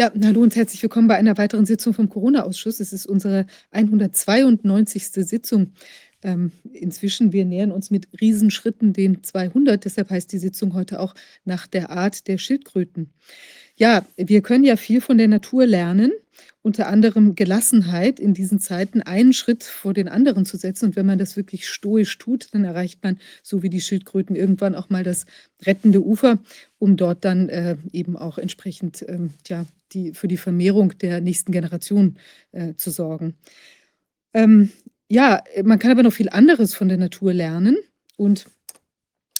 Ja, hallo und herzlich willkommen bei einer weiteren Sitzung vom Corona-Ausschuss. Es ist unsere 192. Sitzung. Ähm, inzwischen, wir nähern uns mit Riesenschritten den 200. Deshalb heißt die Sitzung heute auch nach der Art der Schildkröten. Ja, wir können ja viel von der Natur lernen unter anderem Gelassenheit in diesen Zeiten einen Schritt vor den anderen zu setzen. Und wenn man das wirklich stoisch tut, dann erreicht man, so wie die Schildkröten, irgendwann auch mal das rettende Ufer, um dort dann äh, eben auch entsprechend ähm, ja, die, für die Vermehrung der nächsten Generation äh, zu sorgen. Ähm, ja, man kann aber noch viel anderes von der Natur lernen. Und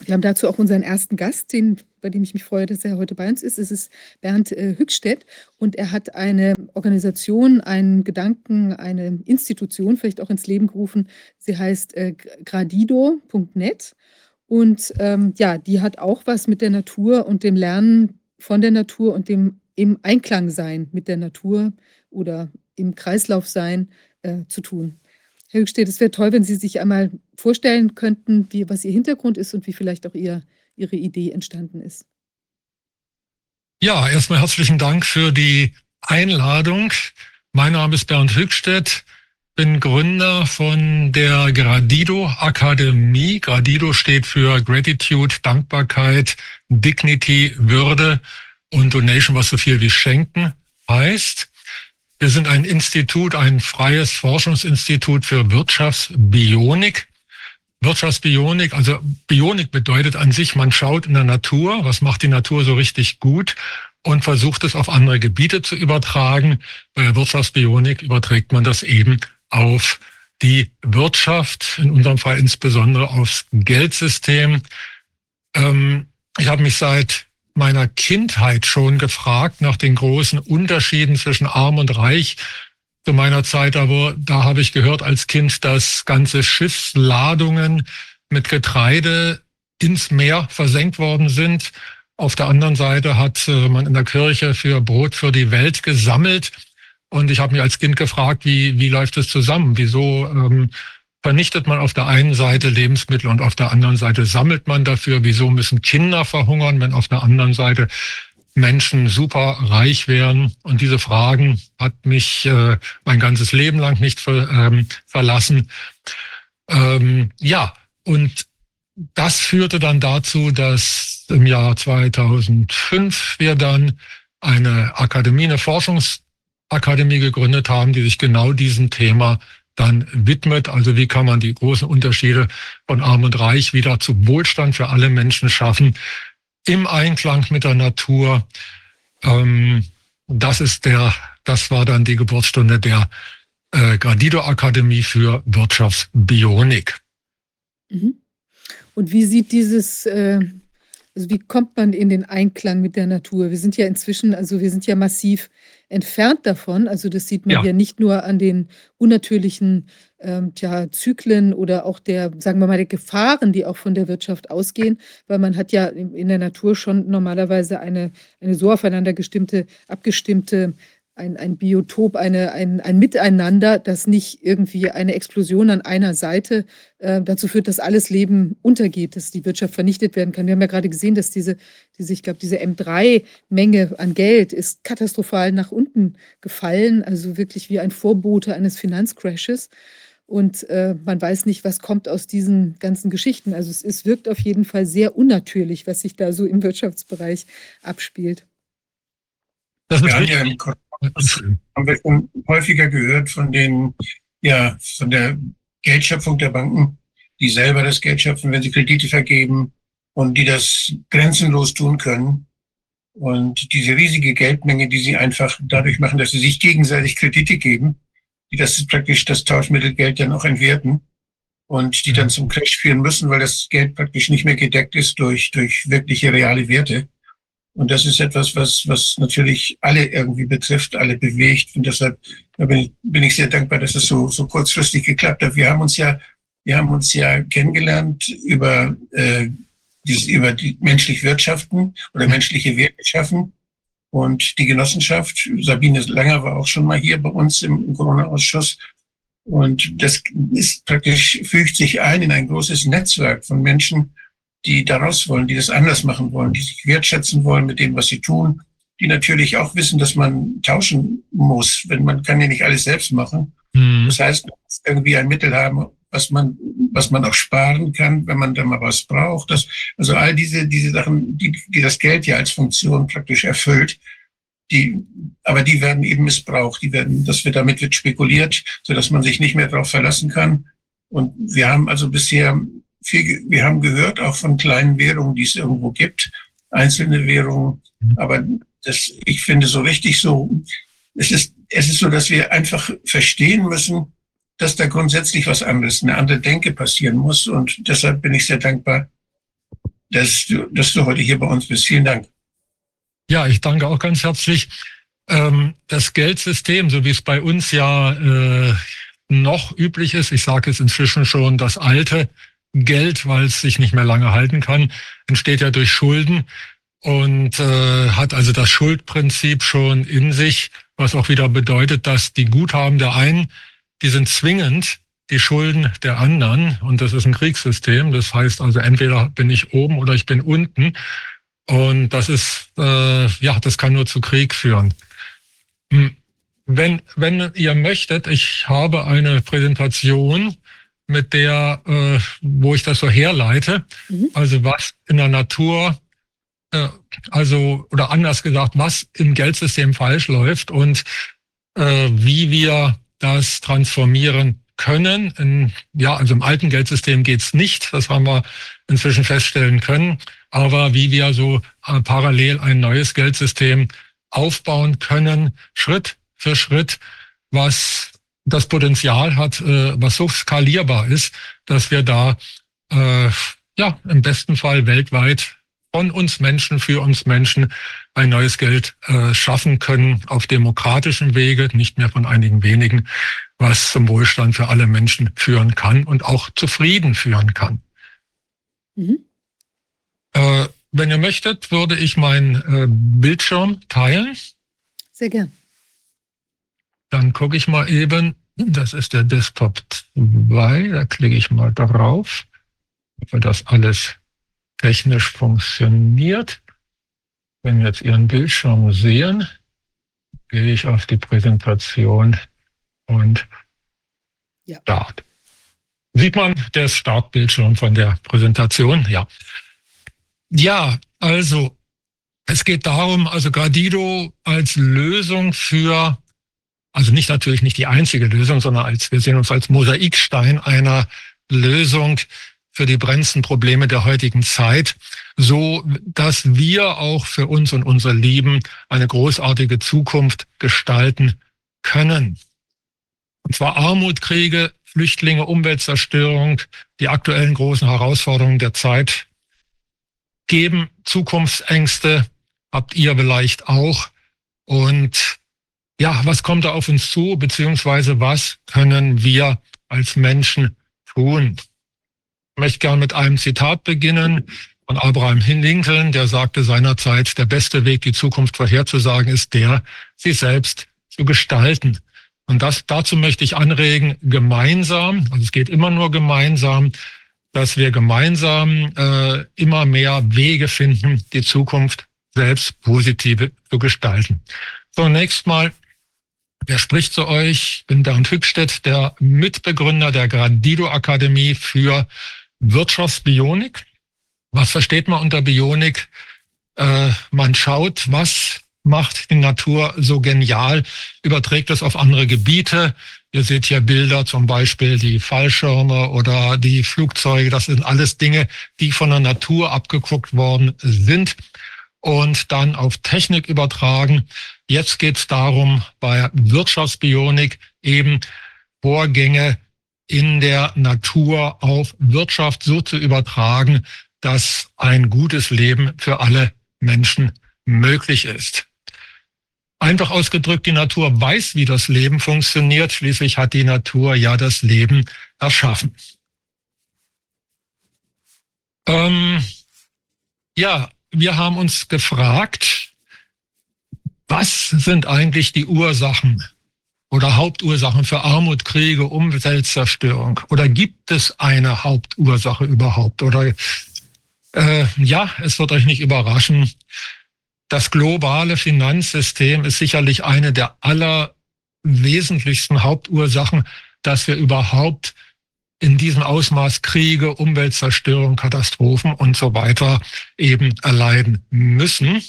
wir haben dazu auch unseren ersten Gast, den, bei dem ich mich freue, dass er heute bei uns ist. Es ist Bernd äh, Hückstedt und er hat eine Organisation, einen Gedanken, eine Institution vielleicht auch ins Leben gerufen. Sie heißt äh, gradido.net und ähm, ja, die hat auch was mit der Natur und dem Lernen von der Natur und dem im Einklang sein mit der Natur oder im Kreislauf sein äh, zu tun. Herr Hückstedt, es wäre toll, wenn Sie sich einmal vorstellen könnten, wie, was Ihr Hintergrund ist und wie vielleicht auch Ihr, Ihre Idee entstanden ist. Ja, erstmal herzlichen Dank für die Einladung. Mein Name ist Bernd Hückstedt, bin Gründer von der Gradido Akademie. Gradido steht für Gratitude, Dankbarkeit, Dignity, Würde und Donation, was so viel wie Schenken heißt. Wir sind ein Institut, ein freies Forschungsinstitut für Wirtschaftsbionik. Wirtschaftsbionik, also Bionik bedeutet an sich, man schaut in der Natur, was macht die Natur so richtig gut und versucht es auf andere Gebiete zu übertragen. Bei der Wirtschaftsbionik überträgt man das eben auf die Wirtschaft, in unserem Fall insbesondere aufs Geldsystem. Ähm, ich habe mich seit meiner Kindheit schon gefragt nach den großen Unterschieden zwischen arm und reich. Zu meiner Zeit aber, da habe ich gehört als Kind, dass ganze Schiffsladungen mit Getreide ins Meer versenkt worden sind. Auf der anderen Seite hat äh, man in der Kirche für Brot für die Welt gesammelt. Und ich habe mich als Kind gefragt, wie, wie läuft es zusammen? Wieso ähm, vernichtet man auf der einen Seite Lebensmittel und auf der anderen Seite sammelt man dafür. Wieso müssen Kinder verhungern, wenn auf der anderen Seite Menschen super reich wären? Und diese Fragen hat mich äh, mein ganzes Leben lang nicht ver, ähm, verlassen. Ähm, ja, und das führte dann dazu, dass im Jahr 2005 wir dann eine Akademie, eine Forschungsakademie gegründet haben, die sich genau diesem Thema dann widmet. Also wie kann man die großen Unterschiede von Arm und Reich wieder zu Wohlstand für alle Menschen schaffen, im Einklang mit der Natur. Ähm, das ist der, das war dann die Geburtsstunde der äh, Gradido Akademie für Wirtschaftsbionik. Mhm. Und wie sieht dieses, äh, also wie kommt man in den Einklang mit der Natur? Wir sind ja inzwischen, also wir sind ja massiv entfernt davon. Also das sieht man ja, ja nicht nur an den unnatürlichen ähm, tja, Zyklen oder auch der, sagen wir mal, der Gefahren, die auch von der Wirtschaft ausgehen, weil man hat ja in, in der Natur schon normalerweise eine, eine so aufeinander gestimmte, abgestimmte ein, ein Biotop, eine, ein, ein Miteinander, das nicht irgendwie eine Explosion an einer Seite äh, dazu führt, dass alles Leben untergeht, dass die Wirtschaft vernichtet werden kann. Wir haben ja gerade gesehen, dass diese, diese ich glaube, diese M3-Menge an Geld ist katastrophal nach unten gefallen, also wirklich wie ein Vorbote eines Finanzcrashes. Und äh, man weiß nicht, was kommt aus diesen ganzen Geschichten. Also es, es wirkt auf jeden Fall sehr unnatürlich, was sich da so im Wirtschaftsbereich abspielt. Das ist ja, das haben wir schon häufiger gehört von den, ja, von der Geldschöpfung der Banken, die selber das Geld schöpfen, wenn sie Kredite vergeben und die das grenzenlos tun können. Und diese riesige Geldmenge, die sie einfach dadurch machen, dass sie sich gegenseitig Kredite geben, die das praktisch das Tauschmittelgeld dann auch entwerten und die dann zum Crash führen müssen, weil das Geld praktisch nicht mehr gedeckt ist durch, durch wirkliche reale Werte. Und das ist etwas, was, was natürlich alle irgendwie betrifft, alle bewegt. Und deshalb bin ich, bin ich sehr dankbar, dass es so, so kurzfristig geklappt hat. Wir haben uns ja, wir haben uns ja kennengelernt über, äh, dieses, über die menschliche Wirtschaften oder menschliche Werte schaffen. Und die Genossenschaft, Sabine Langer war auch schon mal hier bei uns im Corona-Ausschuss. Und das ist praktisch, fügt sich ein in ein großes Netzwerk von Menschen, die daraus wollen, die das anders machen wollen, die sich wertschätzen wollen mit dem, was sie tun, die natürlich auch wissen, dass man tauschen muss, wenn man kann ja nicht alles selbst machen. Mhm. Das heißt, man muss irgendwie ein Mittel haben, was man, was man auch sparen kann, wenn man da mal was braucht. Das, also all diese, diese Sachen, die, die das Geld ja als Funktion praktisch erfüllt, die, aber die werden eben missbraucht. Die werden, das wird damit wird spekuliert, so dass man sich nicht mehr darauf verlassen kann. Und wir haben also bisher viel, wir haben gehört auch von kleinen Währungen, die es irgendwo gibt, einzelne Währungen. Mhm. Aber das, ich finde so richtig so, es ist, es ist so, dass wir einfach verstehen müssen, dass da grundsätzlich was anderes, eine andere Denke passieren muss. Und deshalb bin ich sehr dankbar, dass du, dass du heute hier bei uns bist. Vielen Dank. Ja, ich danke auch ganz herzlich. Ähm, das Geldsystem, so wie es bei uns ja äh, noch üblich ist, ich sage es inzwischen schon, das alte Geld, weil es sich nicht mehr lange halten kann, entsteht ja durch Schulden und äh, hat also das Schuldprinzip schon in sich, was auch wieder bedeutet, dass die Guthaben der einen die sind zwingend die Schulden der anderen und das ist ein Kriegssystem. Das heißt also entweder bin ich oben oder ich bin unten und das ist äh, ja das kann nur zu Krieg führen. Hm. Wenn wenn ihr möchtet, ich habe eine Präsentation mit der äh, wo ich das so herleite, mhm. also was in der Natur äh, also oder anders gesagt, was im Geldsystem falsch läuft und äh, wie wir das transformieren können. In, ja, also im alten Geldsystem geht's nicht, das haben wir inzwischen feststellen können. Aber wie wir so äh, parallel ein neues Geldsystem aufbauen können, Schritt für Schritt, was das Potenzial hat, äh, was so skalierbar ist, dass wir da äh, ja im besten Fall weltweit von uns Menschen, für uns Menschen ein neues Geld äh, schaffen können auf demokratischen Wege, nicht mehr von einigen wenigen, was zum Wohlstand für alle Menschen führen kann und auch zu Frieden führen kann. Mhm. Äh, wenn ihr möchtet, würde ich meinen äh, Bildschirm teilen. Sehr gern. Dann gucke ich mal eben, das ist der Desktop 2, da klicke ich mal drauf, ob das alles technisch funktioniert. Wenn wir jetzt Ihren Bildschirm sehen, gehe ich auf die Präsentation und ja. Start. Sieht man das Startbildschirm von der Präsentation? Ja. Ja, also es geht darum, also Gradido als Lösung für, also nicht natürlich nicht die einzige Lösung, sondern als, wir sehen uns als Mosaikstein einer Lösung für die brennendsten Probleme der heutigen Zeit, so dass wir auch für uns und unsere Lieben eine großartige Zukunft gestalten können. Und zwar Armut, Kriege, Flüchtlinge, Umweltzerstörung, die aktuellen großen Herausforderungen der Zeit geben Zukunftsängste, habt ihr vielleicht auch. Und ja, was kommt da auf uns zu, beziehungsweise was können wir als Menschen tun? möchte gerne mit einem Zitat beginnen von Abraham Lincoln, der sagte seinerzeit, der beste Weg, die Zukunft vorherzusagen, ist der, sie selbst zu gestalten. Und das, dazu möchte ich anregen, gemeinsam, also es geht immer nur gemeinsam, dass wir gemeinsam äh, immer mehr Wege finden, die Zukunft selbst positive zu gestalten. Zunächst mal, wer spricht zu euch? Ich bin Bernd Hückstedt, der Mitbegründer der Gradido Akademie für Wirtschaftsbionik. Was versteht man unter Bionik? Äh, man schaut, was macht die Natur so genial, überträgt es auf andere Gebiete. Ihr seht hier Bilder, zum Beispiel die Fallschirme oder die Flugzeuge. Das sind alles Dinge, die von der Natur abgeguckt worden sind und dann auf Technik übertragen. Jetzt geht es darum, bei Wirtschaftsbionik eben Vorgänge in der Natur auf Wirtschaft so zu übertragen, dass ein gutes Leben für alle Menschen möglich ist. Einfach ausgedrückt, die Natur weiß, wie das Leben funktioniert. Schließlich hat die Natur ja das Leben erschaffen. Ähm, ja, wir haben uns gefragt, was sind eigentlich die Ursachen oder Hauptursachen für Armut, Kriege, Umweltzerstörung? Oder gibt es eine Hauptursache überhaupt? Oder äh, ja, es wird euch nicht überraschen. Das globale Finanzsystem ist sicherlich eine der allerwesentlichsten Hauptursachen, dass wir überhaupt in diesem Ausmaß Kriege, Umweltzerstörung, Katastrophen und so weiter eben erleiden müssen.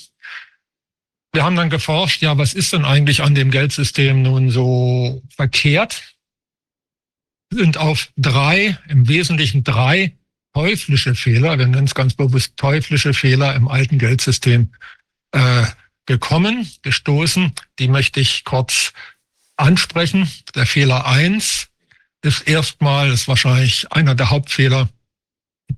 Wir haben dann geforscht, ja, was ist denn eigentlich an dem Geldsystem nun so verkehrt? Sind auf drei, im Wesentlichen drei teuflische Fehler, wir nennen es ganz bewusst teuflische Fehler im alten Geldsystem äh, gekommen, gestoßen. Die möchte ich kurz ansprechen. Der Fehler eins ist erstmal, ist wahrscheinlich einer der Hauptfehler,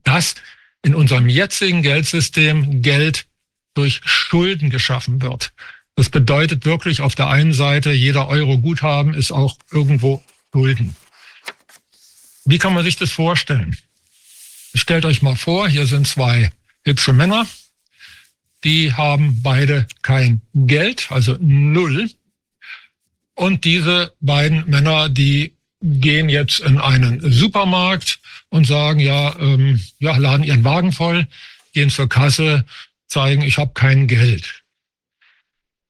dass in unserem jetzigen Geldsystem Geld durch Schulden geschaffen wird. Das bedeutet wirklich auf der einen Seite, jeder Euro Guthaben ist auch irgendwo Schulden. Wie kann man sich das vorstellen? Stellt euch mal vor, hier sind zwei hübsche Männer, die haben beide kein Geld, also null. Und diese beiden Männer, die gehen jetzt in einen Supermarkt und sagen, ja, ähm, ja, laden ihren Wagen voll, gehen zur Kasse, zeigen, ich habe kein Geld.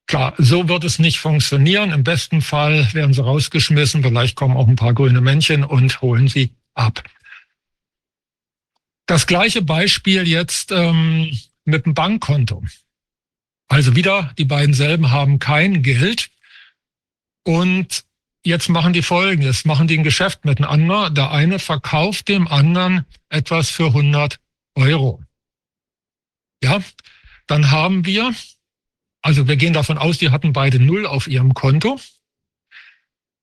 Klar, so wird es nicht funktionieren. Im besten Fall werden sie rausgeschmissen, vielleicht kommen auch ein paar grüne Männchen und holen sie ab. Das gleiche Beispiel jetzt ähm, mit dem Bankkonto. Also wieder, die beiden selben haben kein Geld und jetzt machen die Folgendes, machen die ein Geschäft miteinander. Der eine verkauft dem anderen etwas für 100 Euro. Ja, dann haben wir, also wir gehen davon aus, die hatten beide null auf ihrem Konto.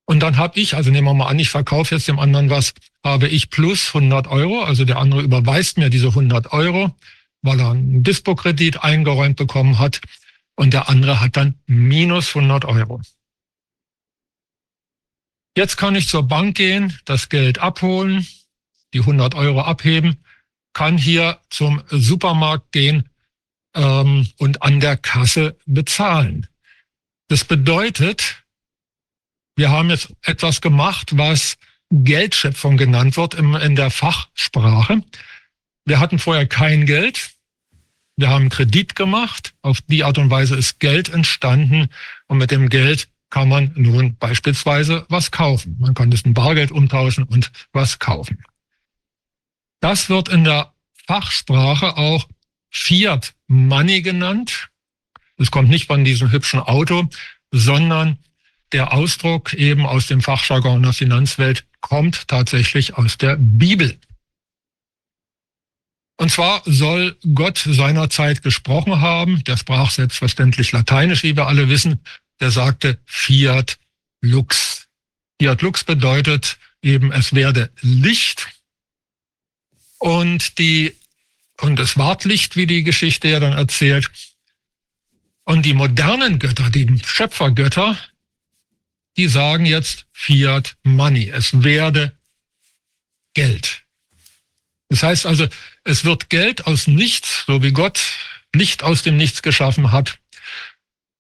Und dann habe ich, also nehmen wir mal an, ich verkaufe jetzt dem anderen was, habe ich plus 100 Euro, also der andere überweist mir diese 100 Euro, weil er einen Dispo-Kredit eingeräumt bekommen hat und der andere hat dann minus 100 Euro. Jetzt kann ich zur Bank gehen, das Geld abholen, die 100 Euro abheben, kann hier zum Supermarkt gehen ähm, und an der Kasse bezahlen. Das bedeutet, wir haben jetzt etwas gemacht, was Geldschöpfung genannt wird im, in der Fachsprache. Wir hatten vorher kein Geld. Wir haben Kredit gemacht. Auf die Art und Weise ist Geld entstanden. Und mit dem Geld kann man nun beispielsweise was kaufen. Man kann es in Bargeld umtauschen und was kaufen. Das wird in der Fachsprache auch Fiat Money genannt. Es kommt nicht von diesem hübschen Auto, sondern der Ausdruck eben aus dem Fachjargon der Finanzwelt kommt tatsächlich aus der Bibel. Und zwar soll Gott seinerzeit gesprochen haben, der sprach selbstverständlich Lateinisch, wie wir alle wissen, der sagte Fiat Lux. Fiat Lux bedeutet eben, es werde Licht. Und die, und es ward Licht, wie die Geschichte ja dann erzählt. Und die modernen Götter, die Schöpfergötter, die sagen jetzt Fiat Money. Es werde Geld. Das heißt also, es wird Geld aus nichts, so wie Gott Licht aus dem Nichts geschaffen hat,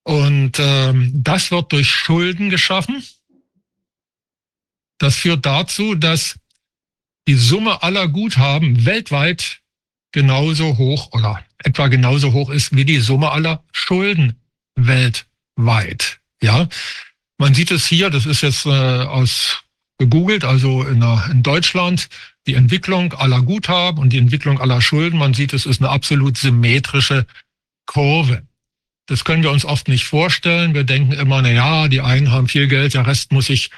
und ähm, das wird durch Schulden geschaffen. Das führt dazu, dass die Summe aller Guthaben weltweit genauso hoch oder etwa genauso hoch ist wie die Summe aller Schulden weltweit. Ja, man sieht es hier, das ist jetzt äh, aus gegoogelt, also in, in Deutschland, die Entwicklung aller Guthaben und die Entwicklung aller Schulden. Man sieht, es ist eine absolut symmetrische Kurve. Das können wir uns oft nicht vorstellen. Wir denken immer, na ja, die einen haben viel Geld, der Rest muss sich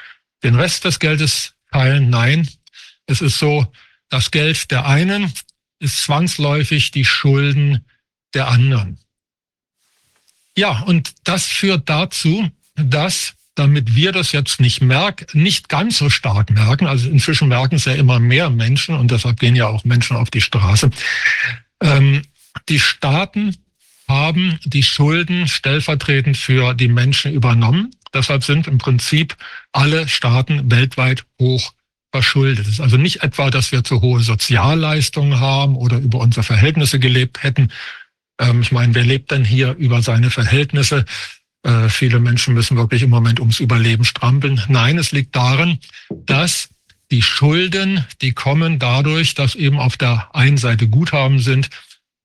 den Rest des Geldes teilen. Nein, es ist so, das Geld der einen ist zwangsläufig die Schulden der anderen. Ja, und das führt dazu, dass damit wir das jetzt nicht merken, nicht ganz so stark merken, also inzwischen merken es ja immer mehr Menschen und deshalb gehen ja auch Menschen auf die Straße, ähm, die Staaten haben die Schulden stellvertretend für die Menschen übernommen. Deshalb sind im Prinzip alle Staaten weltweit hoch verschuldet. Ist also nicht etwa, dass wir zu hohe Sozialleistungen haben oder über unsere Verhältnisse gelebt hätten. Ähm, ich meine, wer lebt denn hier über seine Verhältnisse? Äh, viele Menschen müssen wirklich im Moment ums Überleben strampeln. Nein, es liegt darin, dass die Schulden, die kommen dadurch, dass eben auf der einen Seite Guthaben sind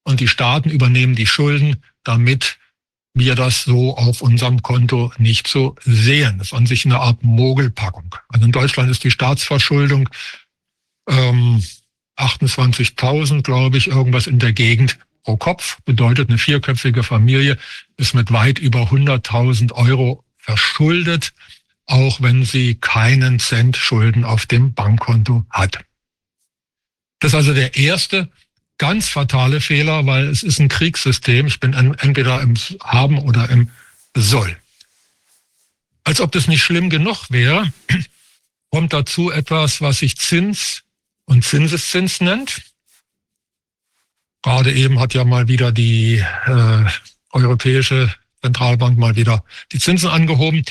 und die Staaten übernehmen die Schulden, damit wir das so auf unserem Konto nicht so sehen. Das ist an sich eine Art Mogelpackung. Also in Deutschland ist die Staatsverschuldung ähm, 28.000, glaube ich, irgendwas in der Gegend pro Kopf. Bedeutet, eine vierköpfige Familie ist mit weit über 100.000 Euro verschuldet, auch wenn sie keinen Cent Schulden auf dem Bankkonto hat. Das ist also der erste ganz fatale Fehler, weil es ist ein Kriegssystem. Ich bin entweder im Haben oder im Soll. Als ob das nicht schlimm genug wäre, kommt dazu etwas, was sich Zins und Zinseszins nennt. Gerade eben hat ja mal wieder die äh, Europäische Zentralbank mal wieder die Zinsen angehoben.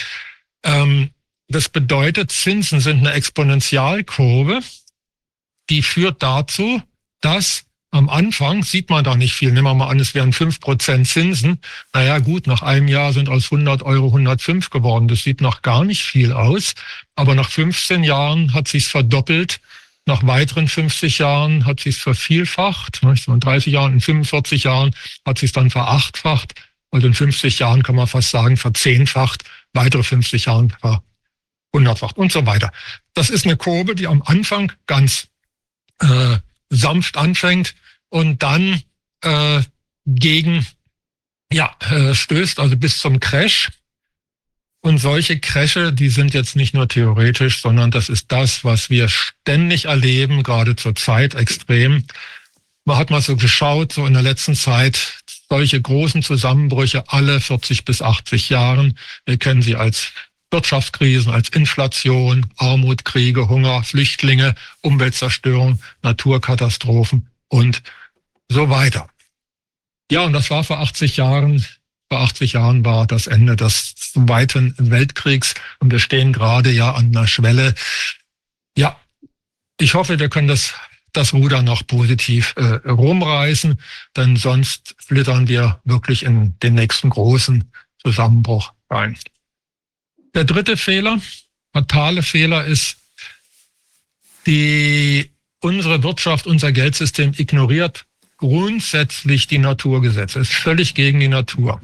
Ähm, das bedeutet, Zinsen sind eine Exponentialkurve, die führt dazu, dass am Anfang sieht man da nicht viel. Nehmen wir mal an, es wären fünf Prozent Zinsen. Naja, gut, nach einem Jahr sind aus 100 Euro 105 geworden. Das sieht noch gar nicht viel aus. Aber nach 15 Jahren hat sich's verdoppelt. Nach weiteren 50 Jahren hat sich's vervielfacht. In 30 Jahren, in 45 Jahren hat sich's dann verachtfacht. Also in 50 Jahren kann man fast sagen verzehnfacht. Weitere 50 Jahren verhundertfacht und so weiter. Das ist eine Kurve, die am Anfang ganz äh, sanft anfängt und dann äh, gegen ja äh, stößt, also bis zum Crash. Und solche Crashe, die sind jetzt nicht nur theoretisch, sondern das ist das, was wir ständig erleben, gerade zur Zeit extrem. Man hat mal so geschaut, so in der letzten Zeit, solche großen Zusammenbrüche alle 40 bis 80 Jahren. Wir kennen sie als Wirtschaftskrisen, als Inflation, Armut, Kriege, Hunger, Flüchtlinge, Umweltzerstörung, Naturkatastrophen und so weiter. Ja, und das war vor 80 Jahren. Vor 80 Jahren war das Ende des Zweiten Weltkriegs und wir stehen gerade ja an einer Schwelle. Ja, ich hoffe, wir können das, das Ruder noch positiv äh, rumreißen, denn sonst flittern wir wirklich in den nächsten großen Zusammenbruch rein. Der dritte Fehler, fatale Fehler ist, die, unsere Wirtschaft, unser Geldsystem ignoriert grundsätzlich die Naturgesetze, ist völlig gegen die Natur.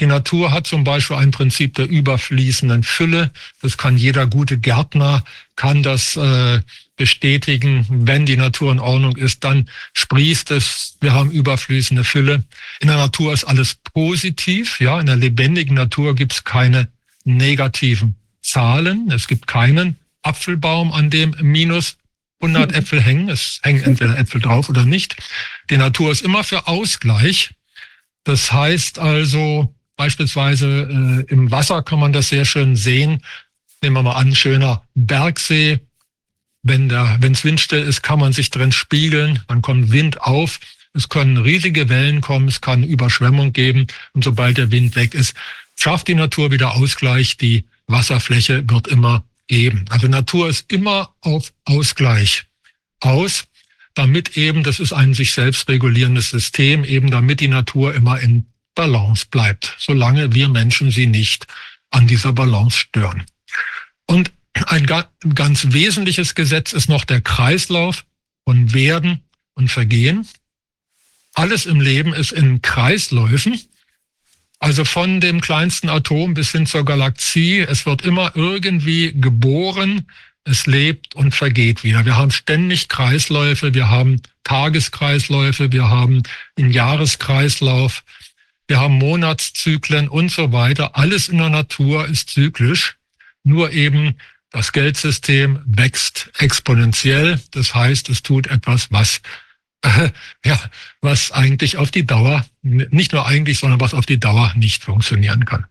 Die Natur hat zum Beispiel ein Prinzip der überfließenden Fülle. Das kann jeder gute Gärtner, kann das äh, bestätigen. Wenn die Natur in Ordnung ist, dann sprießt es. Wir haben überfließende Fülle. In der Natur ist alles positiv. Ja, in der lebendigen Natur gibt es keine negativen Zahlen. Es gibt keinen Apfelbaum, an dem minus 100 Äpfel hängen. Es hängen entweder Äpfel drauf oder nicht. Die Natur ist immer für Ausgleich. Das heißt also, beispielsweise äh, im Wasser kann man das sehr schön sehen. Nehmen wir mal an, schöner Bergsee. Wenn der, wenn es windstill ist, kann man sich drin spiegeln. Dann kommt Wind auf. Es können riesige Wellen kommen. Es kann Überschwemmung geben. Und sobald der Wind weg ist, schafft die Natur wieder Ausgleich, die Wasserfläche wird immer eben. Also Natur ist immer auf Ausgleich aus, damit eben, das ist ein sich selbst regulierendes System, eben damit die Natur immer in Balance bleibt, solange wir Menschen sie nicht an dieser Balance stören. Und ein ganz wesentliches Gesetz ist noch der Kreislauf von Werden und Vergehen. Alles im Leben ist in Kreisläufen. Also von dem kleinsten Atom bis hin zur Galaxie. Es wird immer irgendwie geboren, es lebt und vergeht wieder. Wir haben ständig Kreisläufe, wir haben Tageskreisläufe, wir haben einen Jahreskreislauf, wir haben Monatszyklen und so weiter. Alles in der Natur ist zyklisch, nur eben das Geldsystem wächst exponentiell. Das heißt, es tut etwas, was ja, was eigentlich auf die Dauer, nicht nur eigentlich, sondern was auf die Dauer nicht funktionieren kann.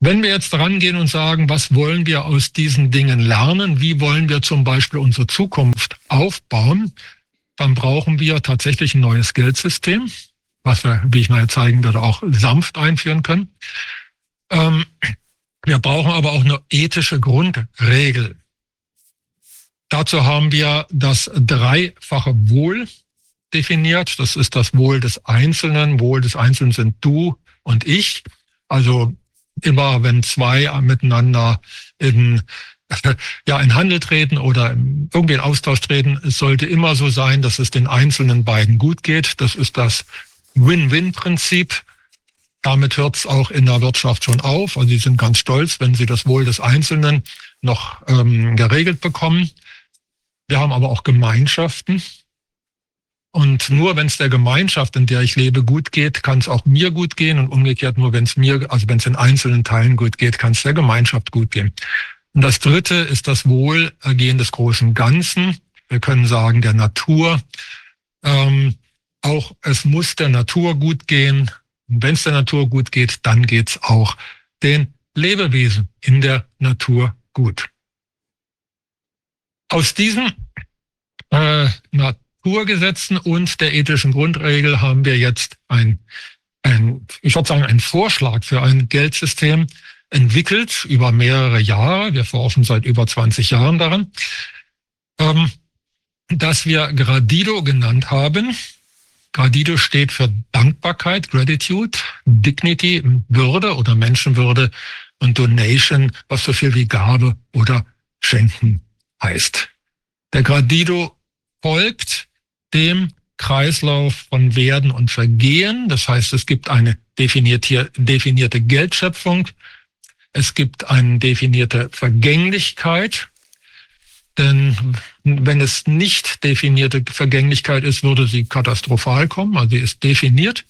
Wenn wir jetzt rangehen und sagen, was wollen wir aus diesen Dingen lernen, wie wollen wir zum Beispiel unsere Zukunft aufbauen, dann brauchen wir tatsächlich ein neues Geldsystem, was wir, wie ich mal zeigen werde, auch sanft einführen können. Ähm, wir brauchen aber auch eine ethische Grundregel. Dazu haben wir das dreifache Wohl definiert. Das ist das Wohl des Einzelnen. Wohl des Einzelnen sind du und ich. Also immer, wenn zwei miteinander in, ja, in Handel treten oder irgendwie in Austausch treten, es sollte immer so sein, dass es den einzelnen beiden gut geht. Das ist das Win-Win-Prinzip. Damit hört es auch in der Wirtschaft schon auf. Also sie sind ganz stolz, wenn sie das Wohl des Einzelnen noch ähm, geregelt bekommen. Wir haben aber auch Gemeinschaften. Und nur wenn es der Gemeinschaft, in der ich lebe, gut geht, kann es auch mir gut gehen und umgekehrt nur wenn es mir, also wenn es in einzelnen Teilen gut geht, kann es der Gemeinschaft gut gehen. Und das Dritte ist das Wohlergehen des großen Ganzen. Wir können sagen der Natur. Ähm, auch es muss der Natur gut gehen. Und wenn es der Natur gut geht, dann geht es auch den Lebewesen in der Natur gut. Aus diesen äh, Naturgesetzen und der ethischen Grundregel haben wir jetzt ein, ein, ich würde sagen, einen Vorschlag für ein Geldsystem entwickelt über mehrere Jahre. Wir forschen seit über 20 Jahren daran, ähm, das wir Gradido genannt haben. Gradido steht für Dankbarkeit, Gratitude, Dignity, Würde oder Menschenwürde und Donation, was so viel wie Gabe oder Schenken heißt. Der Gradido folgt dem Kreislauf von Werden und Vergehen. Das heißt, es gibt eine definierte, Geldschöpfung. Es gibt eine definierte Vergänglichkeit. Denn wenn es nicht definierte Vergänglichkeit ist, würde sie katastrophal kommen. Also sie ist definiert.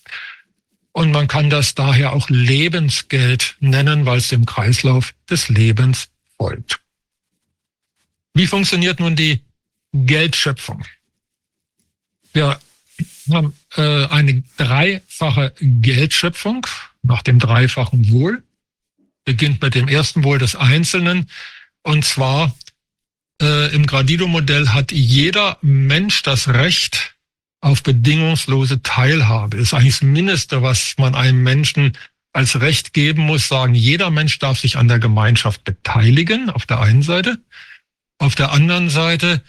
Und man kann das daher auch Lebensgeld nennen, weil es dem Kreislauf des Lebens folgt. Wie funktioniert nun die Geldschöpfung? Wir haben äh, eine dreifache Geldschöpfung nach dem dreifachen Wohl. Beginnt mit dem ersten Wohl des Einzelnen. Und zwar äh, im Gradido-Modell hat jeder Mensch das Recht auf bedingungslose Teilhabe. Das ist eigentlich das Mindeste, was man einem Menschen als Recht geben muss, sagen, jeder Mensch darf sich an der Gemeinschaft beteiligen, auf der einen Seite. Auf der anderen Seite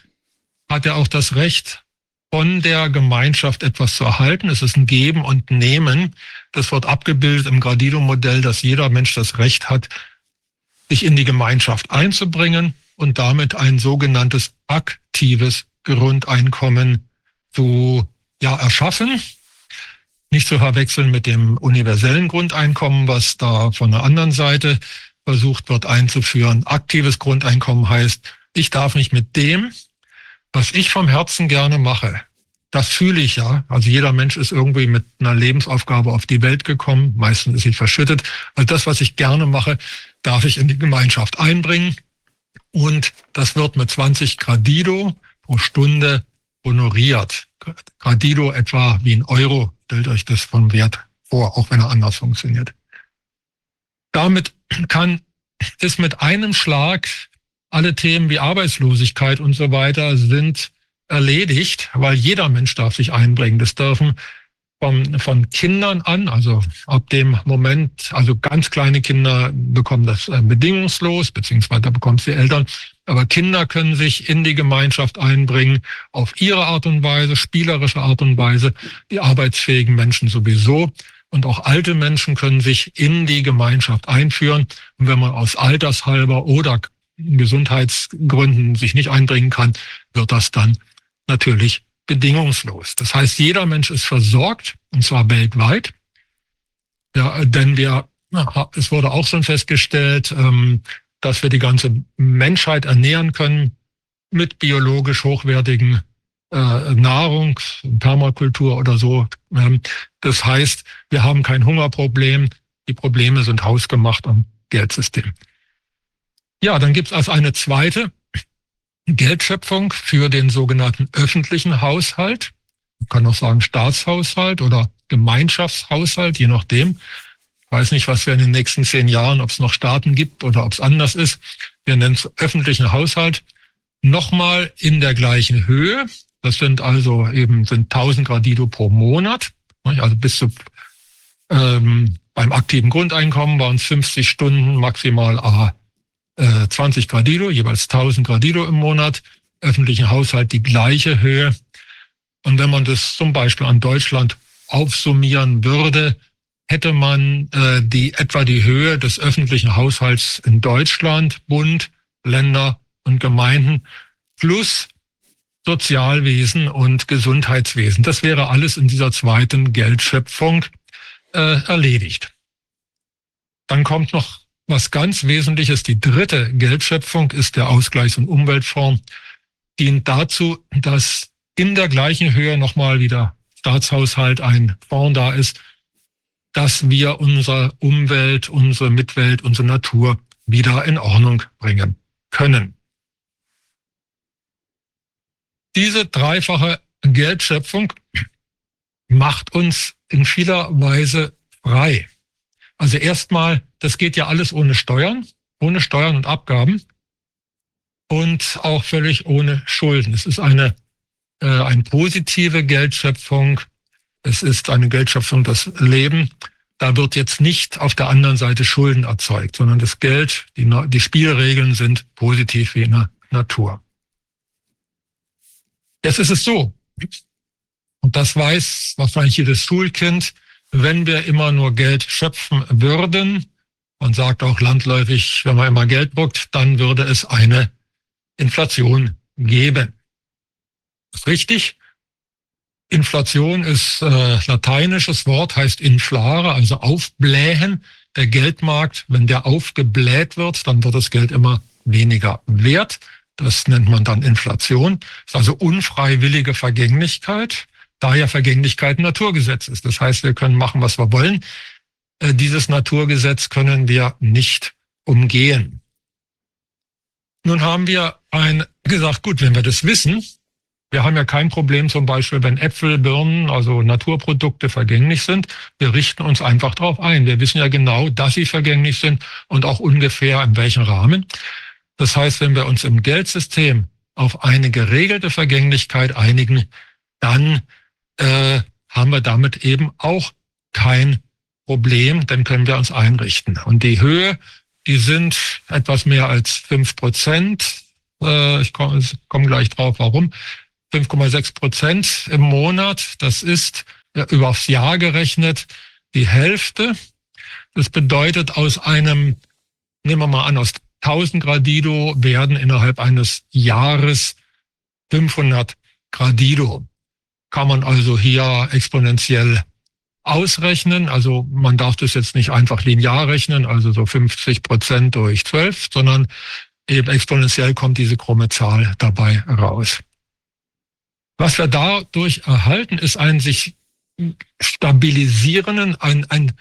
hat er auch das Recht, von der Gemeinschaft etwas zu erhalten. Es ist ein Geben und Nehmen. Das wird abgebildet im Gradido-Modell, dass jeder Mensch das Recht hat, sich in die Gemeinschaft einzubringen und damit ein sogenanntes aktives Grundeinkommen zu ja, erschaffen. Nicht zu verwechseln mit dem universellen Grundeinkommen, was da von der anderen Seite versucht wird einzuführen. Aktives Grundeinkommen heißt, ich darf nicht mit dem, was ich vom Herzen gerne mache, das fühle ich ja. Also jeder Mensch ist irgendwie mit einer Lebensaufgabe auf die Welt gekommen. Meistens ist sie verschüttet. Also das, was ich gerne mache, darf ich in die Gemeinschaft einbringen. Und das wird mit 20 Gradido pro Stunde honoriert. Gradido etwa wie ein Euro. Stellt euch das vom Wert vor, auch wenn er anders funktioniert. Damit kann, ist mit einem Schlag alle Themen wie Arbeitslosigkeit und so weiter sind erledigt, weil jeder Mensch darf sich einbringen. Das dürfen von, von Kindern an, also ab dem Moment, also ganz kleine Kinder bekommen das äh, bedingungslos, beziehungsweise bekommen es die Eltern, aber Kinder können sich in die Gemeinschaft einbringen, auf ihre Art und Weise, spielerische Art und Weise, die arbeitsfähigen Menschen sowieso. Und auch alte Menschen können sich in die Gemeinschaft einführen. Und wenn man aus Altershalber oder Gesundheitsgründen sich nicht einbringen kann, wird das dann natürlich bedingungslos. Das heißt, jeder Mensch ist versorgt, und zwar weltweit. Ja, denn wir, es wurde auch schon festgestellt, ähm, dass wir die ganze Menschheit ernähren können mit biologisch hochwertigen äh, Nahrung, Permakultur oder so. Das heißt, wir haben kein Hungerproblem. Die Probleme sind hausgemacht am Geldsystem. Ja, dann gibt es als eine zweite Geldschöpfung für den sogenannten öffentlichen Haushalt. Man kann auch sagen Staatshaushalt oder Gemeinschaftshaushalt, je nachdem. Ich weiß nicht, was wir in den nächsten zehn Jahren, ob es noch Staaten gibt oder ob es anders ist. Wir nennen es öffentlichen Haushalt. Nochmal in der gleichen Höhe. Das sind also eben sind 1000 Gradido pro Monat. Also bis zu ähm, beim aktiven Grundeinkommen waren es 50 Stunden maximal A 20 äh, Gradido, jeweils 1000 Gradido im Monat, öffentlichen Haushalt die gleiche Höhe. Und wenn man das zum Beispiel an Deutschland aufsummieren würde, hätte man äh, die etwa die Höhe des öffentlichen Haushalts in Deutschland, Bund, Länder und Gemeinden plus Sozialwesen und Gesundheitswesen. Das wäre alles in dieser zweiten Geldschöpfung äh, erledigt. Dann kommt noch was ganz Wesentliches. Die dritte Geldschöpfung ist der Ausgleichs- und Umweltfonds. Dient dazu, dass in der gleichen Höhe nochmal wieder Staatshaushalt ein Fonds da ist, dass wir unsere Umwelt, unsere Mitwelt, unsere Natur wieder in Ordnung bringen können. Diese dreifache Geldschöpfung macht uns in vieler Weise frei. Also erstmal, das geht ja alles ohne Steuern, ohne Steuern und Abgaben und auch völlig ohne Schulden. Es ist eine, äh, eine positive Geldschöpfung. Es ist eine Geldschöpfung, das Leben. Da wird jetzt nicht auf der anderen Seite Schulden erzeugt, sondern das Geld, die, die Spielregeln sind positiv wie in der Natur. Jetzt ist es so, und das weiß wahrscheinlich jedes Schulkind, wenn wir immer nur Geld schöpfen würden, man sagt auch landläufig, wenn man immer Geld druckt, dann würde es eine Inflation geben. Ist richtig. Inflation ist äh, lateinisches Wort, heißt inflare, also aufblähen. Der Geldmarkt, wenn der aufgebläht wird, dann wird das Geld immer weniger wert. Das nennt man dann Inflation. Ist also unfreiwillige Vergänglichkeit da ja Vergänglichkeit ein Naturgesetz ist. Das heißt, wir können machen, was wir wollen. Äh, dieses Naturgesetz können wir nicht umgehen. Nun haben wir ein, gesagt, gut, wenn wir das wissen, wir haben ja kein Problem zum Beispiel, wenn Äpfel, Birnen, also Naturprodukte vergänglich sind. Wir richten uns einfach darauf ein. Wir wissen ja genau, dass sie vergänglich sind und auch ungefähr in welchem Rahmen. Das heißt, wenn wir uns im Geldsystem auf eine geregelte Vergänglichkeit einigen, dann äh, haben wir damit eben auch kein Problem, dann können wir uns einrichten. Und die Höhe, die sind etwas mehr als fünf Prozent. Äh, ich komme komm gleich drauf, warum. 5,6 Prozent im Monat, das ist ja, übers Jahr gerechnet die Hälfte. Das bedeutet, aus einem, nehmen wir mal an, aus 1000 Gradido werden innerhalb eines Jahres 500 Gradido kann man also hier exponentiell ausrechnen. Also man darf das jetzt nicht einfach linear rechnen, also so 50 Prozent durch 12, sondern eben exponentiell kommt diese krumme Zahl dabei raus. Was wir dadurch erhalten, ist ein sich stabilisierenden, ein, ein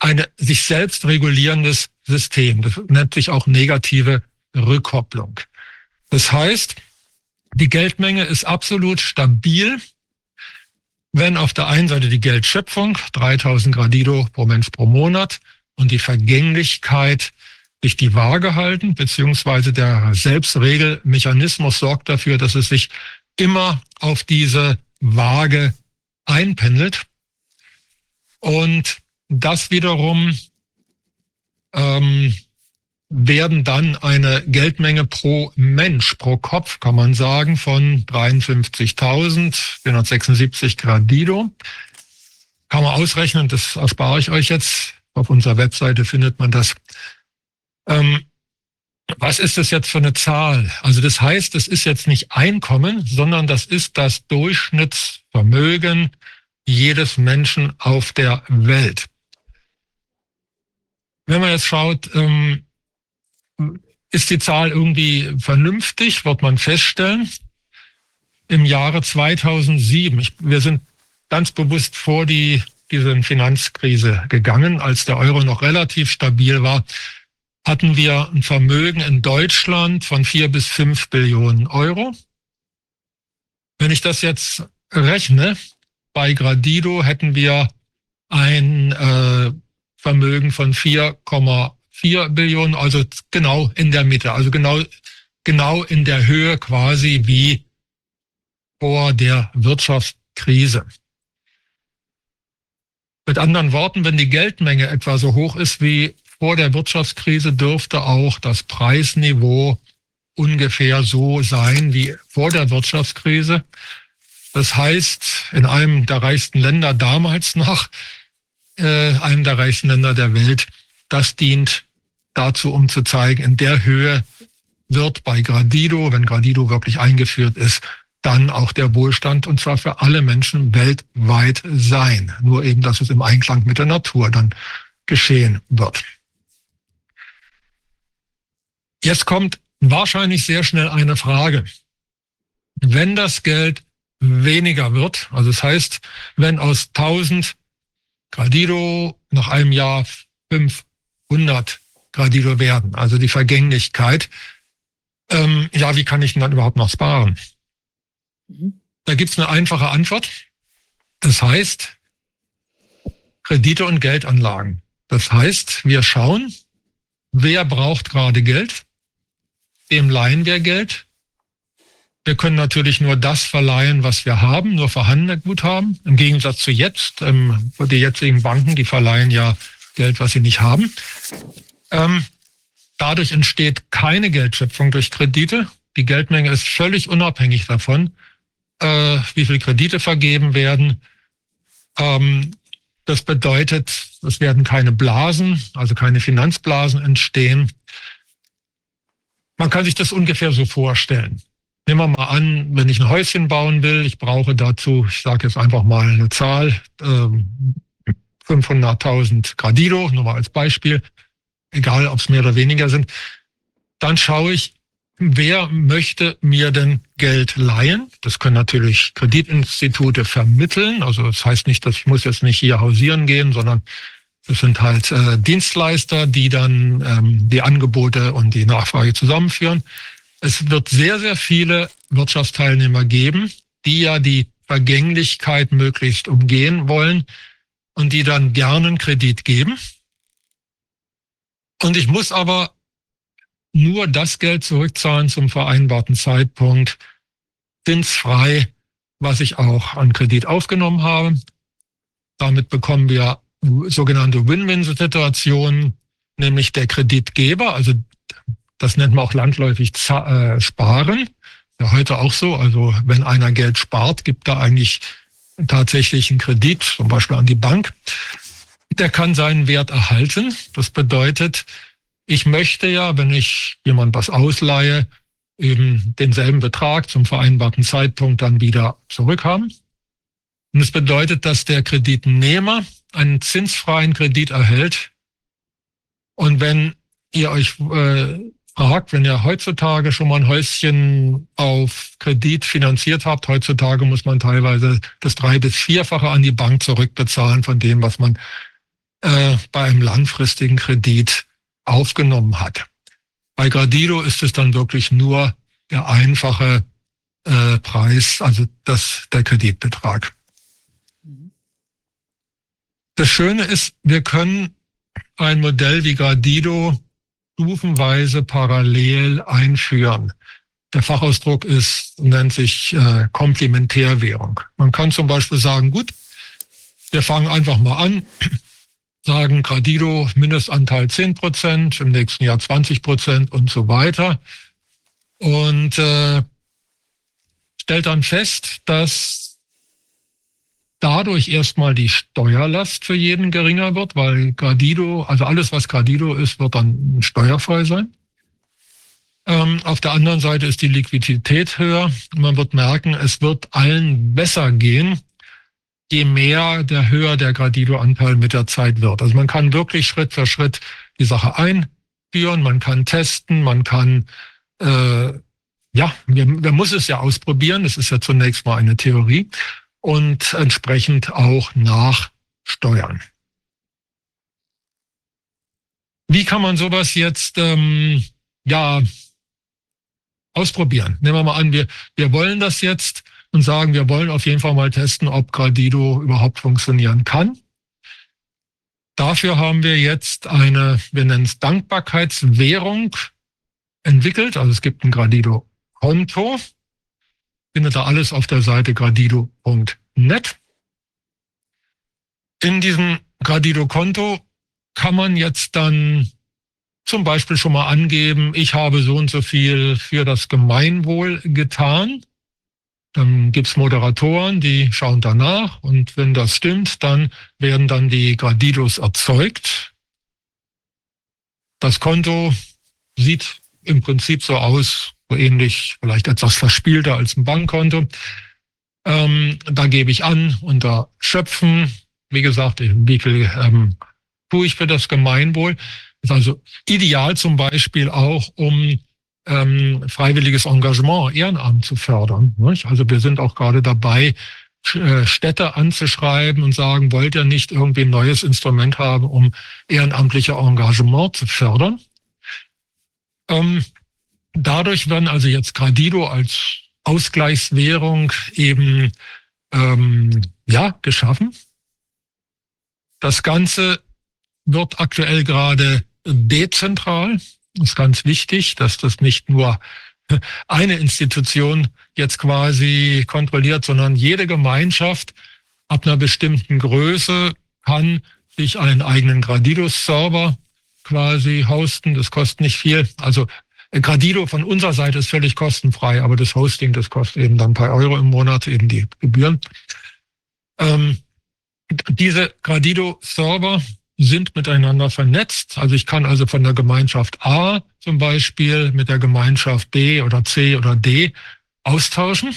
eine sich selbst regulierendes System. Das nennt sich auch negative Rückkopplung. Das heißt, die Geldmenge ist absolut stabil wenn auf der einen Seite die Geldschöpfung 3000 Gradido pro Mensch pro Monat und die Vergänglichkeit sich die Waage halten, beziehungsweise der Selbstregelmechanismus sorgt dafür, dass es sich immer auf diese Waage einpendelt. Und das wiederum ähm, werden dann eine Geldmenge pro Mensch, pro Kopf, kann man sagen, von 53.476 Gradido. Kann man ausrechnen, das erspare ich euch jetzt. Auf unserer Webseite findet man das. Ähm, was ist das jetzt für eine Zahl? Also das heißt, es ist jetzt nicht Einkommen, sondern das ist das Durchschnittsvermögen jedes Menschen auf der Welt. Wenn man jetzt schaut, ähm, ist die Zahl irgendwie vernünftig, wird man feststellen. Im Jahre 2007, ich, wir sind ganz bewusst vor die, diese Finanzkrise gegangen, als der Euro noch relativ stabil war, hatten wir ein Vermögen in Deutschland von vier bis fünf Billionen Euro. Wenn ich das jetzt rechne, bei Gradido hätten wir ein äh, Vermögen von 4,5 4 Billionen, also genau in der Mitte, also genau, genau in der Höhe quasi wie vor der Wirtschaftskrise. Mit anderen Worten, wenn die Geldmenge etwa so hoch ist wie vor der Wirtschaftskrise, dürfte auch das Preisniveau ungefähr so sein wie vor der Wirtschaftskrise. Das heißt, in einem der reichsten Länder damals noch, äh, einem der reichsten Länder der Welt, das dient dazu, um zu zeigen, in der Höhe wird bei Gradido, wenn Gradido wirklich eingeführt ist, dann auch der Wohlstand und zwar für alle Menschen weltweit sein. Nur eben, dass es im Einklang mit der Natur dann geschehen wird. Jetzt kommt wahrscheinlich sehr schnell eine Frage. Wenn das Geld weniger wird, also das heißt, wenn aus 1000 Gradido nach einem Jahr 500 Gradido werden, also die Vergänglichkeit, ähm, ja, wie kann ich denn dann überhaupt noch sparen? Mhm. Da gibt's eine einfache Antwort. Das heißt, Kredite und Geldanlagen. Das heißt, wir schauen, wer braucht gerade Geld, dem leihen wir Geld. Wir können natürlich nur das verleihen, was wir haben, nur vorhandene Guthaben. Im Gegensatz zu jetzt, ähm, die jetzigen Banken, die verleihen ja Geld, was sie nicht haben. Ähm, dadurch entsteht keine Geldschöpfung durch Kredite. Die Geldmenge ist völlig unabhängig davon, äh, wie viel Kredite vergeben werden. Ähm, das bedeutet, es werden keine Blasen, also keine Finanzblasen entstehen. Man kann sich das ungefähr so vorstellen. Nehmen wir mal an, wenn ich ein Häuschen bauen will, ich brauche dazu, ich sage jetzt einfach mal eine Zahl, ähm, 500.000 Gradido, nur mal als Beispiel, egal ob es mehr oder weniger sind, dann schaue ich, wer möchte mir denn Geld leihen? Das können natürlich Kreditinstitute vermitteln. Also das heißt nicht, dass ich muss jetzt nicht hier hausieren gehen, sondern das sind halt äh, Dienstleister, die dann ähm, die Angebote und die Nachfrage zusammenführen. Es wird sehr, sehr viele Wirtschaftsteilnehmer geben, die ja die Vergänglichkeit möglichst umgehen wollen und die dann gerne einen Kredit geben. Und ich muss aber nur das Geld zurückzahlen zum vereinbarten Zeitpunkt, zinsfrei, was ich auch an Kredit aufgenommen habe. Damit bekommen wir sogenannte Win-Win-Situation, nämlich der Kreditgeber, also das nennt man auch landläufig äh, Sparen, ja heute auch so, also wenn einer Geld spart, gibt er eigentlich tatsächlich einen Kredit, zum Beispiel an die Bank, der kann seinen Wert erhalten. Das bedeutet, ich möchte ja, wenn ich jemand was ausleihe, eben denselben Betrag zum vereinbarten Zeitpunkt dann wieder zurückhaben. Und das bedeutet, dass der Kreditnehmer einen zinsfreien Kredit erhält. Und wenn ihr euch äh, fragt, wenn ihr heutzutage schon mal ein Häuschen auf Kredit finanziert habt, heutzutage muss man teilweise das drei- bis vierfache an die Bank zurückbezahlen von dem, was man äh, bei einem langfristigen Kredit aufgenommen hat. Bei Gradido ist es dann wirklich nur der einfache äh, Preis, also das, der Kreditbetrag. Das Schöne ist, wir können ein Modell wie Gradido stufenweise parallel einführen. Der Fachausdruck ist, nennt sich äh, Komplementärwährung. Man kann zum Beispiel sagen, gut, wir fangen einfach mal an, sagen Gradido Mindestanteil 10 Prozent, im nächsten Jahr 20 Prozent und so weiter. Und äh, stellt dann fest, dass dadurch erstmal die Steuerlast für jeden geringer wird, weil Gradido, also alles, was Gradido ist, wird dann steuerfrei sein. Ähm, auf der anderen Seite ist die Liquidität höher. Man wird merken, es wird allen besser gehen, je mehr der höher der Gradido-Anteil mit der Zeit wird. Also man kann wirklich Schritt für Schritt die Sache einführen, man kann testen, man kann äh, ja, man muss es ja ausprobieren. Das ist ja zunächst mal eine Theorie und entsprechend auch nachsteuern. Wie kann man sowas jetzt ähm, ja ausprobieren? Nehmen wir mal an, wir, wir wollen das jetzt und sagen, wir wollen auf jeden Fall mal testen, ob Gradido überhaupt funktionieren kann. Dafür haben wir jetzt eine, wir nennen es Dankbarkeitswährung entwickelt. Also es gibt ein Gradido-Konto findet ihr alles auf der Seite gradido.net. In diesem Gradido-Konto kann man jetzt dann zum Beispiel schon mal angeben, ich habe so und so viel für das Gemeinwohl getan. Dann gibt's Moderatoren, die schauen danach und wenn das stimmt, dann werden dann die Gradidos erzeugt. Das Konto sieht im Prinzip so aus, so ähnlich, vielleicht etwas verspielter als ein Bankkonto. Ähm, da gebe ich an unter Schöpfen, wie gesagt, wie viel ähm, tue ich für das Gemeinwohl. Ist also ideal zum Beispiel auch, um ähm, freiwilliges Engagement, Ehrenamt zu fördern. Nicht? Also wir sind auch gerade dabei, äh, Städte anzuschreiben und sagen, wollt ihr nicht irgendwie ein neues Instrument haben, um ehrenamtliche Engagement zu fördern? Ähm, dadurch werden also jetzt Gradido als Ausgleichswährung eben ähm, ja geschaffen. Das Ganze wird aktuell gerade dezentral. Ist ganz wichtig, dass das nicht nur eine Institution jetzt quasi kontrolliert, sondern jede Gemeinschaft ab einer bestimmten Größe kann sich einen eigenen Gradido-Server quasi hosten. Das kostet nicht viel. Also Gradido von unserer Seite ist völlig kostenfrei, aber das Hosting, das kostet eben dann ein paar Euro im Monat, eben die Gebühren. Ähm, diese Gradido-Server sind miteinander vernetzt. Also ich kann also von der Gemeinschaft A zum Beispiel mit der Gemeinschaft B oder C oder D austauschen.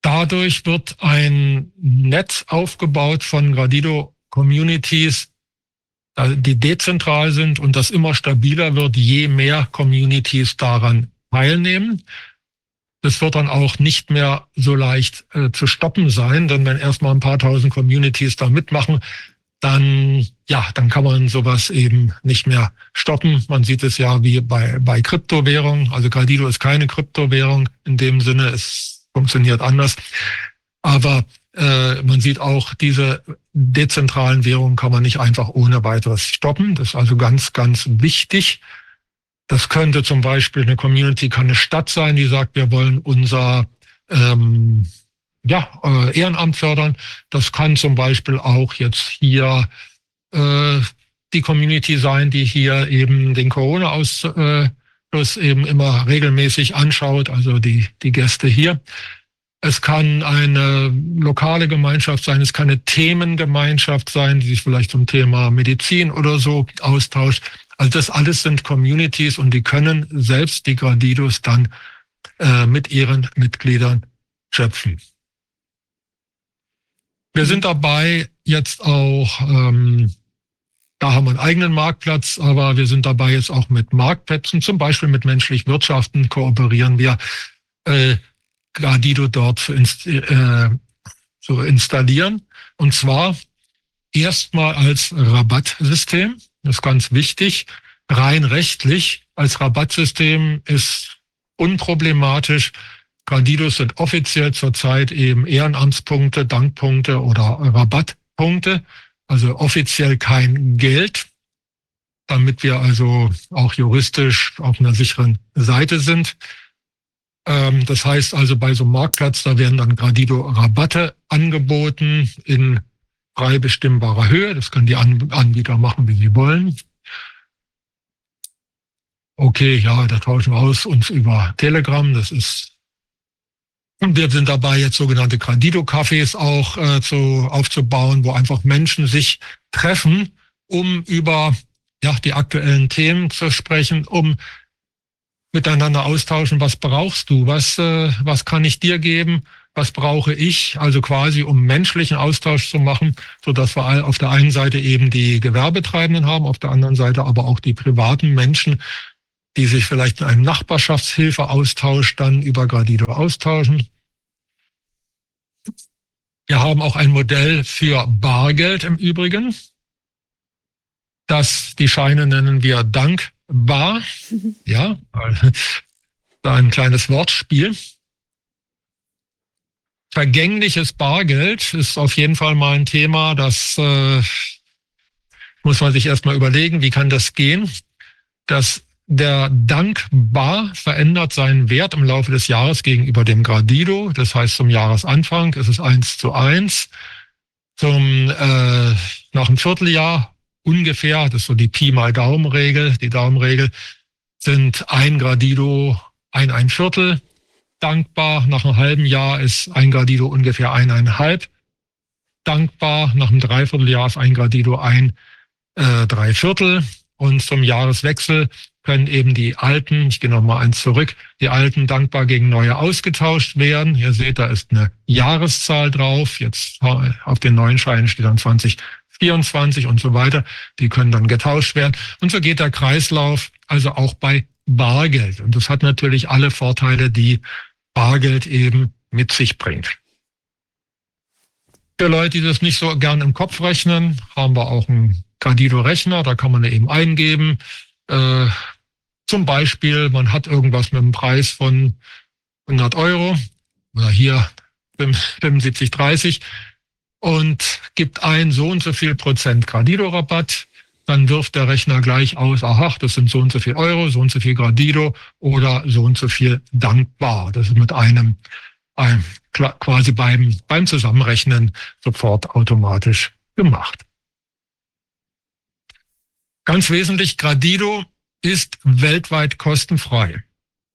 Dadurch wird ein Netz aufgebaut von Gradido Communities, die dezentral sind und das immer stabiler wird, je mehr Communities daran teilnehmen. Das wird dann auch nicht mehr so leicht äh, zu stoppen sein, denn wenn erstmal ein paar tausend Communities da mitmachen, dann, ja, dann kann man sowas eben nicht mehr stoppen. Man sieht es ja wie bei, bei Kryptowährungen. Also Gradido ist keine Kryptowährung in dem Sinne. Es funktioniert anders. Aber äh, man sieht auch, diese dezentralen Währungen kann man nicht einfach ohne weiteres stoppen. Das ist also ganz, ganz wichtig. Das könnte zum Beispiel eine Community, kann eine Stadt sein, die sagt, wir wollen unser ähm, ja, äh, Ehrenamt fördern. Das kann zum Beispiel auch jetzt hier äh, die Community sein, die hier eben den Corona-Ausschuss eben immer regelmäßig anschaut, also die, die Gäste hier. Es kann eine lokale Gemeinschaft sein, es kann eine Themengemeinschaft sein, die sich vielleicht zum Thema Medizin oder so austauscht. Also das alles sind Communities und die können selbst die Gradidos dann äh, mit ihren Mitgliedern schöpfen. Wir sind dabei jetzt auch, ähm, da haben wir einen eigenen Marktplatz, aber wir sind dabei jetzt auch mit Marktplätzen, zum Beispiel mit menschlich Wirtschaften kooperieren wir, äh, Gradido dort zu, inst äh, zu installieren. Und zwar erstmal als Rabattsystem. Das ist ganz wichtig. Rein rechtlich als Rabattsystem ist unproblematisch. Grandidos sind offiziell zurzeit eben Ehrenamtspunkte, Dankpunkte oder Rabattpunkte, also offiziell kein Geld, damit wir also auch juristisch auf einer sicheren Seite sind. Ähm, das heißt also bei so einem Marktplatz, da werden dann Gradido Rabatte angeboten in frei bestimmbarer Höhe. Das können die Anbieter machen, wie sie wollen. Okay, ja, da tauschen wir aus uns über Telegram. Das ist und wir sind dabei, jetzt sogenannte Gradido-Cafés auch äh, zu, aufzubauen, wo einfach Menschen sich treffen, um über ja, die aktuellen Themen zu sprechen, um miteinander austauschen, was brauchst du, was, äh, was kann ich dir geben, was brauche ich, also quasi um menschlichen Austausch zu machen, so dass wir auf der einen Seite eben die Gewerbetreibenden haben, auf der anderen Seite aber auch die privaten Menschen, die sich vielleicht in einem Nachbarschaftshilfeaustausch dann über Gradido austauschen. Wir haben auch ein Modell für Bargeld im Übrigen. Das, die Scheine nennen wir dankbar. Ja, ein kleines Wortspiel. Vergängliches Bargeld ist auf jeden Fall mal ein Thema, das äh, muss man sich erstmal überlegen, wie kann das gehen. Das der Dankbar verändert seinen Wert im Laufe des Jahres gegenüber dem Gradido. Das heißt, zum Jahresanfang ist es eins zu eins. Zum, äh, nach einem Vierteljahr ungefähr, das ist so die Pi mal Daumenregel, die Daumenregel, sind ein Gradido ein ein Viertel dankbar. Nach einem halben Jahr ist ein Gradido ungefähr eineinhalb dankbar. Nach einem Dreivierteljahr ist ein Gradido ein äh, Dreiviertel. Und zum Jahreswechsel können eben die alten, ich gehe noch mal eins zurück, die alten dankbar gegen neue ausgetauscht werden. Ihr seht, da ist eine Jahreszahl drauf. Jetzt auf den neuen Scheinen steht dann 2024 und so weiter. Die können dann getauscht werden. Und so geht der Kreislauf also auch bei Bargeld. Und das hat natürlich alle Vorteile, die Bargeld eben mit sich bringt. Für Leute, die das nicht so gern im Kopf rechnen, haben wir auch einen Gradido-Rechner, da kann man eben eingeben. Zum Beispiel, man hat irgendwas mit einem Preis von 100 Euro oder hier 75, 30 und gibt ein so und so viel Prozent Gradido-Rabatt. Dann wirft der Rechner gleich aus, aha, das sind so und so viel Euro, so und so viel Gradido oder so und so viel dankbar. Das ist mit einem quasi beim, beim Zusammenrechnen sofort automatisch gemacht. Ganz wesentlich, Gradido ist weltweit kostenfrei.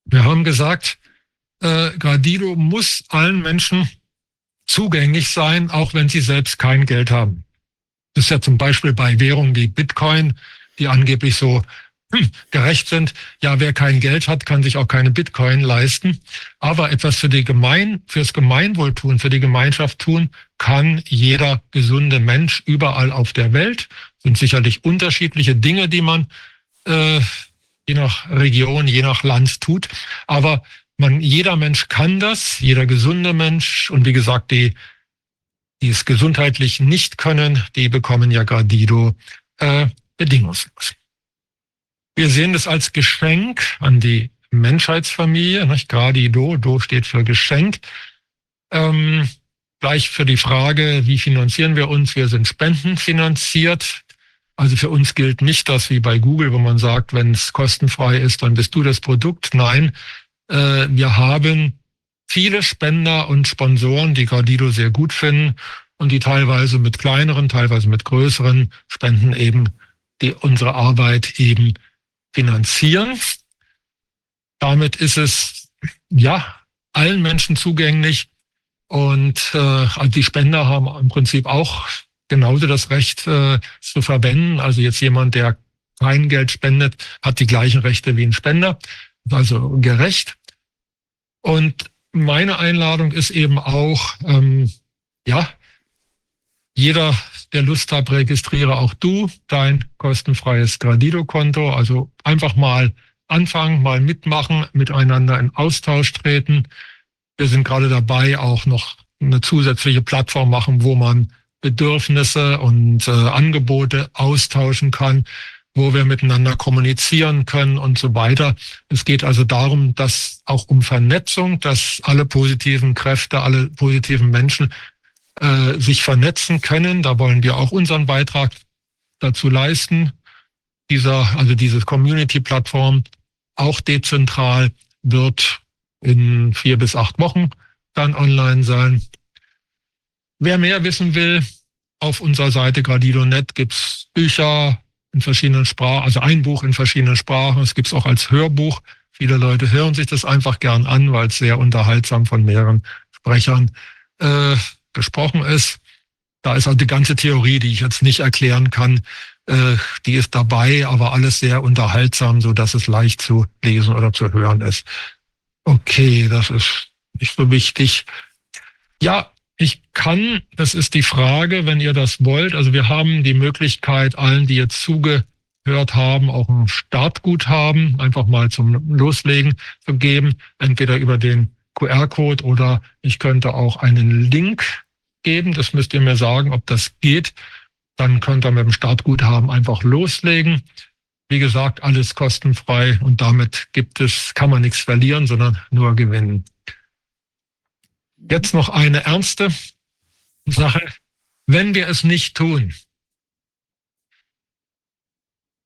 Wir haben gesagt, äh, Gradido muss allen Menschen zugänglich sein, auch wenn sie selbst kein Geld haben. Das ist ja zum Beispiel bei Währungen wie Bitcoin, die angeblich so hm, gerecht sind. Ja, wer kein Geld hat, kann sich auch keine Bitcoin leisten. Aber etwas für die Gemein, fürs Gemeinwohl tun, für die Gemeinschaft tun, kann jeder gesunde Mensch überall auf der Welt. Sind sicherlich unterschiedliche Dinge, die man äh, je nach Region, je nach Land tut. Aber man, jeder Mensch kann das, jeder gesunde Mensch. Und wie gesagt, die, die es gesundheitlich nicht können, die bekommen ja Gradido äh, bedingungslos. Wir sehen das als Geschenk an die Menschheitsfamilie, nicht? Gradi Do, Do steht für Geschenk. Ähm, gleich für die Frage, wie finanzieren wir uns? Wir sind spendenfinanziert. Also für uns gilt nicht das wie bei Google, wo man sagt, wenn es kostenfrei ist, dann bist du das Produkt. Nein, äh, wir haben viele Spender und Sponsoren, die Gradido sehr gut finden und die teilweise mit kleineren, teilweise mit größeren Spenden eben die unsere Arbeit eben finanzieren. Damit ist es ja allen Menschen zugänglich und äh, also die Spender haben im Prinzip auch genauso das Recht äh, zu verwenden. Also jetzt jemand, der kein Geld spendet, hat die gleichen Rechte wie ein Spender, also gerecht. Und meine Einladung ist eben auch, ähm, ja, jeder, der Lust hat, registriere auch du dein kostenfreies Gradido-Konto. Also einfach mal anfangen, mal mitmachen, miteinander in Austausch treten. Wir sind gerade dabei, auch noch eine zusätzliche Plattform machen, wo man Bedürfnisse und äh, Angebote austauschen kann, wo wir miteinander kommunizieren können und so weiter. Es geht also darum, dass auch um Vernetzung, dass alle positiven Kräfte, alle positiven Menschen äh, sich vernetzen können. Da wollen wir auch unseren Beitrag dazu leisten. Dieser, also diese Community-Plattform, auch dezentral, wird in vier bis acht Wochen dann online sein. Wer mehr wissen will, auf unserer Seite gradido.net gibt's Bücher in verschiedenen Sprachen, also ein Buch in verschiedenen Sprachen. Es gibt's auch als Hörbuch. Viele Leute hören sich das einfach gern an, weil es sehr unterhaltsam von mehreren Sprechern äh, gesprochen ist. Da ist auch die ganze Theorie, die ich jetzt nicht erklären kann, äh, die ist dabei, aber alles sehr unterhaltsam, so dass es leicht zu lesen oder zu hören ist. Okay, das ist nicht so wichtig. Ja, ich kann, das ist die Frage, wenn ihr das wollt. Also wir haben die Möglichkeit, allen, die jetzt zugehört haben, auch ein Startguthaben einfach mal zum Loslegen zu geben, entweder über den QR-Code oder ich könnte auch einen Link geben. Das müsst ihr mir sagen, ob das geht. Dann könnt ihr mit dem Startguthaben einfach loslegen. Wie gesagt, alles kostenfrei und damit gibt es, kann man nichts verlieren, sondern nur gewinnen. Jetzt noch eine ernste Sache. Wenn wir es nicht tun,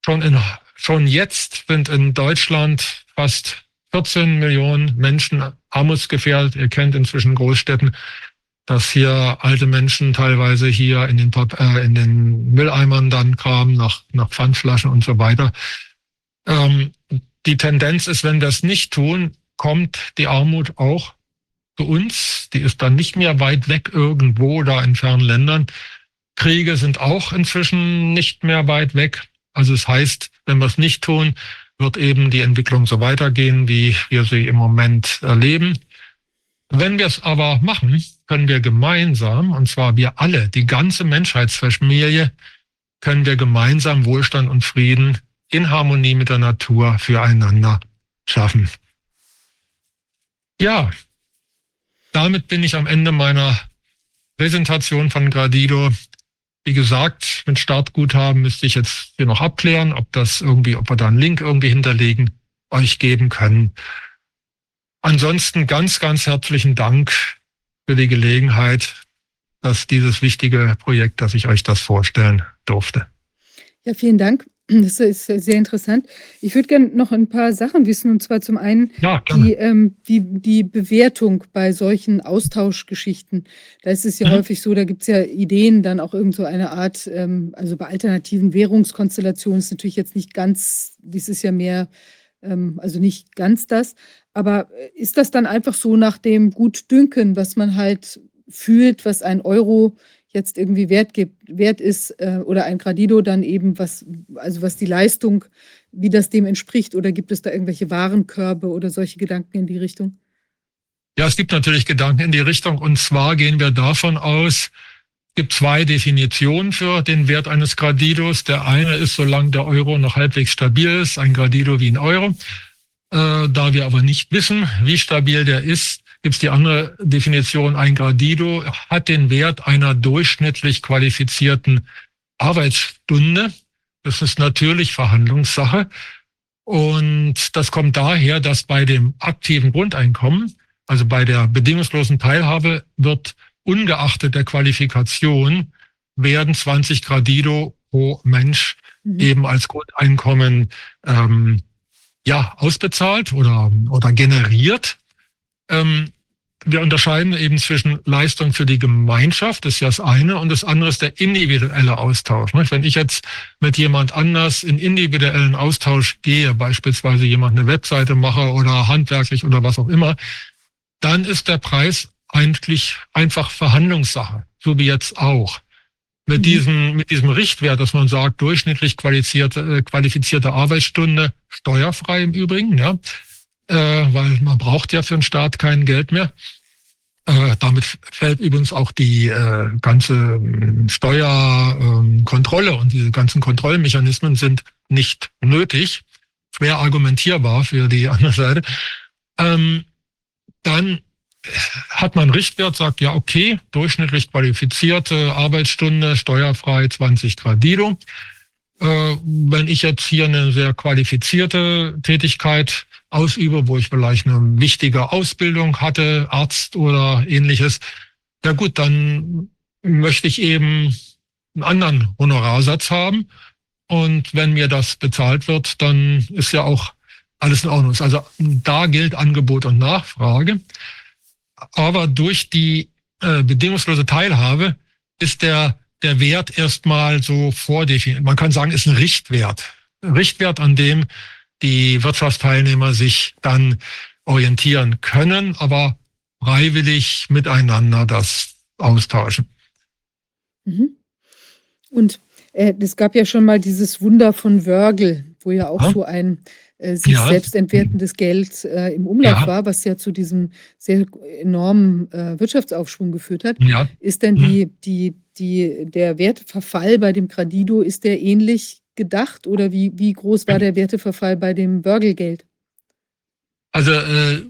schon, in, schon jetzt sind in Deutschland fast 14 Millionen Menschen armutsgefährdet. Ihr kennt inzwischen Großstädten, dass hier alte Menschen teilweise hier in den, äh, in den Mülleimern dann kamen, nach, nach Pfandflaschen und so weiter. Ähm, die Tendenz ist, wenn wir es nicht tun, kommt die Armut auch zu uns. Die ist dann nicht mehr weit weg irgendwo da in fernen Ländern. Kriege sind auch inzwischen nicht mehr weit weg. Also es heißt, wenn wir es nicht tun, wird eben die Entwicklung so weitergehen, wie wir sie im Moment erleben. Wenn wir es aber machen, können wir gemeinsam, und zwar wir alle, die ganze Menschheitsfamilie, können wir gemeinsam Wohlstand und Frieden in Harmonie mit der Natur füreinander schaffen. Ja, damit bin ich am Ende meiner Präsentation von Gradido. Wie gesagt, mit Startguthaben müsste ich jetzt hier noch abklären, ob das irgendwie, ob wir da einen Link irgendwie hinterlegen, euch geben können. Ansonsten ganz, ganz herzlichen Dank für die Gelegenheit, dass dieses wichtige Projekt, dass ich euch das vorstellen durfte. Ja, vielen Dank. Das ist sehr interessant. Ich würde gerne noch ein paar Sachen wissen, und zwar zum einen ja, die, ähm, die, die Bewertung bei solchen Austauschgeschichten. Da ist es ja mhm. häufig so, da gibt es ja Ideen, dann auch irgend so eine Art, ähm, also bei alternativen Währungskonstellationen ist natürlich jetzt nicht ganz, dies ist ja mehr, ähm, also nicht ganz das, aber äh, ist das dann einfach so nach dem Gutdünken, was man halt fühlt, was ein Euro jetzt irgendwie Wert gibt, wert ist äh, oder ein Gradido dann eben was, also was die Leistung, wie das dem entspricht oder gibt es da irgendwelche Warenkörbe oder solche Gedanken in die Richtung? Ja, es gibt natürlich Gedanken in die Richtung und zwar gehen wir davon aus, es gibt zwei Definitionen für den Wert eines Gradidos. Der eine ist, solange der Euro noch halbwegs stabil ist, ein Gradido wie ein Euro. Äh, da wir aber nicht wissen, wie stabil der ist, gibt es die andere Definition, ein Gradido hat den Wert einer durchschnittlich qualifizierten Arbeitsstunde. Das ist natürlich Verhandlungssache. Und das kommt daher, dass bei dem aktiven Grundeinkommen, also bei der bedingungslosen Teilhabe, wird ungeachtet der Qualifikation werden 20 Gradido pro Mensch mhm. eben als Grundeinkommen ähm, ja ausbezahlt oder oder generiert. Ähm, wir unterscheiden eben zwischen Leistung für die Gemeinschaft, das ist ja das eine, und das andere ist der individuelle Austausch. Wenn ich jetzt mit jemand anders in individuellen Austausch gehe, beispielsweise jemand eine Webseite mache oder handwerklich oder was auch immer, dann ist der Preis eigentlich einfach Verhandlungssache, so wie jetzt auch. Mit mhm. diesem, mit diesem Richtwert, dass man sagt, durchschnittlich qualifizierte, äh, qualifizierte Arbeitsstunde, steuerfrei im Übrigen, ja, äh, weil man braucht ja für den Staat kein Geld mehr. Äh, damit fällt übrigens auch die äh, ganze ähm, Steuerkontrolle ähm, und diese ganzen Kontrollmechanismen sind nicht nötig, schwer argumentierbar für die andere Seite. Ähm, dann hat man Richtwert, sagt ja, okay, durchschnittlich qualifizierte Arbeitsstunde, steuerfrei 20 Gradido. Äh, wenn ich jetzt hier eine sehr qualifizierte Tätigkeit ausübe, wo ich vielleicht eine wichtige Ausbildung hatte, Arzt oder ähnliches, ja gut, dann möchte ich eben einen anderen Honorarsatz haben. Und wenn mir das bezahlt wird, dann ist ja auch alles in Ordnung. Also da gilt Angebot und Nachfrage. Aber durch die äh, bedingungslose Teilhabe ist der, der Wert erstmal so vordefiniert. Man kann sagen, ist ein Richtwert. Richtwert, an dem die Wirtschaftsteilnehmer sich dann orientieren können, aber freiwillig miteinander das austauschen. Mhm. Und äh, es gab ja schon mal dieses Wunder von Wörgl, wo ja auch ja. so ein äh, sich ja. selbst entwertendes Geld äh, im Umlauf ja. war, was ja zu diesem sehr enormen äh, Wirtschaftsaufschwung geführt hat. Ist denn die, mhm. die, die, der Wertverfall bei dem Gradido, ist der ähnlich gedacht oder wie, wie groß war der Werteverfall bei dem Wörgelgeld? Also äh,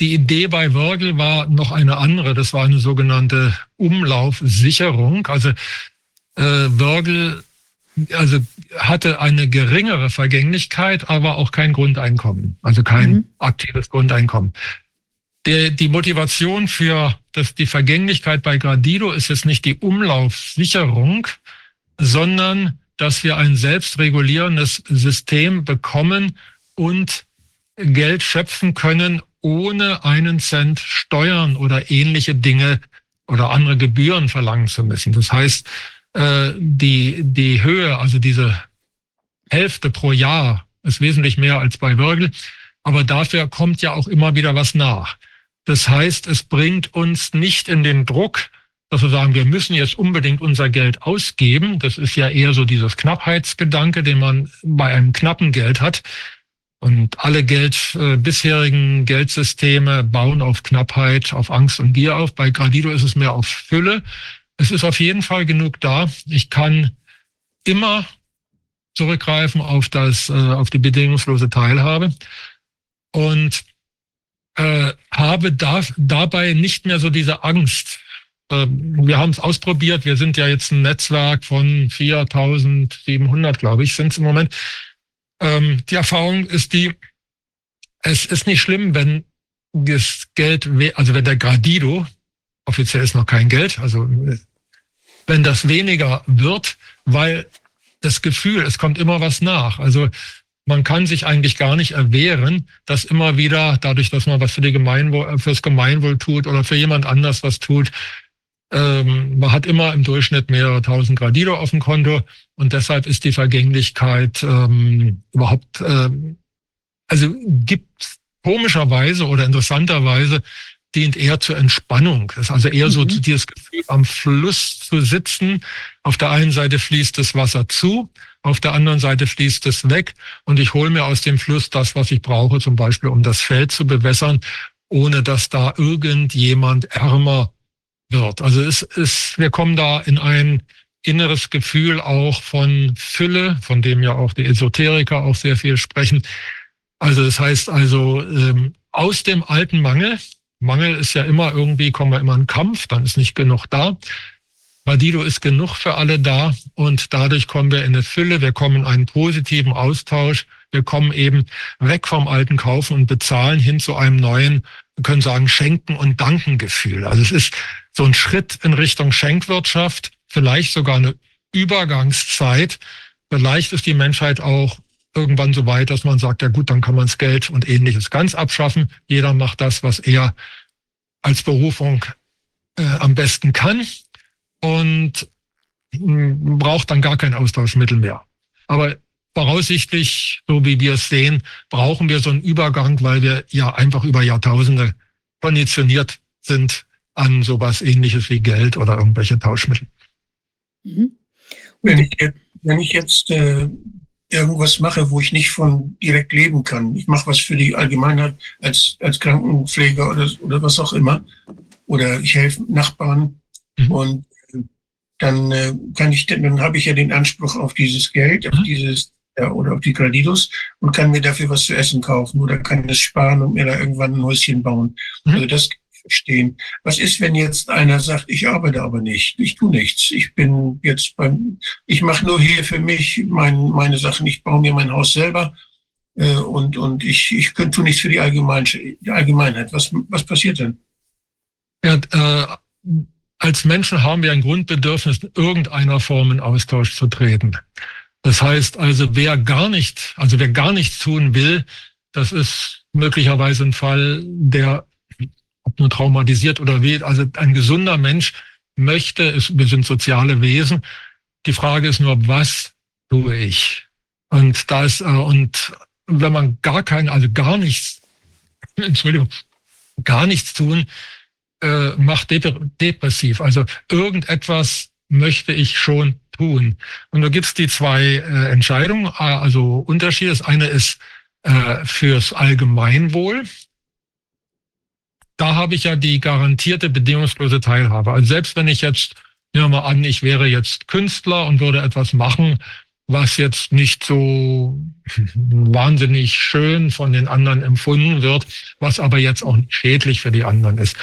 die Idee bei Wörgel war noch eine andere. Das war eine sogenannte Umlaufsicherung. Also äh, Wörgl also hatte eine geringere Vergänglichkeit, aber auch kein Grundeinkommen, also kein mhm. aktives Grundeinkommen. Der, die Motivation für das, die Vergänglichkeit bei Gradido ist jetzt nicht die Umlaufsicherung, sondern dass wir ein selbstregulierendes System bekommen und Geld schöpfen können, ohne einen Cent Steuern oder ähnliche Dinge oder andere Gebühren verlangen zu müssen. Das heißt, äh, die, die Höhe, also diese Hälfte pro Jahr, ist wesentlich mehr als bei Wörgl, aber dafür kommt ja auch immer wieder was nach. Das heißt, es bringt uns nicht in den Druck, dass wir sagen, wir müssen jetzt unbedingt unser Geld ausgeben. Das ist ja eher so dieses Knappheitsgedanke, den man bei einem knappen Geld hat. Und alle Geld, äh, bisherigen Geldsysteme bauen auf Knappheit, auf Angst und Gier auf. Bei Gradido ist es mehr auf Fülle. Es ist auf jeden Fall genug da. Ich kann immer zurückgreifen auf das, äh, auf die bedingungslose Teilhabe und äh, habe da, dabei nicht mehr so diese Angst. Äh, wir haben es ausprobiert. Wir sind ja jetzt ein Netzwerk von 4.700, glaube ich, sind es im Moment. Ähm, die Erfahrung ist die, es ist nicht schlimm, wenn das Geld, also wenn der Gradido, offiziell ist noch kein Geld, also wenn das weniger wird, weil das Gefühl, es kommt immer was nach. Also man kann sich eigentlich gar nicht erwehren, dass immer wieder, dadurch, dass man was für die Gemeinwohl, fürs Gemeinwohl tut oder für jemand anders was tut, ähm, man hat immer im Durchschnitt mehrere tausend Gradido auf dem Konto und deshalb ist die Vergänglichkeit ähm, überhaupt, ähm, also gibt komischerweise oder interessanterweise dient eher zur Entspannung. Das ist also eher mhm. so dieses Gefühl, am Fluss zu sitzen. Auf der einen Seite fließt das Wasser zu, auf der anderen Seite fließt es weg und ich hole mir aus dem Fluss das, was ich brauche, zum Beispiel um das Feld zu bewässern, ohne dass da irgendjemand ärmer wird. Also es ist, wir kommen da in ein inneres Gefühl auch von Fülle, von dem ja auch die Esoteriker auch sehr viel sprechen. Also das heißt also ähm, aus dem alten Mangel, Mangel ist ja immer irgendwie, kommen wir immer in Kampf, dann ist nicht genug da. Radido ist genug für alle da und dadurch kommen wir in eine Fülle, wir kommen in einen positiven Austausch, wir kommen eben weg vom alten Kaufen und Bezahlen hin zu einem neuen, wir können sagen, Schenken und Dankengefühl. Also es ist so ein Schritt in Richtung Schenkwirtschaft, vielleicht sogar eine Übergangszeit. Vielleicht ist die Menschheit auch irgendwann so weit, dass man sagt, ja gut, dann kann man das Geld und ähnliches ganz abschaffen. Jeder macht das, was er als Berufung äh, am besten kann und hm, braucht dann gar kein Austauschmittel mehr. Aber voraussichtlich, so wie wir es sehen, brauchen wir so einen Übergang, weil wir ja einfach über Jahrtausende konditioniert sind an sowas ähnliches wie Geld oder irgendwelche Tauschmittel. Mhm. Wenn ich, wenn ich jetzt äh, irgendwas mache, wo ich nicht von direkt leben kann. Ich mache was für die Allgemeinheit als, als Krankenpfleger oder, oder was auch immer. Oder ich helfe Nachbarn mhm. und äh, dann äh, kann ich, dann habe ich ja den Anspruch auf dieses Geld, auf mhm. dieses ja, oder auf die Kreditos und kann mir dafür was zu essen kaufen oder kann es sparen und mir da irgendwann ein Häuschen bauen. Mhm. Also das verstehen. Was ist, wenn jetzt einer sagt, ich arbeite aber nicht, ich tue nichts, ich bin jetzt beim, ich mache nur hier für mich mein, meine Sachen, ich baue mir mein Haus selber äh, und, und ich, ich tue nichts für die, Allgemein, die Allgemeinheit. Was, was passiert denn? Ja, äh, als Menschen haben wir ein Grundbedürfnis, in irgendeiner Form in Austausch zu treten. Das heißt also, wer gar nicht, also wer gar nichts tun will, das ist möglicherweise ein Fall, der ob nur traumatisiert oder weh. Also ein gesunder Mensch möchte, ist, wir sind soziale Wesen. Die Frage ist nur, was tue ich? Und da ist, äh, und wenn man gar kein, also gar nichts, Entschuldigung, gar nichts tun, äh, macht depressiv. Also irgendetwas möchte ich schon tun. Und da gibt's die zwei äh, Entscheidungen, also Unterschiede. Das eine ist äh, fürs Allgemeinwohl da habe ich ja die garantierte bedingungslose Teilhabe. Also selbst wenn ich jetzt, nehmen wir mal an, ich wäre jetzt Künstler und würde etwas machen, was jetzt nicht so wahnsinnig schön von den anderen empfunden wird, was aber jetzt auch schädlich für die anderen ist,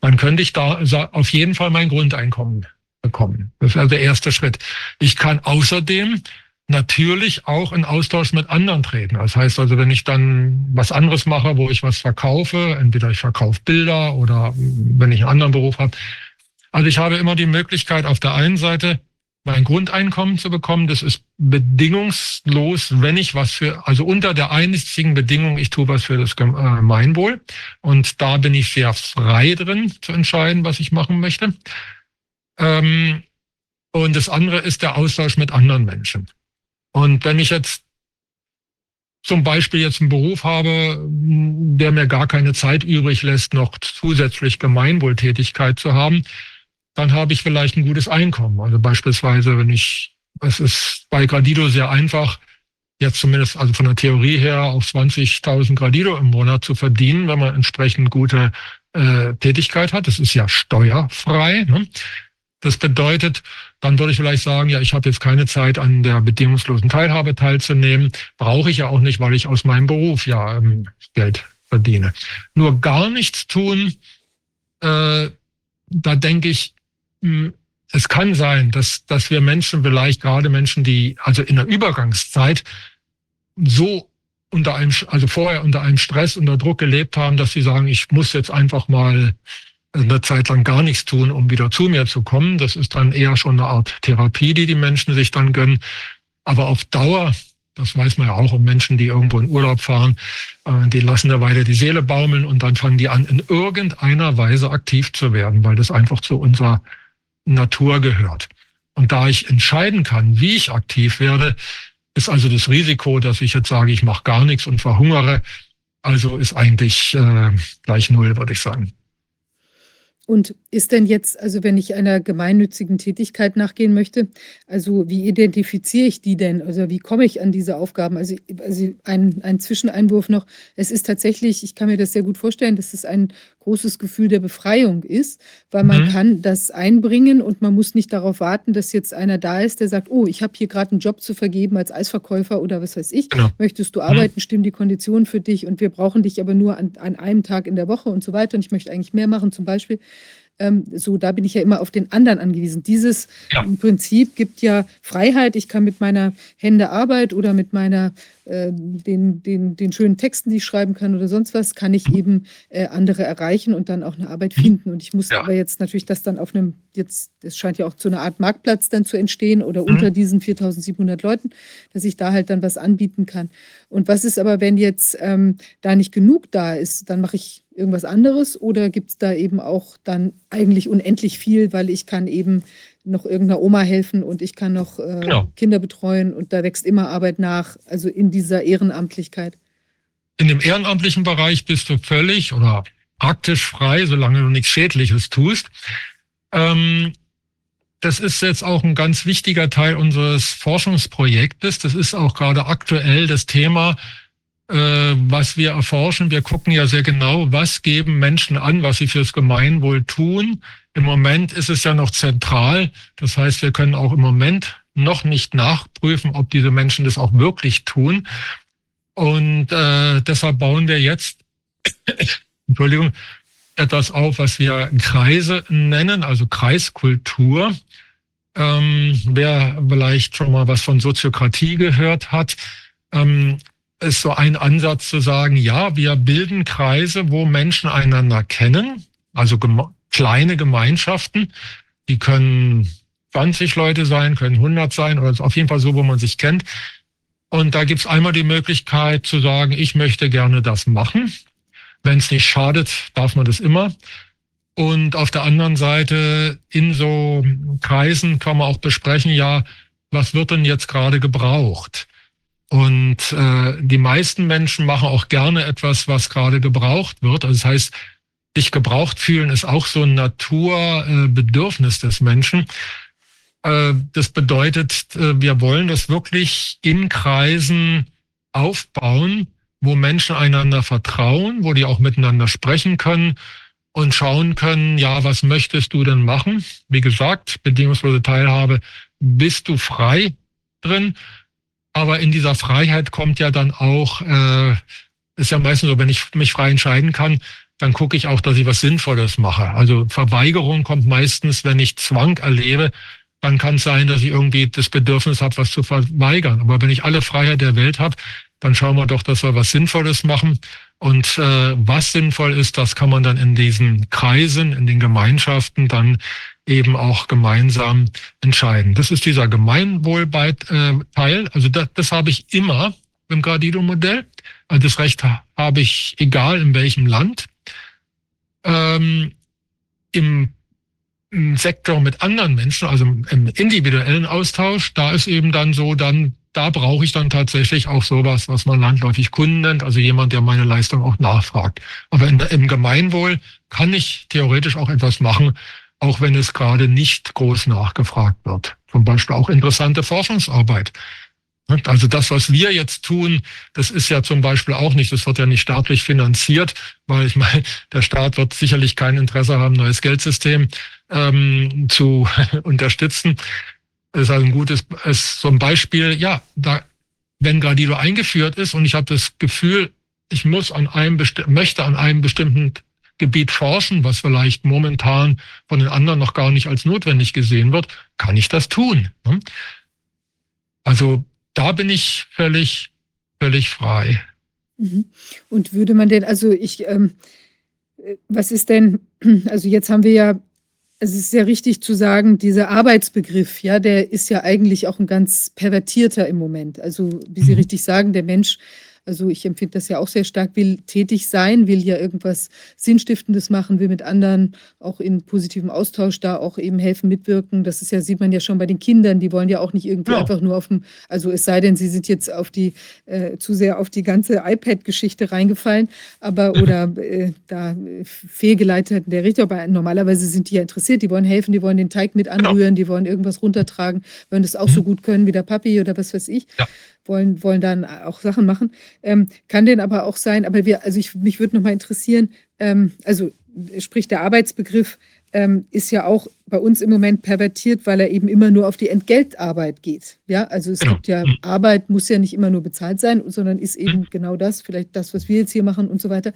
dann könnte ich da auf jeden Fall mein Grundeinkommen bekommen. Das ist also der erste Schritt. Ich kann außerdem natürlich auch in Austausch mit anderen treten. Das heißt also, wenn ich dann was anderes mache, wo ich was verkaufe, entweder ich verkaufe Bilder oder wenn ich einen anderen Beruf habe. Also ich habe immer die Möglichkeit, auf der einen Seite mein Grundeinkommen zu bekommen. Das ist bedingungslos, wenn ich was für, also unter der einzigen Bedingung, ich tue was für das Gemeinwohl. Und da bin ich sehr frei drin zu entscheiden, was ich machen möchte. Ähm, und das andere ist der Austausch mit anderen Menschen. Und wenn ich jetzt zum Beispiel jetzt einen Beruf habe, der mir gar keine Zeit übrig lässt, noch zusätzlich Gemeinwohltätigkeit zu haben, dann habe ich vielleicht ein gutes Einkommen. Also beispielsweise, wenn ich, es ist bei Gradido sehr einfach, jetzt zumindest also von der Theorie her auf 20.000 Gradido im Monat zu verdienen, wenn man entsprechend gute äh, Tätigkeit hat. Das ist ja steuerfrei. Ne? Das bedeutet, dann würde ich vielleicht sagen, ja, ich habe jetzt keine Zeit an der bedingungslosen Teilhabe teilzunehmen. Brauche ich ja auch nicht, weil ich aus meinem Beruf ja ähm, Geld verdiene. Nur gar nichts tun, äh, da denke ich, mh, hm, es kann sein, dass, dass wir Menschen vielleicht gerade Menschen, die also in der Übergangszeit so unter einem, also vorher unter einem Stress, unter Druck gelebt haben, dass sie sagen, ich muss jetzt einfach mal eine Zeit lang gar nichts tun, um wieder zu mir zu kommen. Das ist dann eher schon eine Art Therapie, die die Menschen sich dann gönnen. Aber auf Dauer, das weiß man ja auch um Menschen, die irgendwo in Urlaub fahren, äh, die lassen da weiter die Seele baumeln und dann fangen die an, in irgendeiner Weise aktiv zu werden, weil das einfach zu unserer Natur gehört. Und da ich entscheiden kann, wie ich aktiv werde, ist also das Risiko, dass ich jetzt sage, ich mache gar nichts und verhungere, also ist eigentlich äh, gleich null, würde ich sagen. Und ist denn jetzt, also wenn ich einer gemeinnützigen Tätigkeit nachgehen möchte, also wie identifiziere ich die denn? Also wie komme ich an diese Aufgaben? Also, also ein, ein Zwischeneinwurf noch. Es ist tatsächlich, ich kann mir das sehr gut vorstellen, dass es ein großes Gefühl der Befreiung ist, weil man mhm. kann das einbringen und man muss nicht darauf warten, dass jetzt einer da ist, der sagt, oh, ich habe hier gerade einen Job zu vergeben als Eisverkäufer oder was weiß ich. Genau. Möchtest du mhm. arbeiten, mhm. stimmen die Konditionen für dich und wir brauchen dich aber nur an, an einem Tag in der Woche und so weiter und ich möchte eigentlich mehr machen zum Beispiel. Ähm, so, da bin ich ja immer auf den anderen angewiesen. Dieses ja. Prinzip gibt ja Freiheit. Ich kann mit meiner Hände Arbeit oder mit meiner äh, den, den, den schönen Texten, die ich schreiben kann oder sonst was, kann ich eben äh, andere erreichen und dann auch eine Arbeit finden. Und ich muss ja. aber jetzt natürlich das dann auf einem, jetzt, es scheint ja auch zu einer Art Marktplatz dann zu entstehen oder mhm. unter diesen 4700 Leuten, dass ich da halt dann was anbieten kann. Und was ist aber, wenn jetzt ähm, da nicht genug da ist, dann mache ich irgendwas anderes oder gibt es da eben auch dann eigentlich unendlich viel, weil ich kann eben noch irgendeiner Oma helfen und ich kann noch äh, genau. Kinder betreuen und da wächst immer Arbeit nach, also in dieser Ehrenamtlichkeit. In dem ehrenamtlichen Bereich bist du völlig oder praktisch frei, solange du nichts Schädliches tust. Ähm, das ist jetzt auch ein ganz wichtiger Teil unseres Forschungsprojektes. Das ist auch gerade aktuell das Thema, was wir erforschen. Wir gucken ja sehr genau, was geben Menschen an, was sie fürs Gemeinwohl tun. Im Moment ist es ja noch zentral. Das heißt, wir können auch im Moment noch nicht nachprüfen, ob diese Menschen das auch wirklich tun. Und äh, deshalb bauen wir jetzt, Entschuldigung, etwas auf, was wir Kreise nennen, also Kreiskultur. Ähm, wer vielleicht schon mal was von Soziokratie gehört hat, ähm, ist so ein Ansatz zu sagen, ja, wir bilden Kreise, wo Menschen einander kennen, also geme kleine Gemeinschaften, die können 20 Leute sein, können 100 sein oder auf jeden Fall so, wo man sich kennt. Und da gibt's einmal die Möglichkeit zu sagen, ich möchte gerne das machen. Wenn es nicht schadet, darf man das immer. Und auf der anderen Seite in so Kreisen kann man auch besprechen, ja, was wird denn jetzt gerade gebraucht? Und äh, die meisten Menschen machen auch gerne etwas, was gerade gebraucht wird. Also das heißt, sich gebraucht fühlen ist auch so ein Naturbedürfnis des Menschen. Äh, das bedeutet, äh, wir wollen das wirklich in Kreisen aufbauen, wo Menschen einander vertrauen, wo die auch miteinander sprechen können und schauen können, ja, was möchtest du denn machen? Wie gesagt, bedingungslose Teilhabe, bist du frei drin? Aber in dieser Freiheit kommt ja dann auch, äh, ist ja meistens so, wenn ich mich frei entscheiden kann, dann gucke ich auch, dass ich was Sinnvolles mache. Also Verweigerung kommt meistens, wenn ich Zwang erlebe, dann kann es sein, dass ich irgendwie das Bedürfnis habe, was zu verweigern. Aber wenn ich alle Freiheit der Welt habe, dann schauen wir doch, dass wir was Sinnvolles machen. Und äh, was sinnvoll ist, das kann man dann in diesen Kreisen, in den Gemeinschaften dann eben auch gemeinsam entscheiden. Das ist dieser Gemeinwohlteil. Also das, das habe ich immer im Gradido-Modell. Also das Recht habe ich egal in welchem Land. Ähm, im, Im Sektor mit anderen Menschen, also im individuellen Austausch, da ist eben dann so, dann da brauche ich dann tatsächlich auch sowas, was man landläufig Kunden nennt, also jemand, der meine Leistung auch nachfragt. Aber in, im Gemeinwohl kann ich theoretisch auch etwas machen, auch wenn es gerade nicht groß nachgefragt wird. Zum Beispiel auch interessante Forschungsarbeit. Also das, was wir jetzt tun, das ist ja zum Beispiel auch nicht, das wird ja nicht staatlich finanziert, weil ich meine, der Staat wird sicherlich kein Interesse haben, neues Geldsystem ähm, zu unterstützen. Das ist also ein gutes, ist so ein Beispiel, ja, da, wenn Gradido eingeführt ist und ich habe das Gefühl, ich muss an einem möchte an einem bestimmten Gebiet forschen, was vielleicht momentan von den anderen noch gar nicht als notwendig gesehen wird, kann ich das tun. Ne? Also da bin ich völlig, völlig frei. Mhm. Und würde man denn, also ich, ähm, äh, was ist denn, also jetzt haben wir ja, es ist ja richtig zu sagen, dieser Arbeitsbegriff, ja, der ist ja eigentlich auch ein ganz pervertierter im Moment. Also, wie Sie mhm. richtig sagen, der Mensch also ich empfinde das ja auch sehr stark, will tätig sein, will ja irgendwas Sinnstiftendes machen, will mit anderen auch in positivem Austausch da auch eben helfen, mitwirken. Das ist ja, sieht man ja schon bei den Kindern, die wollen ja auch nicht irgendwie ja. einfach nur auf dem, also es sei denn, sie sind jetzt auf die, äh, zu sehr auf die ganze iPad-Geschichte reingefallen, aber mhm. oder äh, da fehlgeleitet in der Richtung, aber normalerweise sind die ja interessiert, die wollen helfen, die wollen den Teig mit genau. anrühren, die wollen irgendwas runtertragen, wollen das auch mhm. so gut können wie der Papi oder was weiß ich. Ja wollen, wollen dann auch Sachen machen. Ähm, kann denn aber auch sein, aber wir, also ich, mich würde nochmal interessieren, ähm, also sprich der Arbeitsbegriff ähm, ist ja auch bei uns im Moment pervertiert, weil er eben immer nur auf die Entgeltarbeit geht. Ja, also es genau. gibt ja, mhm. Arbeit muss ja nicht immer nur bezahlt sein, sondern ist eben mhm. genau das, vielleicht das, was wir jetzt hier machen und so weiter.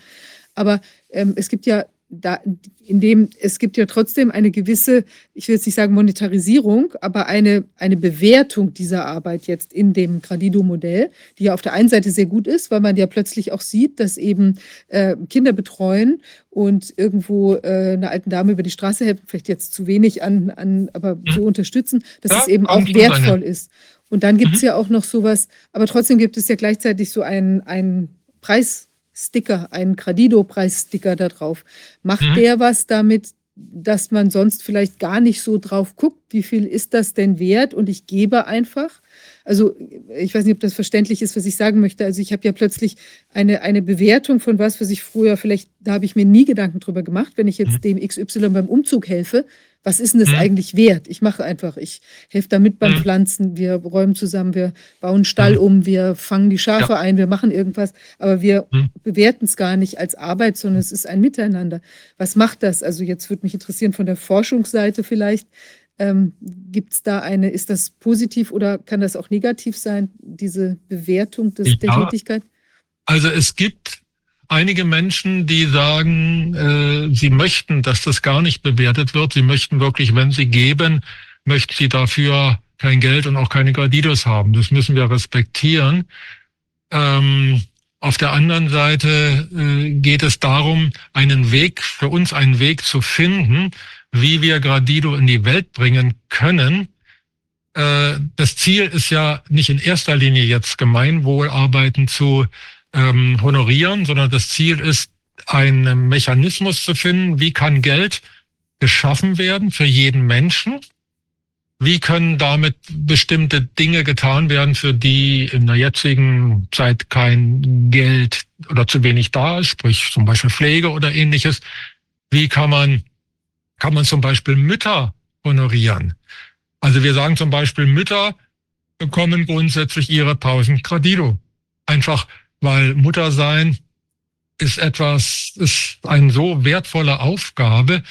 Aber ähm, es gibt ja da, in dem es gibt ja trotzdem eine gewisse, ich will jetzt nicht sagen Monetarisierung, aber eine, eine Bewertung dieser Arbeit jetzt in dem Gradido-Modell, die ja auf der einen Seite sehr gut ist, weil man ja plötzlich auch sieht, dass eben äh, Kinder betreuen und irgendwo äh, einer alten Dame über die Straße helfen, vielleicht jetzt zu wenig an, an aber mhm. so unterstützen, dass ja, es eben auch wertvoll ist. Und dann gibt es mhm. ja auch noch sowas, aber trotzdem gibt es ja gleichzeitig so einen, einen Preis. Sticker, einen Gradido-Preis-Sticker da drauf. Macht mhm. der was damit, dass man sonst vielleicht gar nicht so drauf guckt, wie viel ist das denn wert und ich gebe einfach? Also ich weiß nicht, ob das verständlich ist, was ich sagen möchte. Also ich habe ja plötzlich eine, eine Bewertung von was, was ich früher vielleicht, da habe ich mir nie Gedanken drüber gemacht, wenn ich jetzt mhm. dem XY beim Umzug helfe, was ist denn das mhm. eigentlich wert? Ich mache einfach, ich helfe damit beim mhm. Pflanzen, wir räumen zusammen, wir bauen einen Stall mhm. um, wir fangen die Schafe ja. ein, wir machen irgendwas, aber wir mhm. bewerten es gar nicht als Arbeit, sondern es ist ein Miteinander. Was macht das? Also jetzt würde mich interessieren von der Forschungsseite vielleicht, ähm, Gibt es da eine, ist das positiv oder kann das auch negativ sein, diese Bewertung des, ja, der Tätigkeit? Also es gibt einige Menschen, die sagen, äh, sie möchten, dass das gar nicht bewertet wird. Sie möchten wirklich, wenn sie geben, möchten sie dafür kein Geld und auch keine Gradidos haben. Das müssen wir respektieren. Ähm, auf der anderen Seite äh, geht es darum, einen Weg, für uns einen Weg zu finden, wie wir Gradido in die Welt bringen können. Äh, das Ziel ist ja nicht in erster Linie jetzt Gemeinwohlarbeiten zu ähm, honorieren, sondern das Ziel ist, einen Mechanismus zu finden, wie kann Geld geschaffen werden für jeden Menschen, wie können damit bestimmte Dinge getan werden, für die in der jetzigen Zeit kein Geld oder zu wenig da ist, sprich zum Beispiel Pflege oder ähnliches. Wie kann man, kann man zum Beispiel Mütter honorieren? Also wir sagen zum Beispiel, Mütter bekommen grundsätzlich ihre 1000 Gradido. Einfach weil Muttersein ist etwas, ist eine so wertvolle Aufgabe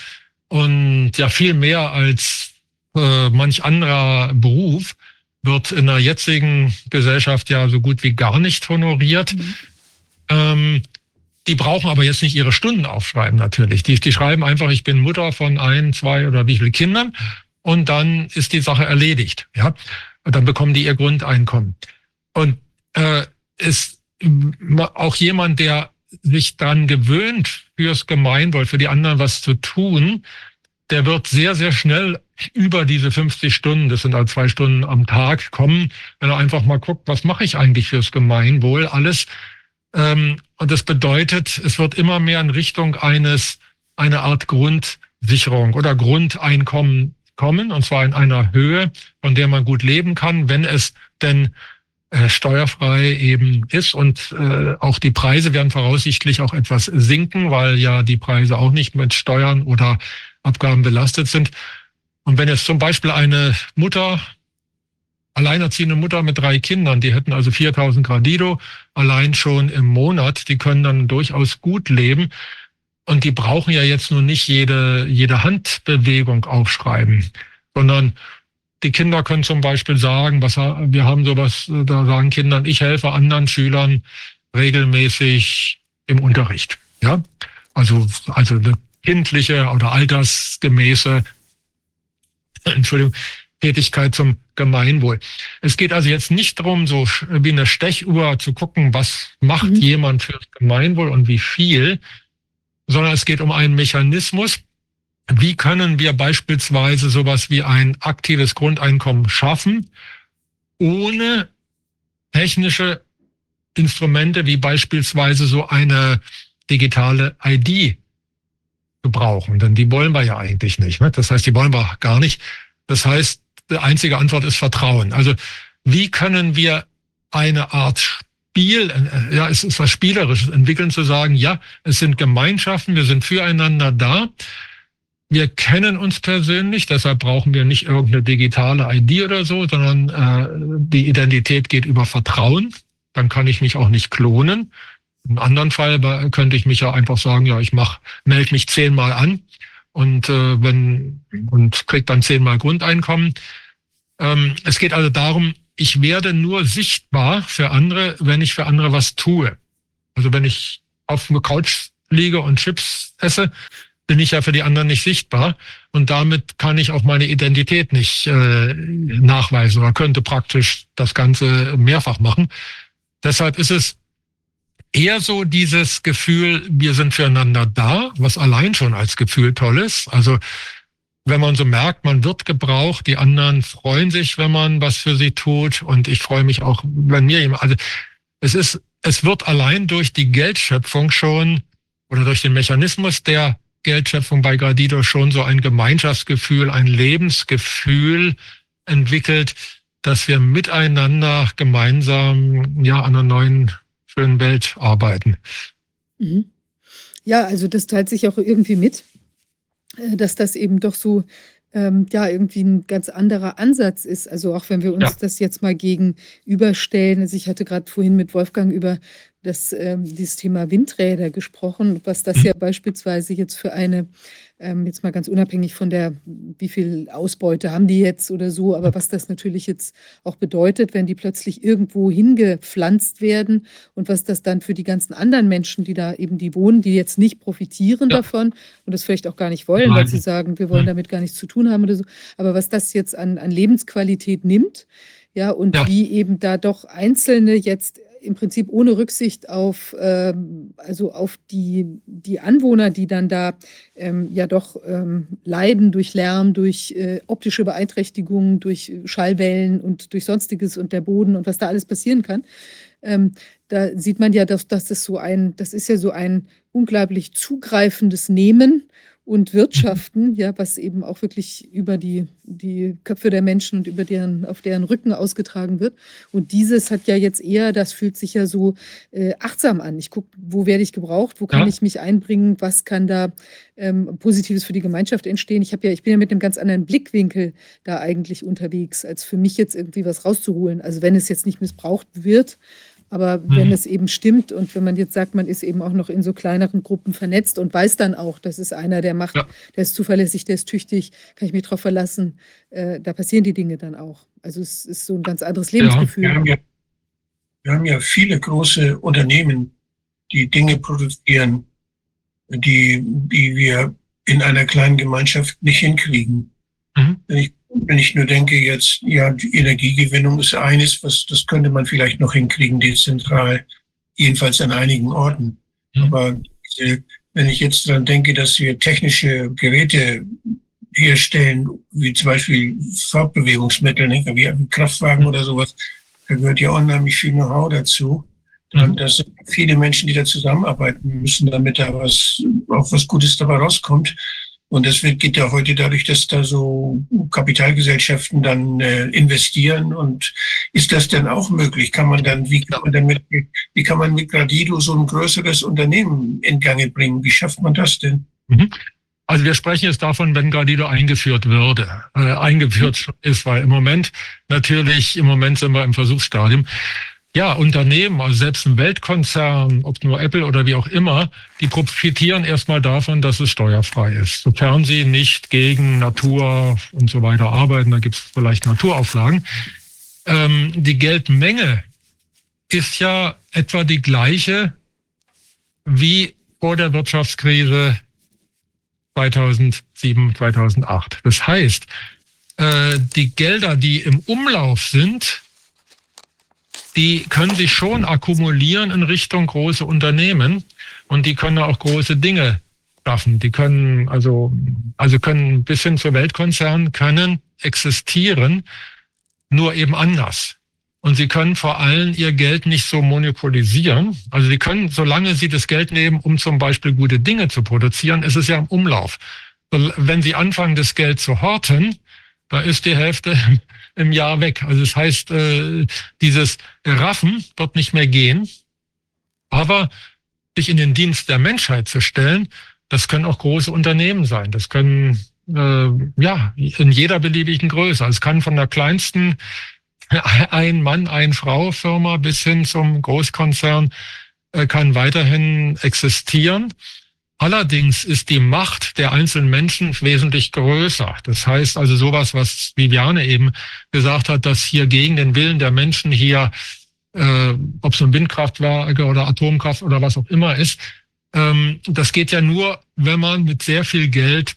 und ja viel mehr als äh, manch anderer Beruf wird in der jetzigen Gesellschaft ja so gut wie gar nicht honoriert. Mhm. Ähm, die brauchen aber jetzt nicht ihre Stunden aufschreiben natürlich. Die, die schreiben einfach, ich bin Mutter von ein, zwei oder wie viel Kindern und dann ist die Sache erledigt. Ja, und dann bekommen die ihr Grundeinkommen. Und äh, ist auch jemand, der sich dann gewöhnt, fürs Gemeinwohl, für die anderen was zu tun, der wird sehr, sehr schnell über diese 50 Stunden, das sind halt zwei Stunden am Tag, kommen, wenn er einfach mal guckt, was mache ich eigentlich fürs Gemeinwohl, alles. Ähm, und das bedeutet, es wird immer mehr in Richtung eines, einer Art Grundsicherung oder Grundeinkommen kommen, und zwar in einer Höhe, von der man gut leben kann, wenn es denn steuerfrei eben ist und äh, auch die Preise werden voraussichtlich auch etwas sinken, weil ja die Preise auch nicht mit Steuern oder Abgaben belastet sind. Und wenn jetzt zum Beispiel eine Mutter alleinerziehende Mutter mit drei Kindern, die hätten also 4000 Gradido allein schon im Monat, die können dann durchaus gut leben. Und die brauchen ja jetzt nur nicht jede, jede Handbewegung aufschreiben, sondern die Kinder können zum Beispiel sagen, was, wir haben sowas, da sagen Kindern, ich helfe anderen Schülern regelmäßig im Unterricht. Ja, also, also eine kindliche oder altersgemäße, Entschuldigung, Tätigkeit zum Gemeinwohl. Es geht also jetzt nicht darum, so wie eine Stechuhr zu gucken, was macht mhm. jemand fürs Gemeinwohl und wie viel, sondern es geht um einen Mechanismus, wie können wir beispielsweise sowas wie ein aktives Grundeinkommen schaffen, ohne technische Instrumente wie beispielsweise so eine digitale ID zu brauchen. Denn die wollen wir ja eigentlich nicht. Ne? Das heißt, die wollen wir gar nicht. Das heißt, die einzige Antwort ist Vertrauen. Also wie können wir eine Art Spiel, äh, ja, es ist was Spielerisches entwickeln, zu sagen, ja, es sind Gemeinschaften, wir sind füreinander da. Wir kennen uns persönlich, deshalb brauchen wir nicht irgendeine digitale ID oder so, sondern äh, die Identität geht über Vertrauen. Dann kann ich mich auch nicht klonen. Im anderen Fall könnte ich mich ja einfach sagen, ja, ich mach, melde mich zehnmal an und äh, wenn und krieg dann zehnmal Grundeinkommen. Ähm, es geht also darum, ich werde nur sichtbar für andere, wenn ich für andere was tue. Also wenn ich auf dem Couch liege und Chips esse, bin ich ja für die anderen nicht sichtbar und damit kann ich auch meine Identität nicht äh, nachweisen oder könnte praktisch das Ganze mehrfach machen. Deshalb ist es eher so dieses Gefühl, wir sind füreinander da, was allein schon als Gefühl toll ist. Also wenn man so merkt, man wird gebraucht, die anderen freuen sich, wenn man was für sie tut und ich freue mich auch, wenn mir jemand, also es ist, es wird allein durch die Geldschöpfung schon oder durch den Mechanismus der Geldschöpfung bei Gradido schon so ein Gemeinschaftsgefühl, ein Lebensgefühl entwickelt, dass wir miteinander gemeinsam ja an einer neuen schönen Welt arbeiten. Mhm. Ja, also das teilt sich auch irgendwie mit, äh, dass das eben doch so ähm, ja irgendwie ein ganz anderer Ansatz ist. Also auch wenn wir uns ja. das jetzt mal gegenüberstellen. Also ich hatte gerade vorhin mit Wolfgang über das, ähm, dieses Thema Windräder gesprochen, was das ja beispielsweise jetzt für eine, ähm, jetzt mal ganz unabhängig von der, wie viel Ausbeute haben die jetzt oder so, aber was das natürlich jetzt auch bedeutet, wenn die plötzlich irgendwo hingepflanzt werden und was das dann für die ganzen anderen Menschen, die da eben die wohnen, die jetzt nicht profitieren ja. davon und das vielleicht auch gar nicht wollen, Nein. weil sie sagen, wir wollen damit gar nichts zu tun haben oder so, aber was das jetzt an, an Lebensqualität nimmt, ja, und ja. wie eben da doch Einzelne jetzt im Prinzip ohne Rücksicht auf, ähm, also auf die, die Anwohner, die dann da ähm, ja doch ähm, leiden durch Lärm, durch äh, optische Beeinträchtigungen, durch Schallwellen und durch Sonstiges und der Boden und was da alles passieren kann. Ähm, da sieht man ja, dass, dass das so ein, das ist ja so ein unglaublich zugreifendes Nehmen und Wirtschaften, ja, was eben auch wirklich über die, die Köpfe der Menschen und über deren, auf deren Rücken ausgetragen wird. Und dieses hat ja jetzt eher, das fühlt sich ja so äh, achtsam an. Ich gucke, wo werde ich gebraucht, wo kann ja. ich mich einbringen, was kann da ähm, Positives für die Gemeinschaft entstehen. Ich habe ja, ich bin ja mit einem ganz anderen Blickwinkel da eigentlich unterwegs, als für mich jetzt irgendwie was rauszuholen. Also wenn es jetzt nicht missbraucht wird, aber mhm. wenn es eben stimmt und wenn man jetzt sagt, man ist eben auch noch in so kleineren Gruppen vernetzt und weiß dann auch, das ist einer, der macht, ja. der ist zuverlässig, der ist tüchtig, kann ich mich darauf verlassen, äh, da passieren die Dinge dann auch. Also es ist so ein ganz anderes Lebensgefühl. Ja, wir, haben ja, wir haben ja viele große Unternehmen, die Dinge produzieren, die, die wir in einer kleinen Gemeinschaft nicht hinkriegen. Mhm. Wenn ich wenn ich nur denke jetzt, ja, die Energiegewinnung ist eines, was, das könnte man vielleicht noch hinkriegen, dezentral, jedenfalls an einigen Orten. Mhm. Aber wenn ich jetzt daran denke, dass wir technische Geräte herstellen, wie zum Beispiel Fortbewegungsmittel, nicht? wie ein Kraftwagen oder sowas, da gehört ja unheimlich viel Know-how dazu. Dann, mhm. das sind viele Menschen, die da zusammenarbeiten müssen, damit da was, auch was Gutes dabei rauskommt. Und das wird, geht ja heute dadurch, dass da so Kapitalgesellschaften dann äh, investieren. Und ist das denn auch möglich? Kann man dann, wie kann man damit, wie kann man mit Gradido so ein größeres Unternehmen in Gange bringen? Wie schafft man das denn? Mhm. Also wir sprechen jetzt davon, wenn Gradido eingeführt würde, äh, eingeführt ist, weil im Moment natürlich, im Moment sind wir im Versuchsstadium. Ja, Unternehmen, also selbst ein Weltkonzern, ob nur Apple oder wie auch immer, die profitieren erstmal davon, dass es steuerfrei ist. Sofern sie nicht gegen Natur und so weiter arbeiten, da gibt es vielleicht Naturauflagen. Ähm, die Geldmenge ist ja etwa die gleiche wie vor der Wirtschaftskrise 2007, 2008. Das heißt, äh, die Gelder, die im Umlauf sind, die können sich schon akkumulieren in Richtung große Unternehmen und die können auch große Dinge schaffen. Die können also, also können bis hin zu Weltkonzernen können existieren, nur eben anders. Und sie können vor allem ihr Geld nicht so monopolisieren. Also sie können, solange sie das Geld nehmen, um zum Beispiel gute Dinge zu produzieren, ist es ja im Umlauf. Wenn sie anfangen, das Geld zu horten, da ist die Hälfte im Jahr weg. Also das heißt, äh, dieses Raffen wird nicht mehr gehen. Aber sich in den Dienst der Menschheit zu stellen, das können auch große Unternehmen sein. Das können äh, ja in jeder beliebigen Größe. Also es kann von der kleinsten ein Mann, ein Frau Firma bis hin zum Großkonzern äh, kann weiterhin existieren. Allerdings ist die Macht der einzelnen Menschen wesentlich größer. Das heißt also sowas, was Viviane eben gesagt hat, dass hier gegen den Willen der Menschen hier, äh, ob es ein Windkraftwerke oder Atomkraft oder was auch immer ist, ähm, das geht ja nur, wenn man mit sehr viel Geld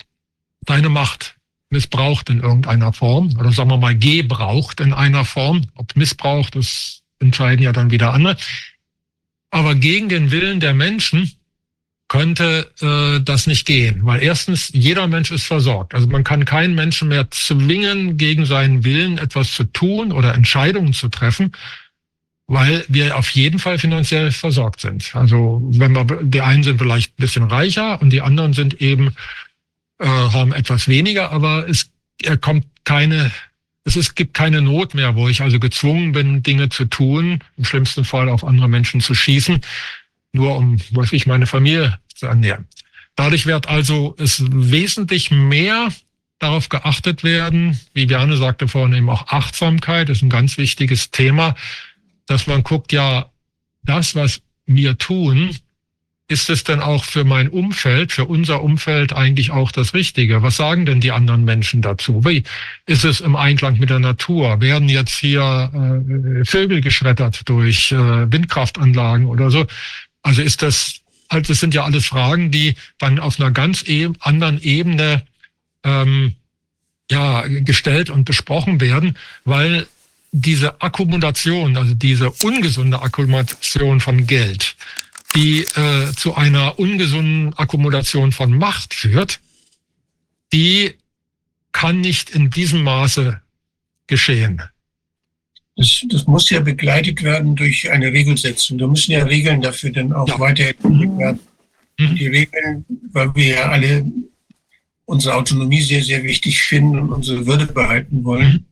seine Macht missbraucht in irgendeiner Form oder sagen wir mal gebraucht in einer Form. Ob Missbrauch, das entscheiden ja dann wieder andere. Aber gegen den Willen der Menschen könnte äh, das nicht gehen, weil erstens jeder Mensch ist versorgt. Also man kann keinen Menschen mehr zwingen, gegen seinen Willen etwas zu tun oder Entscheidungen zu treffen, weil wir auf jeden Fall finanziell versorgt sind. Also wenn wir die einen sind vielleicht ein bisschen reicher und die anderen sind eben äh, haben etwas weniger, aber es er kommt keine es ist, gibt keine Not mehr, wo ich also gezwungen bin, Dinge zu tun, im schlimmsten Fall auf andere Menschen zu schießen nur um, weiß ich, meine Familie zu ernähren. Dadurch wird also es wesentlich mehr darauf geachtet werden, wie Bjarne sagte vorhin eben auch Achtsamkeit ist ein ganz wichtiges Thema, dass man guckt, ja, das, was wir tun, ist es denn auch für mein Umfeld, für unser Umfeld eigentlich auch das Richtige? Was sagen denn die anderen Menschen dazu? Wie ist es im Einklang mit der Natur? Werden jetzt hier äh, Vögel geschreddert durch äh, Windkraftanlagen oder so? Also ist das, also das sind ja alles Fragen, die dann auf einer ganz e anderen Ebene ähm, ja, gestellt und besprochen werden, weil diese Akkumulation, also diese ungesunde Akkumulation von Geld, die äh, zu einer ungesunden Akkumulation von Macht führt, die kann nicht in diesem Maße geschehen. Das, das muss ja begleitet werden durch eine Regelsetzung. Da müssen ja Regeln dafür dann auch ja. weiterentwickelt werden. Mhm. Die Regeln, weil wir ja alle unsere Autonomie sehr, sehr wichtig finden und unsere Würde behalten wollen, mhm.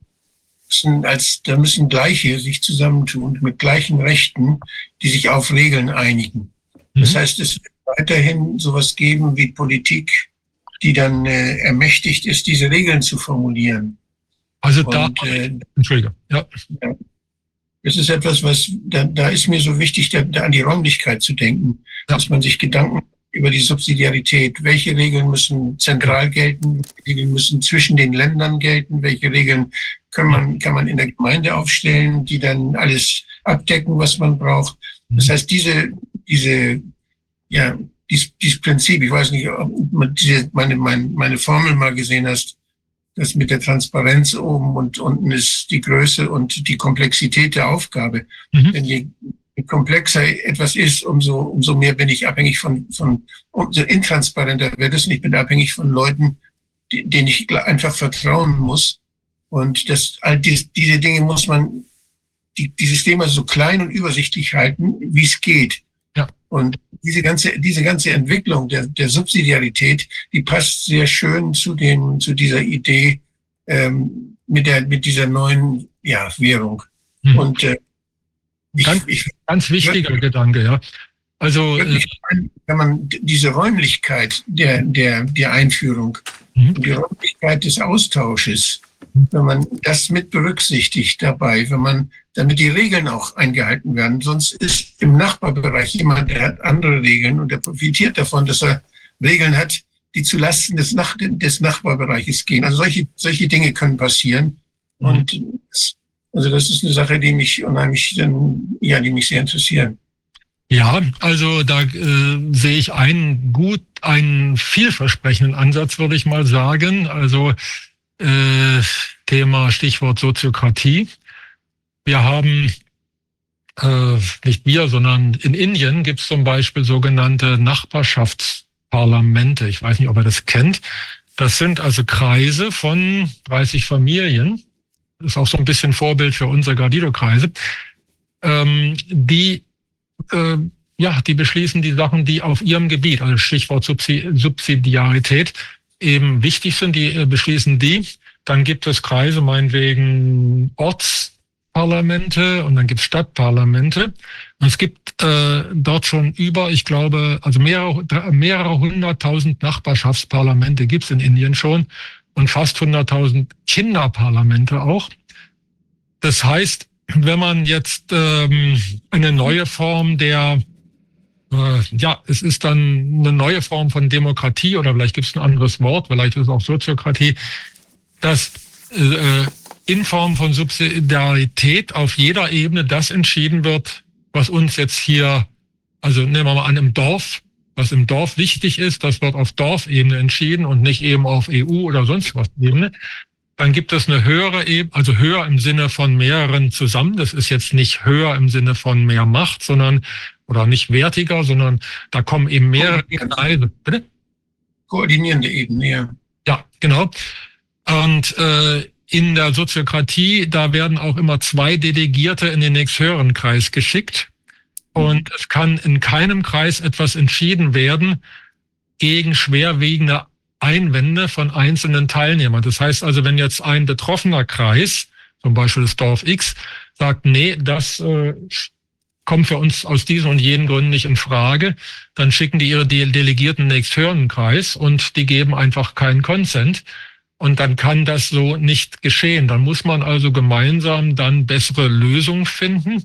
müssen als, da müssen Gleiche sich zusammentun mit gleichen Rechten, die sich auf Regeln einigen. Mhm. Das heißt, es wird weiterhin sowas geben wie Politik, die dann äh, ermächtigt ist, diese Regeln zu formulieren. Also da, und, äh, Entschuldige, ja. ja. Das ist etwas, was, da, da ist mir so wichtig, da, da an die Räumlichkeit zu denken, ja. dass man sich Gedanken über die Subsidiarität, welche Regeln müssen zentral gelten, welche Regeln müssen zwischen den Ländern gelten, welche Regeln kann man, kann man in der Gemeinde aufstellen, die dann alles abdecken, was man braucht. Das mhm. heißt, diese, diese, ja, dieses, dieses Prinzip, ich weiß nicht, ob du diese, meine, meine, meine Formel mal gesehen hast, das mit der Transparenz oben und unten ist die Größe und die Komplexität der Aufgabe. Mhm. Denn je komplexer etwas ist, umso, umso mehr bin ich abhängig von, von, umso intransparenter wird es und ich bin abhängig von Leuten, die, denen ich einfach vertrauen muss. Und das, all dies, diese Dinge muss man, die, dieses Thema so klein und übersichtlich halten, wie es geht. Und diese ganze, diese ganze Entwicklung der, der Subsidiarität, die passt sehr schön zu dem, zu dieser Idee ähm, mit der, mit dieser neuen ja, Währung. Mhm. Und äh, ich, ganz, ich, ganz wichtiger ich, Gedanke, ja. Also äh, wenn man diese Räumlichkeit der, der, der Einführung mhm. und die Räumlichkeit des Austausches. Wenn man das mit berücksichtigt dabei, wenn man, damit die Regeln auch eingehalten werden, sonst ist im Nachbarbereich jemand, der hat andere Regeln und der profitiert davon, dass er Regeln hat, die zu Lasten des, Nach des Nachbarbereiches gehen. Also solche, solche Dinge können passieren. Mhm. Und das, also das ist eine Sache, die mich unheimlich, ja, die mich sehr interessieren. Ja, also da äh, sehe ich einen gut, einen vielversprechenden Ansatz, würde ich mal sagen. Also äh, Thema Stichwort Soziokratie. Wir haben äh, nicht wir, sondern in Indien gibt es zum Beispiel sogenannte Nachbarschaftsparlamente. Ich weiß nicht, ob ihr das kennt. Das sind also Kreise von 30 Familien. Das ist auch so ein bisschen Vorbild für unsere Gardido-Kreise, ähm, die äh, ja, die beschließen die Sachen, die auf ihrem Gebiet, also Stichwort Subsidiarität, eben wichtig sind, die äh, beschließen die. Dann gibt es Kreise, meinetwegen Ortsparlamente und dann gibt es Stadtparlamente. Und es gibt äh, dort schon über, ich glaube, also mehrere, mehrere hunderttausend Nachbarschaftsparlamente gibt es in Indien schon und fast hunderttausend Kinderparlamente auch. Das heißt, wenn man jetzt ähm, eine neue Form der, ja, es ist dann eine neue Form von Demokratie oder vielleicht gibt es ein anderes Wort, vielleicht ist es auch Soziokratie, dass äh, in Form von Subsidiarität auf jeder Ebene das entschieden wird, was uns jetzt hier, also nehmen wir mal an, im Dorf, was im Dorf wichtig ist, das wird auf Dorfebene entschieden und nicht eben auf EU oder sonst was Ebene. Dann gibt es eine höhere Ebene, also höher im Sinne von mehreren zusammen. Das ist jetzt nicht höher im Sinne von mehr Macht, sondern oder nicht wertiger, sondern da kommen eben mehrere Kreise. Bitte? Koordinierende Ebene, ja. Ja, genau. Und äh, in der Soziokratie, da werden auch immer zwei Delegierte in den nächsthöheren Kreis geschickt. Und es kann in keinem Kreis etwas entschieden werden gegen schwerwiegende Einwände von einzelnen Teilnehmern. Das heißt also, wenn jetzt ein betroffener Kreis, zum Beispiel das Dorf X, sagt, nee, das äh, kommt für uns aus diesen und jenen Gründen nicht in Frage, dann schicken die ihre Delegierten nächsthöheren Kreis und die geben einfach keinen Consent. Und dann kann das so nicht geschehen. Dann muss man also gemeinsam dann bessere Lösungen finden.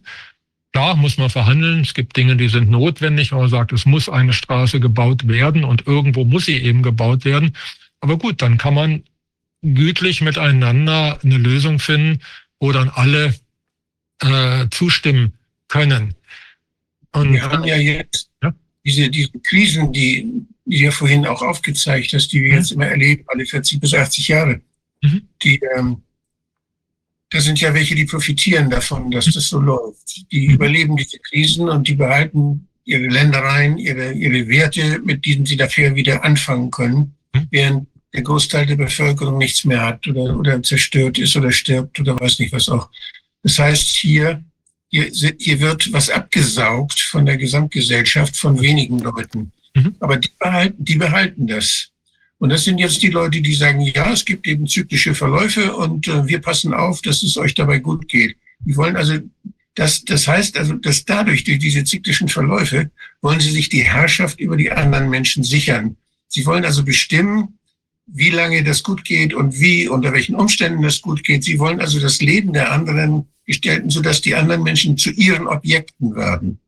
Klar muss man verhandeln. Es gibt Dinge, die sind notwendig. wenn Man sagt, es muss eine Straße gebaut werden und irgendwo muss sie eben gebaut werden. Aber gut, dann kann man gütlich miteinander eine Lösung finden, wo dann alle äh, zustimmen können. Und wir haben ja jetzt ja? Diese, diese Krisen, die, die ja vorhin auch aufgezeigt hast, die wir mhm. jetzt immer erleben, alle 40 bis 80 Jahre, mhm. die ähm, da sind ja welche, die profitieren davon, dass das so läuft. Die mhm. überleben diese Krisen und die behalten ihre Ländereien, ihre, ihre Werte, mit denen sie dafür wieder anfangen können, mhm. während der Großteil der Bevölkerung nichts mehr hat oder, oder zerstört ist oder stirbt oder weiß nicht was auch. Das heißt, hier, hier, hier wird was abgesaugt von der Gesamtgesellschaft von wenigen Leuten. Mhm. Aber die behalten, die behalten das. Und das sind jetzt die Leute, die sagen, ja, es gibt eben zyklische Verläufe und äh, wir passen auf, dass es euch dabei gut geht. Die wollen also, das, das heißt also, dass dadurch, durch diese zyklischen Verläufe, wollen sie sich die Herrschaft über die anderen Menschen sichern. Sie wollen also bestimmen, wie lange das gut geht und wie, unter welchen Umständen das gut geht. Sie wollen also das Leben der anderen gestalten, sodass die anderen Menschen zu ihren Objekten werden.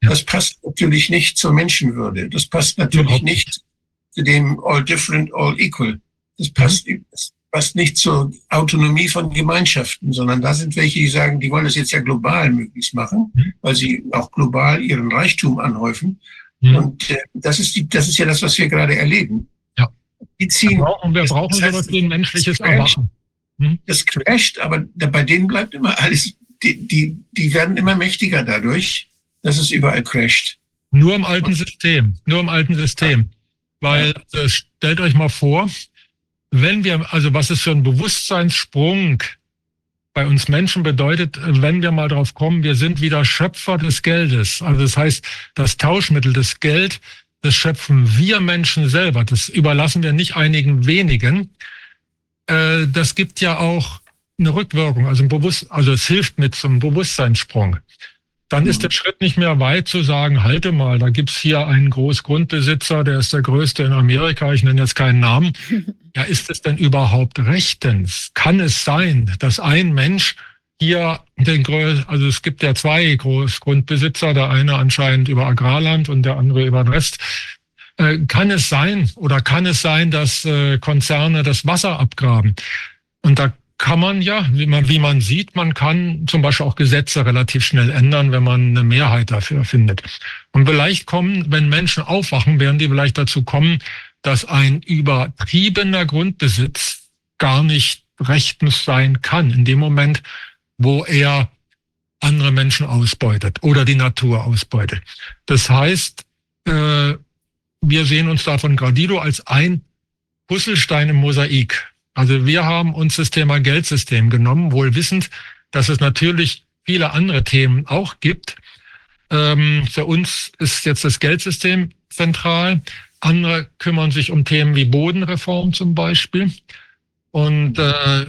Das passt natürlich nicht zur Menschenwürde. Das passt natürlich nicht zu dem All Different, All Equal. Das passt, mhm. das passt nicht zur Autonomie von Gemeinschaften, sondern da sind welche, die sagen, die wollen das jetzt ja global möglichst machen, mhm. weil sie auch global ihren Reichtum anhäufen. Mhm. Und äh, das ist die, das ist ja das, was wir gerade erleben. Ja. Die ziehen. Wir brauchen, wir brauchen das heißt, ein menschliches Erwachen. Mhm. Das crasht, aber bei denen bleibt immer alles, die, die, die werden immer mächtiger dadurch, dass es überall crasht. Nur im alten System, nur im alten System. Weil äh, stellt euch mal vor, wenn wir, also was es für ein Bewusstseinssprung bei uns Menschen bedeutet, wenn wir mal drauf kommen, wir sind wieder Schöpfer des Geldes. Also das heißt, das Tauschmittel, das Geld, das schöpfen wir Menschen selber. Das überlassen wir nicht einigen wenigen. Äh, das gibt ja auch eine Rückwirkung, also ein Bewusst, also es hilft mit zum Bewusstseinssprung. Dann ist der Schritt nicht mehr weit zu sagen, halte mal, da gibt's hier einen Großgrundbesitzer, der ist der größte in Amerika, ich nenne jetzt keinen Namen. Ja, ist es denn überhaupt rechtens? Kann es sein, dass ein Mensch hier den Grö also es gibt ja zwei Großgrundbesitzer, der eine anscheinend über Agrarland und der andere über den Rest. Äh, kann es sein oder kann es sein, dass äh, Konzerne das Wasser abgraben? Und da kann man ja, wie man, wie man sieht, man kann zum Beispiel auch Gesetze relativ schnell ändern, wenn man eine Mehrheit dafür findet. Und vielleicht kommen, wenn Menschen aufwachen, werden die vielleicht dazu kommen, dass ein übertriebener Grundbesitz gar nicht rechtens sein kann, in dem Moment, wo er andere Menschen ausbeutet oder die Natur ausbeutet. Das heißt, äh, wir sehen uns da von Gradido als ein Puzzlestein im Mosaik. Also wir haben uns das Thema Geldsystem genommen, wohl wissend, dass es natürlich viele andere Themen auch gibt. Ähm, für uns ist jetzt das Geldsystem zentral. Andere kümmern sich um Themen wie Bodenreform zum Beispiel. Und äh,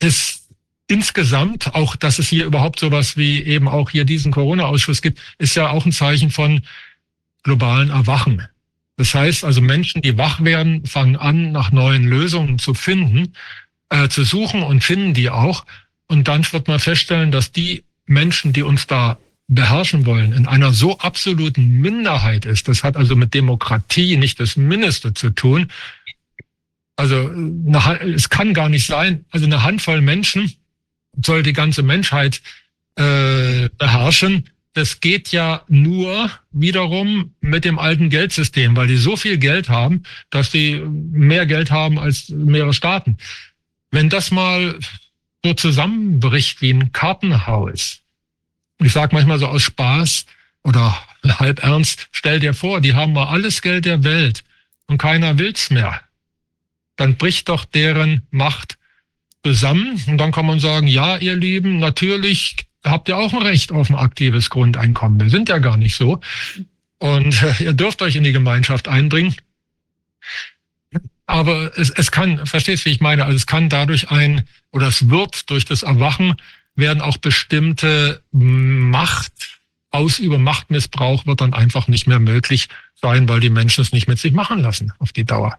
ist insgesamt auch, dass es hier überhaupt sowas wie eben auch hier diesen Corona-Ausschuss gibt, ist ja auch ein Zeichen von globalen Erwachen. Das heißt also, Menschen, die wach werden, fangen an, nach neuen Lösungen zu finden, äh, zu suchen und finden die auch. Und dann wird man feststellen, dass die Menschen, die uns da beherrschen wollen, in einer so absoluten Minderheit ist. Das hat also mit Demokratie nicht das Mindeste zu tun. Also eine, es kann gar nicht sein. Also eine Handvoll Menschen soll die ganze Menschheit äh, beherrschen das geht ja nur wiederum mit dem alten Geldsystem, weil die so viel Geld haben, dass sie mehr Geld haben als mehrere Staaten. Wenn das mal so zusammenbricht wie ein Kartenhaus, ich sage manchmal so aus Spaß oder halb ernst, stell dir vor, die haben mal alles Geld der Welt und keiner will's mehr. Dann bricht doch deren Macht zusammen und dann kann man sagen, ja, ihr Lieben, natürlich habt ihr auch ein Recht auf ein aktives Grundeinkommen. Wir sind ja gar nicht so. Und äh, ihr dürft euch in die Gemeinschaft einbringen. Aber es, es kann, verstehst du, wie ich meine? Also es kann dadurch ein, oder es wird durch das Erwachen, werden auch bestimmte Macht, Ausüber Machtmissbrauch wird dann einfach nicht mehr möglich sein, weil die Menschen es nicht mit sich machen lassen auf die Dauer.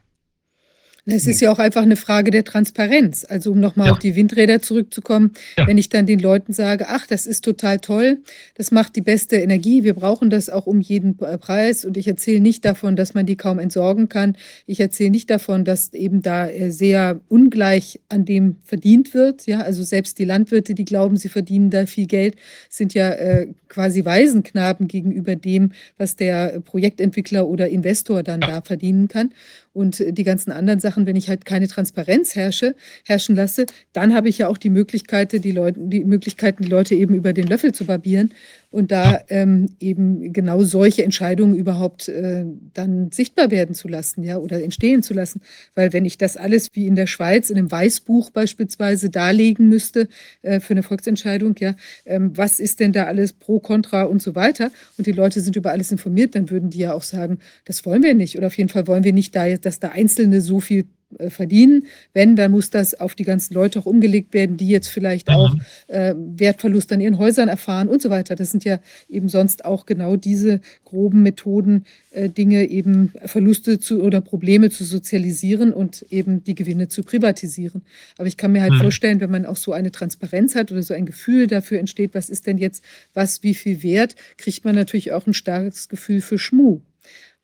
Es ist ja auch einfach eine Frage der Transparenz. Also um nochmal ja. auf die Windräder zurückzukommen, ja. wenn ich dann den Leuten sage, ach, das ist total toll, das macht die beste Energie, wir brauchen das auch um jeden Preis und ich erzähle nicht davon, dass man die kaum entsorgen kann. Ich erzähle nicht davon, dass eben da äh, sehr ungleich an dem verdient wird. Ja, also selbst die Landwirte, die glauben, sie verdienen da viel Geld, sind ja äh, quasi Waisenknaben gegenüber dem, was der Projektentwickler oder Investor dann ja. da verdienen kann und die ganzen anderen Sachen, wenn ich halt keine Transparenz herrsche, herrschen lasse, dann habe ich ja auch die Möglichkeit, die Leute, die Möglichkeiten, die Leute eben über den Löffel zu barbieren und da ähm, eben genau solche Entscheidungen überhaupt äh, dann sichtbar werden zu lassen, ja, oder entstehen zu lassen. Weil wenn ich das alles wie in der Schweiz in einem Weißbuch beispielsweise darlegen müsste äh, für eine Volksentscheidung, ja, ähm, was ist denn da alles pro, contra und so weiter, und die Leute sind über alles informiert, dann würden die ja auch sagen, das wollen wir nicht. Oder auf jeden Fall wollen wir nicht da jetzt, dass da Einzelne so viel verdienen. Wenn, dann muss das auf die ganzen Leute auch umgelegt werden, die jetzt vielleicht mhm. auch äh, Wertverlust an ihren Häusern erfahren und so weiter. Das sind ja eben sonst auch genau diese groben Methoden, äh, Dinge eben Verluste zu oder Probleme zu sozialisieren und eben die Gewinne zu privatisieren. Aber ich kann mir halt mhm. vorstellen, wenn man auch so eine Transparenz hat oder so ein Gefühl dafür entsteht, was ist denn jetzt was, wie viel wert, kriegt man natürlich auch ein starkes Gefühl für Schmuh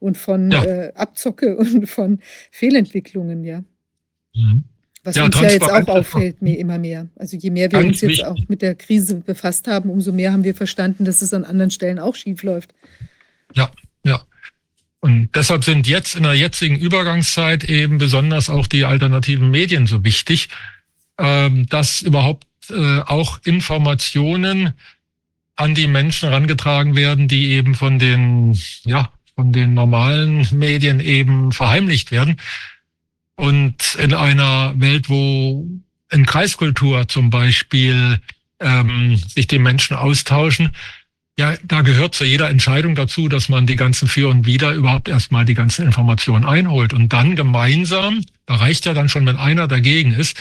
und von ja. äh, Abzocke und von Fehlentwicklungen, ja. Mhm. Was ja, uns ja jetzt auch auffällt, mir immer mehr. Also je mehr wir uns jetzt wichtig. auch mit der Krise befasst haben, umso mehr haben wir verstanden, dass es an anderen Stellen auch schief läuft. Ja, ja. Und deshalb sind jetzt in der jetzigen Übergangszeit eben besonders auch die alternativen Medien so wichtig, ähm, dass überhaupt äh, auch Informationen an die Menschen herangetragen werden, die eben von den ja, von den normalen Medien eben verheimlicht werden. Und in einer Welt, wo in Kreiskultur zum Beispiel ähm, sich die Menschen austauschen, ja, da gehört zu jeder Entscheidung dazu, dass man die ganzen Für und Wider überhaupt erstmal die ganzen Informationen einholt und dann gemeinsam, da reicht ja dann schon, wenn einer dagegen ist,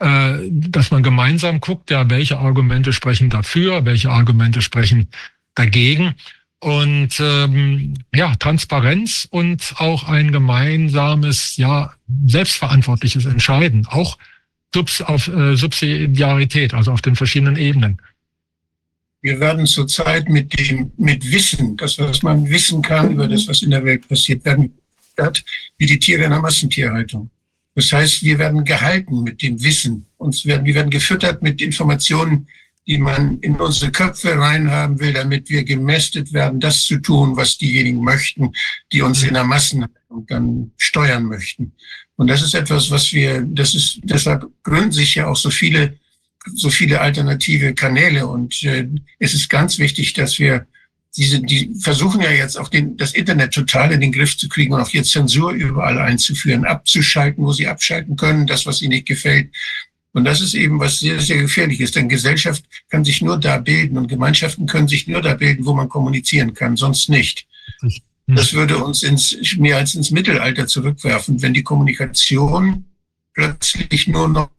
äh, dass man gemeinsam guckt, ja, welche Argumente sprechen dafür, welche Argumente sprechen dagegen. Und ähm, ja, Transparenz und auch ein gemeinsames, ja, selbstverantwortliches Entscheiden, auch Subs auf äh, Subsidiarität, also auf den verschiedenen Ebenen. Wir werden zurzeit mit dem, mit Wissen, das, was man wissen kann über das, was in der Welt passiert, werden wie die Tiere in der Massentierhaltung. Das heißt, wir werden gehalten mit dem Wissen. Uns werden, wir werden gefüttert mit Informationen, die man in unsere Köpfe reinhaben will, damit wir gemästet werden, das zu tun, was diejenigen möchten, die uns in der Massenhaltung dann steuern möchten. Und das ist etwas, was wir, das ist, deshalb gründen sich ja auch so viele so viele alternative Kanäle. Und äh, es ist ganz wichtig, dass wir diese, die versuchen ja jetzt auch den, das Internet total in den Griff zu kriegen und auch jetzt Zensur überall einzuführen, abzuschalten, wo sie abschalten können, das, was ihnen nicht gefällt. Und das ist eben was sehr, sehr gefährlich ist, denn Gesellschaft kann sich nur da bilden und Gemeinschaften können sich nur da bilden, wo man kommunizieren kann, sonst nicht. Das würde uns ins, mehr als ins Mittelalter zurückwerfen, wenn die Kommunikation plötzlich nur noch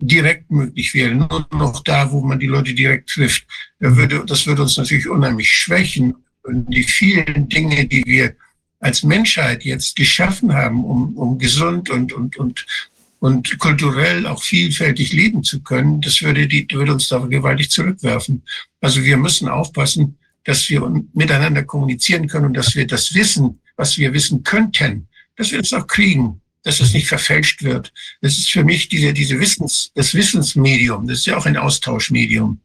direkt möglich wäre, nur noch da, wo man die Leute direkt trifft. Das würde, das würde uns natürlich unheimlich schwächen. Und die vielen Dinge, die wir als Menschheit jetzt geschaffen haben, um, um gesund und, und, und, und kulturell auch vielfältig leben zu können, das würde, die, würde uns da gewaltig zurückwerfen. Also wir müssen aufpassen, dass wir miteinander kommunizieren können und dass wir das Wissen, was wir wissen könnten, dass wir es auch kriegen dass es nicht verfälscht wird. Das ist für mich diese, diese Wissens, das Wissensmedium. Das ist ja auch ein Austauschmedium.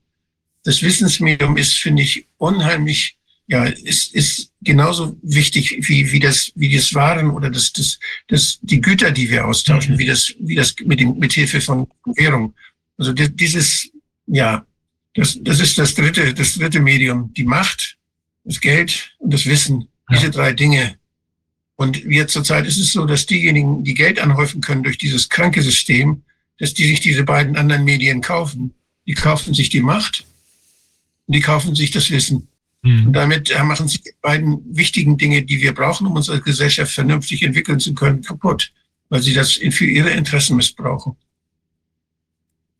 Das Wissensmedium ist, finde ich, unheimlich, ja, ist, ist genauso wichtig wie, wie das, wie das Waren oder das, das, das, die Güter, die wir austauschen, mhm. wie das, wie das mit dem, mit Hilfe von Währung. Also dieses, ja, das, das ist das dritte, das dritte Medium. Die Macht, das Geld und das Wissen. Diese drei Dinge und jetzt zurzeit ist es so, dass diejenigen, die Geld anhäufen können durch dieses kranke System, dass die sich diese beiden anderen Medien kaufen. Die kaufen sich die Macht und die kaufen sich das Wissen. Mhm. Und damit machen sich die beiden wichtigen Dinge, die wir brauchen, um unsere Gesellschaft vernünftig entwickeln zu können, kaputt, weil sie das für ihre Interessen missbrauchen.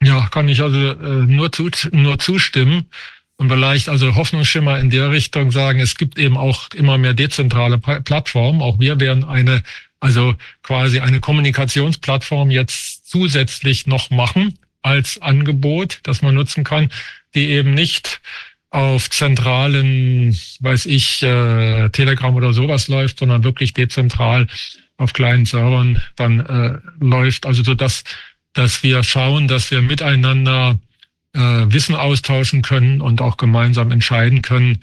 Ja, kann ich also äh, nur, zu, nur zustimmen und vielleicht also Hoffnungsschimmer in der Richtung sagen, es gibt eben auch immer mehr dezentrale Plattformen. Auch wir werden eine, also quasi eine Kommunikationsplattform jetzt zusätzlich noch machen als Angebot, das man nutzen kann, die eben nicht auf zentralen, weiß ich, äh, Telegram oder sowas läuft, sondern wirklich dezentral auf kleinen Servern dann äh, läuft. Also so dass, dass wir schauen, dass wir miteinander äh, Wissen austauschen können und auch gemeinsam entscheiden können.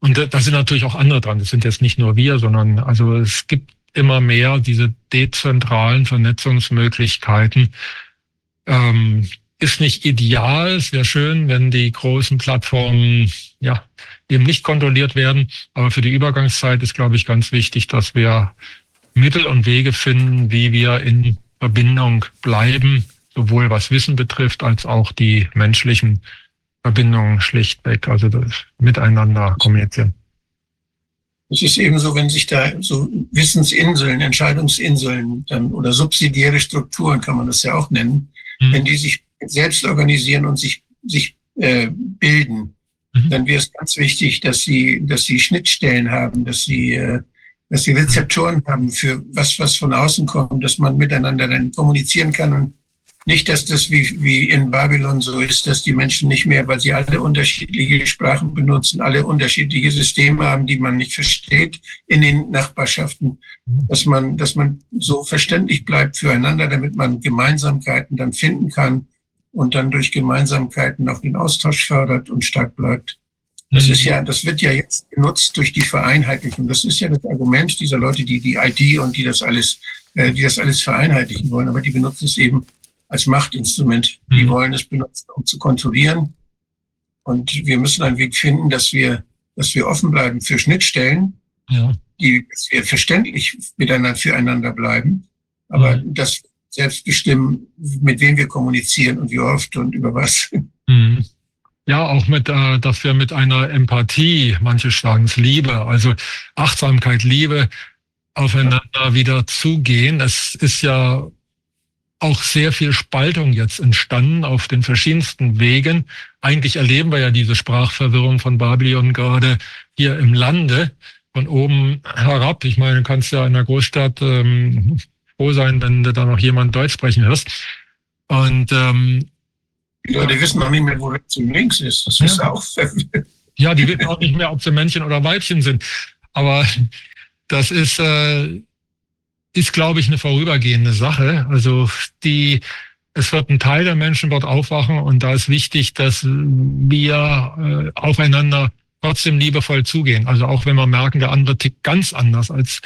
Und da sind natürlich auch andere dran. Das sind jetzt nicht nur wir, sondern also es gibt immer mehr diese dezentralen Vernetzungsmöglichkeiten. Ähm, ist nicht ideal. Es wäre schön, wenn die großen Plattformen ja eben nicht kontrolliert werden. Aber für die Übergangszeit ist, glaube ich, ganz wichtig, dass wir Mittel und Wege finden, wie wir in Verbindung bleiben sowohl was Wissen betrifft, als auch die menschlichen Verbindungen schlichtweg, also das Miteinander kommunizieren. Es ist eben so, wenn sich da so Wissensinseln, Entscheidungsinseln dann, oder subsidiäre Strukturen, kann man das ja auch nennen, mhm. wenn die sich selbst organisieren und sich, sich äh, bilden, mhm. dann wäre es ganz wichtig, dass sie, dass sie Schnittstellen haben, dass sie, äh, dass sie Rezeptoren haben für was, was von außen kommt, dass man miteinander dann kommunizieren kann und nicht, dass das wie, wie in Babylon so ist, dass die Menschen nicht mehr, weil sie alle unterschiedliche Sprachen benutzen, alle unterschiedliche Systeme haben, die man nicht versteht in den Nachbarschaften, dass man, dass man so verständlich bleibt füreinander, damit man Gemeinsamkeiten dann finden kann und dann durch Gemeinsamkeiten auch den Austausch fördert und stark bleibt. Das ist ja, das wird ja jetzt genutzt durch die Vereinheitlichung. Das ist ja das Argument dieser Leute, die die ID und die das alles, äh, die das alles vereinheitlichen wollen. Aber die benutzen es eben als Machtinstrument. Die mhm. wollen es benutzen, um zu kontrollieren. Und wir müssen einen Weg finden, dass wir, dass wir offen bleiben für Schnittstellen, ja. die, dass wir verständlich miteinander füreinander bleiben, aber mhm. das selbst bestimmen, mit wem wir kommunizieren und wie oft und über was. Mhm. Ja, auch mit, äh, dass wir mit einer Empathie, manche sagen es Liebe, also Achtsamkeit, Liebe, aufeinander ja. wieder zugehen. Es ist ja auch sehr viel Spaltung jetzt entstanden auf den verschiedensten Wegen. Eigentlich erleben wir ja diese Sprachverwirrung von Babylon gerade hier im Lande, von oben herab. Ich meine, du kannst ja in einer Großstadt ähm, froh sein, wenn du da noch jemand Deutsch sprechen hörst. Und ähm, die Leute wissen noch nicht mehr, wo rechts und links ist. Das ja. ist auch. ja, die wissen auch nicht mehr, ob sie Männchen oder Weibchen sind. Aber das ist, äh, ist, glaube ich, eine vorübergehende Sache. Also die, es wird ein Teil der Menschen dort aufwachen und da ist wichtig, dass wir äh, aufeinander trotzdem liebevoll zugehen. Also auch wenn wir merken, der andere tickt ganz anders als,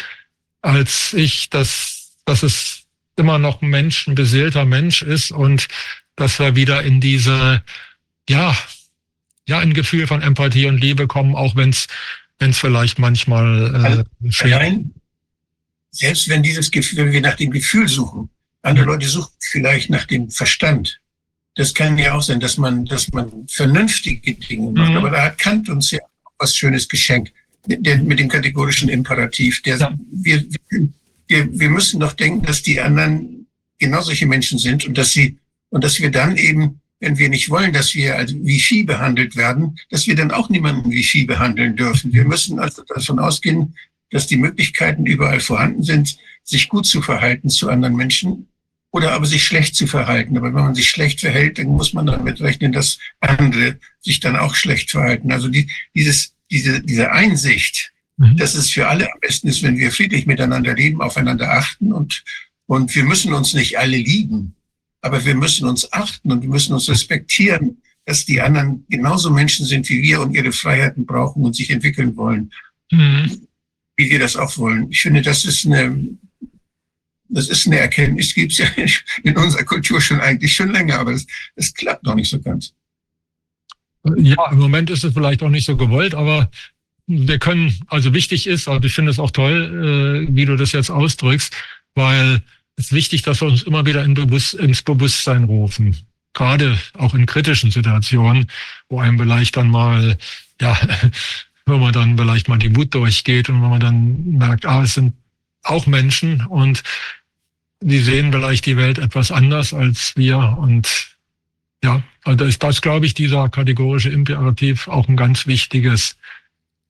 als ich, dass, dass es immer noch ein Mensch, ein beseelter Mensch ist und dass wir wieder in diese, ja, ja, ein Gefühl von Empathie und Liebe kommen, auch wenn es wenn es vielleicht manchmal äh, also, schwer Nein, selbst wenn dieses Gefühl, wenn wir nach dem Gefühl suchen, andere Leute suchen vielleicht nach dem Verstand. Das kann ja auch sein, dass man, dass man vernünftige Dinge macht. Mhm. Aber da hat Kant uns ja was Schönes geschenkt. Der, mit dem kategorischen Imperativ. Der, ja. wir, wir, wir müssen doch denken, dass die anderen genau solche Menschen sind und dass sie, und dass wir dann eben wenn wir nicht wollen, dass wir als wie behandelt werden, dass wir dann auch niemanden wie Vieh behandeln dürfen. Wir müssen also davon ausgehen, dass die Möglichkeiten überall vorhanden sind, sich gut zu verhalten zu anderen Menschen oder aber sich schlecht zu verhalten. Aber wenn man sich schlecht verhält, dann muss man damit rechnen, dass andere sich dann auch schlecht verhalten. Also die, dieses, diese, diese Einsicht, mhm. dass es für alle am besten ist, wenn wir friedlich miteinander leben, aufeinander achten und, und wir müssen uns nicht alle lieben. Aber wir müssen uns achten und wir müssen uns respektieren, dass die anderen genauso Menschen sind wie wir und ihre Freiheiten brauchen und sich entwickeln wollen, mhm. wie wir das auch wollen. Ich finde, das ist eine, das ist eine Erkenntnis, gibt es ja in unserer Kultur schon eigentlich schon länger, aber das, das klappt noch nicht so ganz. Ja, im Moment ist es vielleicht auch nicht so gewollt, aber wir können, also wichtig ist, also ich finde es auch toll, äh, wie du das jetzt ausdrückst, weil es ist wichtig, dass wir uns immer wieder in Bewusst ins Bewusstsein rufen. Gerade auch in kritischen Situationen, wo einem vielleicht dann mal, ja, wenn man dann vielleicht mal die Wut durchgeht und wenn man dann merkt, ah, es sind auch Menschen und die sehen vielleicht die Welt etwas anders als wir und ja, also ist das, glaube ich, dieser kategorische Imperativ auch ein ganz wichtiges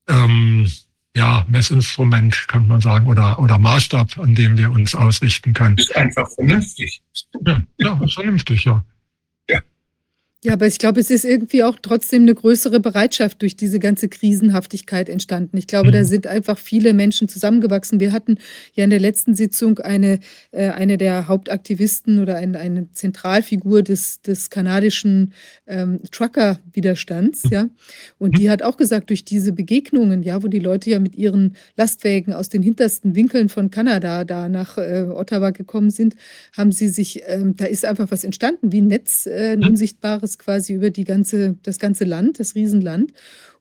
ähm, ja, Messinstrument, kann man sagen, oder, oder Maßstab, an dem wir uns ausrichten können. Ist einfach vernünftig. Ja, ja, ist vernünftig, ja. Ja, aber ich glaube, es ist irgendwie auch trotzdem eine größere Bereitschaft durch diese ganze Krisenhaftigkeit entstanden. Ich glaube, mhm. da sind einfach viele Menschen zusammengewachsen. Wir hatten ja in der letzten Sitzung eine, äh, eine der Hauptaktivisten oder ein, eine Zentralfigur des, des kanadischen ähm, Trucker-Widerstands, mhm. ja. Und die hat auch gesagt, durch diese Begegnungen, ja, wo die Leute ja mit ihren Lastwägen aus den hintersten Winkeln von Kanada da nach äh, Ottawa gekommen sind, haben sie sich, ähm, da ist einfach was entstanden, wie ein Netz, äh, ein mhm. unsichtbares es quasi über die ganze, das ganze Land, das Riesenland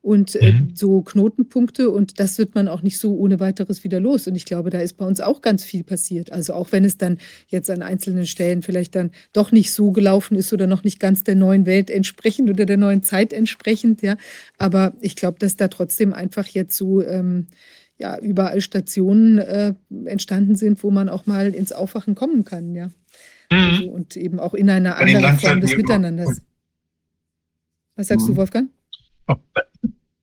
und äh, mhm. so Knotenpunkte und das wird man auch nicht so ohne weiteres wieder los. Und ich glaube, da ist bei uns auch ganz viel passiert. Also auch wenn es dann jetzt an einzelnen Stellen vielleicht dann doch nicht so gelaufen ist oder noch nicht ganz der neuen Welt entsprechend oder der neuen Zeit entsprechend, ja. Aber ich glaube, dass da trotzdem einfach jetzt so ähm, ja, überall Stationen äh, entstanden sind, wo man auch mal ins Aufwachen kommen kann, ja. Mhm. Also, und eben auch in einer anderen Form des Miteinanders. Was sagst du, mhm. Wolfgang?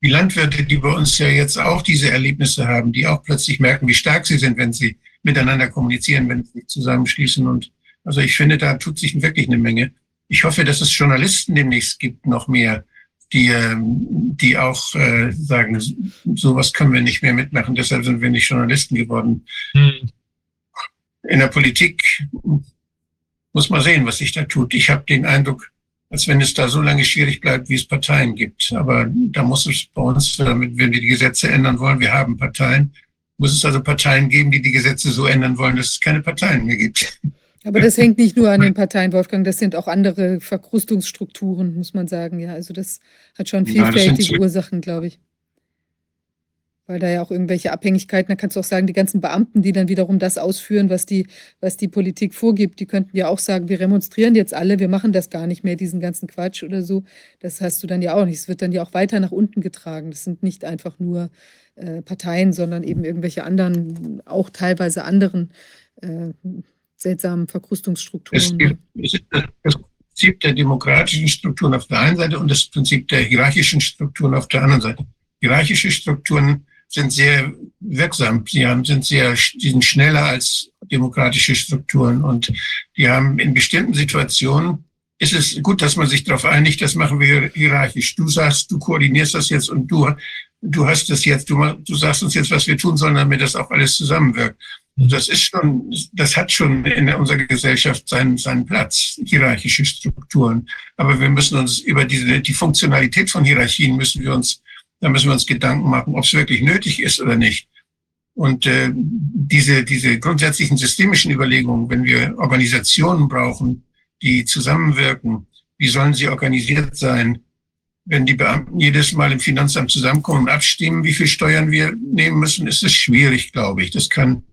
Die Landwirte, die bei uns ja jetzt auch diese Erlebnisse haben, die auch plötzlich merken, wie stark sie sind, wenn sie miteinander kommunizieren, wenn sie sich zusammenschließen. Und also ich finde, da tut sich wirklich eine Menge. Ich hoffe, dass es Journalisten demnächst gibt, noch mehr, die, ähm, die auch äh, sagen, sowas können wir nicht mehr mitmachen, deshalb sind wir nicht Journalisten geworden. Hm. In der Politik muss man sehen, was sich da tut. Ich habe den Eindruck, als wenn es da so lange schwierig bleibt, wie es Parteien gibt. Aber da muss es bei uns, damit, wenn wir die Gesetze ändern wollen, wir haben Parteien, muss es also Parteien geben, die die Gesetze so ändern wollen, dass es keine Parteien mehr gibt. Aber das hängt nicht nur an den Parteien, Wolfgang, das sind auch andere Verkrustungsstrukturen, muss man sagen. Ja, also das hat schon vielfältige ja, Ursachen, glaube ich weil da ja auch irgendwelche Abhängigkeiten, da kannst du auch sagen, die ganzen Beamten, die dann wiederum das ausführen, was die, was die Politik vorgibt, die könnten ja auch sagen, wir remonstrieren jetzt alle, wir machen das gar nicht mehr, diesen ganzen Quatsch oder so. Das hast du dann ja auch nicht. Es wird dann ja auch weiter nach unten getragen. Das sind nicht einfach nur äh, Parteien, sondern eben irgendwelche anderen, auch teilweise anderen äh, seltsamen Verkrustungsstrukturen. Es, gibt, das Prinzip der demokratischen Strukturen auf der einen Seite und das Prinzip der hierarchischen Strukturen auf der anderen Seite. Hierarchische Strukturen sind sehr wirksam. Sie haben, sind sehr, die sind schneller als demokratische Strukturen und die haben in bestimmten Situationen ist es gut, dass man sich darauf einigt, das machen wir hierarchisch. Du sagst, du koordinierst das jetzt und du, du hast das jetzt, du, du sagst uns jetzt, was wir tun sollen, damit das auch alles zusammenwirkt. Das ist schon, das hat schon in unserer Gesellschaft seinen, seinen Platz, hierarchische Strukturen. Aber wir müssen uns über diese, die Funktionalität von Hierarchien müssen wir uns da müssen wir uns Gedanken machen, ob es wirklich nötig ist oder nicht. Und äh, diese, diese grundsätzlichen systemischen Überlegungen, wenn wir Organisationen brauchen, die zusammenwirken, wie sollen sie organisiert sein? Wenn die Beamten jedes Mal im Finanzamt zusammenkommen und abstimmen, wie viel Steuern wir nehmen müssen, ist es schwierig, glaube ich. Das kann,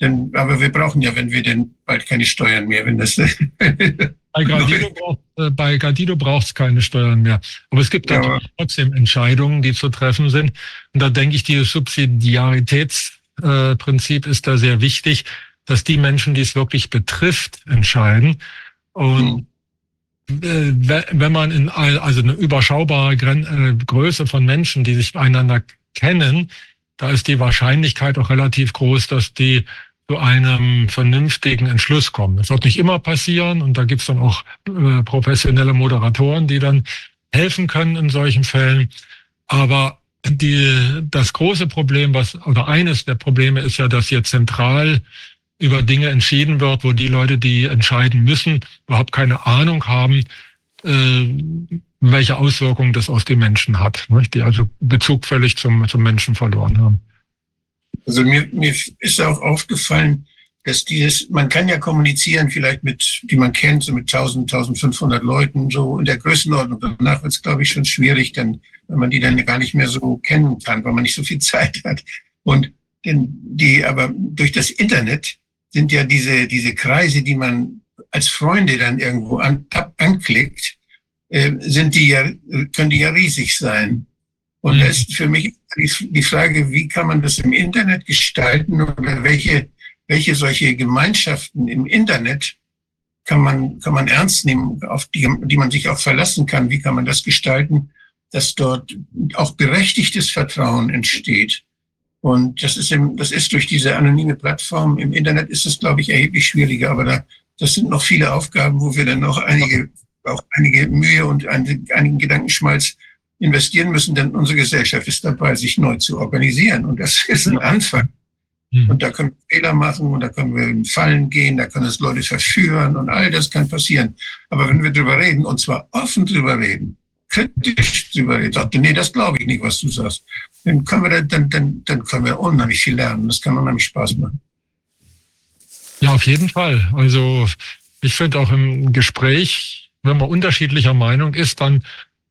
denn, aber wir brauchen ja, wenn wir denn bald keine Steuern mehr, wenn das Bei Gardido, braucht, äh, bei Gardido braucht es keine Steuern mehr. Aber es gibt ja, trotzdem Entscheidungen, die zu treffen sind. Und da denke ich, dieses Subsidiaritätsprinzip äh, ist da sehr wichtig, dass die Menschen, die es wirklich betrifft, entscheiden. Und hm. äh, wenn man in also eine überschaubare Gren äh, Größe von Menschen, die sich einander kennen, da ist die Wahrscheinlichkeit auch relativ groß, dass die zu einem vernünftigen Entschluss kommen. Das wird nicht immer passieren und da gibt's dann auch äh, professionelle Moderatoren, die dann helfen können in solchen Fällen. Aber die, das große Problem, was oder eines der Probleme ist ja, dass hier zentral über Dinge entschieden wird, wo die Leute, die entscheiden müssen, überhaupt keine Ahnung haben, äh, welche Auswirkungen das aus den Menschen hat, nicht? die also Bezug völlig zum, zum Menschen verloren haben. Also mir, mir ist auch aufgefallen, dass dieses, man kann ja kommunizieren vielleicht mit, die man kennt, so mit 1000, 1500 Leuten, so in der Größenordnung. Danach wird es, glaube ich, schon schwierig, dann, wenn man die dann gar nicht mehr so kennen kann, weil man nicht so viel Zeit hat. Und denn die, aber durch das Internet sind ja diese, diese Kreise, die man als Freunde dann irgendwo an, anklickt, äh, sind die ja, können die ja riesig sein. Und mhm. das ist für mich die Frage, wie kann man das im Internet gestalten oder welche, welche solche Gemeinschaften im Internet kann man, kann man ernst nehmen, auf die, die man sich auch verlassen kann. Wie kann man das gestalten, dass dort auch berechtigtes Vertrauen entsteht? Und das ist, im, das ist durch diese anonyme Plattform im Internet ist es, glaube ich, erheblich schwieriger. Aber da, das sind noch viele Aufgaben, wo wir dann noch einige, auch einige Mühe und einigen Gedankenschmalz investieren müssen, denn unsere Gesellschaft ist dabei, sich neu zu organisieren. Und das ist ein Anfang. Mhm. Und da können wir Fehler machen und da können wir in Fallen gehen, da können es Leute verführen und all das kann passieren. Aber wenn wir drüber reden, und zwar offen drüber reden, kritisch drüber reden, sagte, nee, das glaube ich nicht, was du sagst, dann können wir, dann, dann, dann können wir unheimlich viel lernen. Das kann unheimlich Spaß machen. Ja, auf jeden Fall. Also ich finde auch im Gespräch, wenn man unterschiedlicher Meinung ist, dann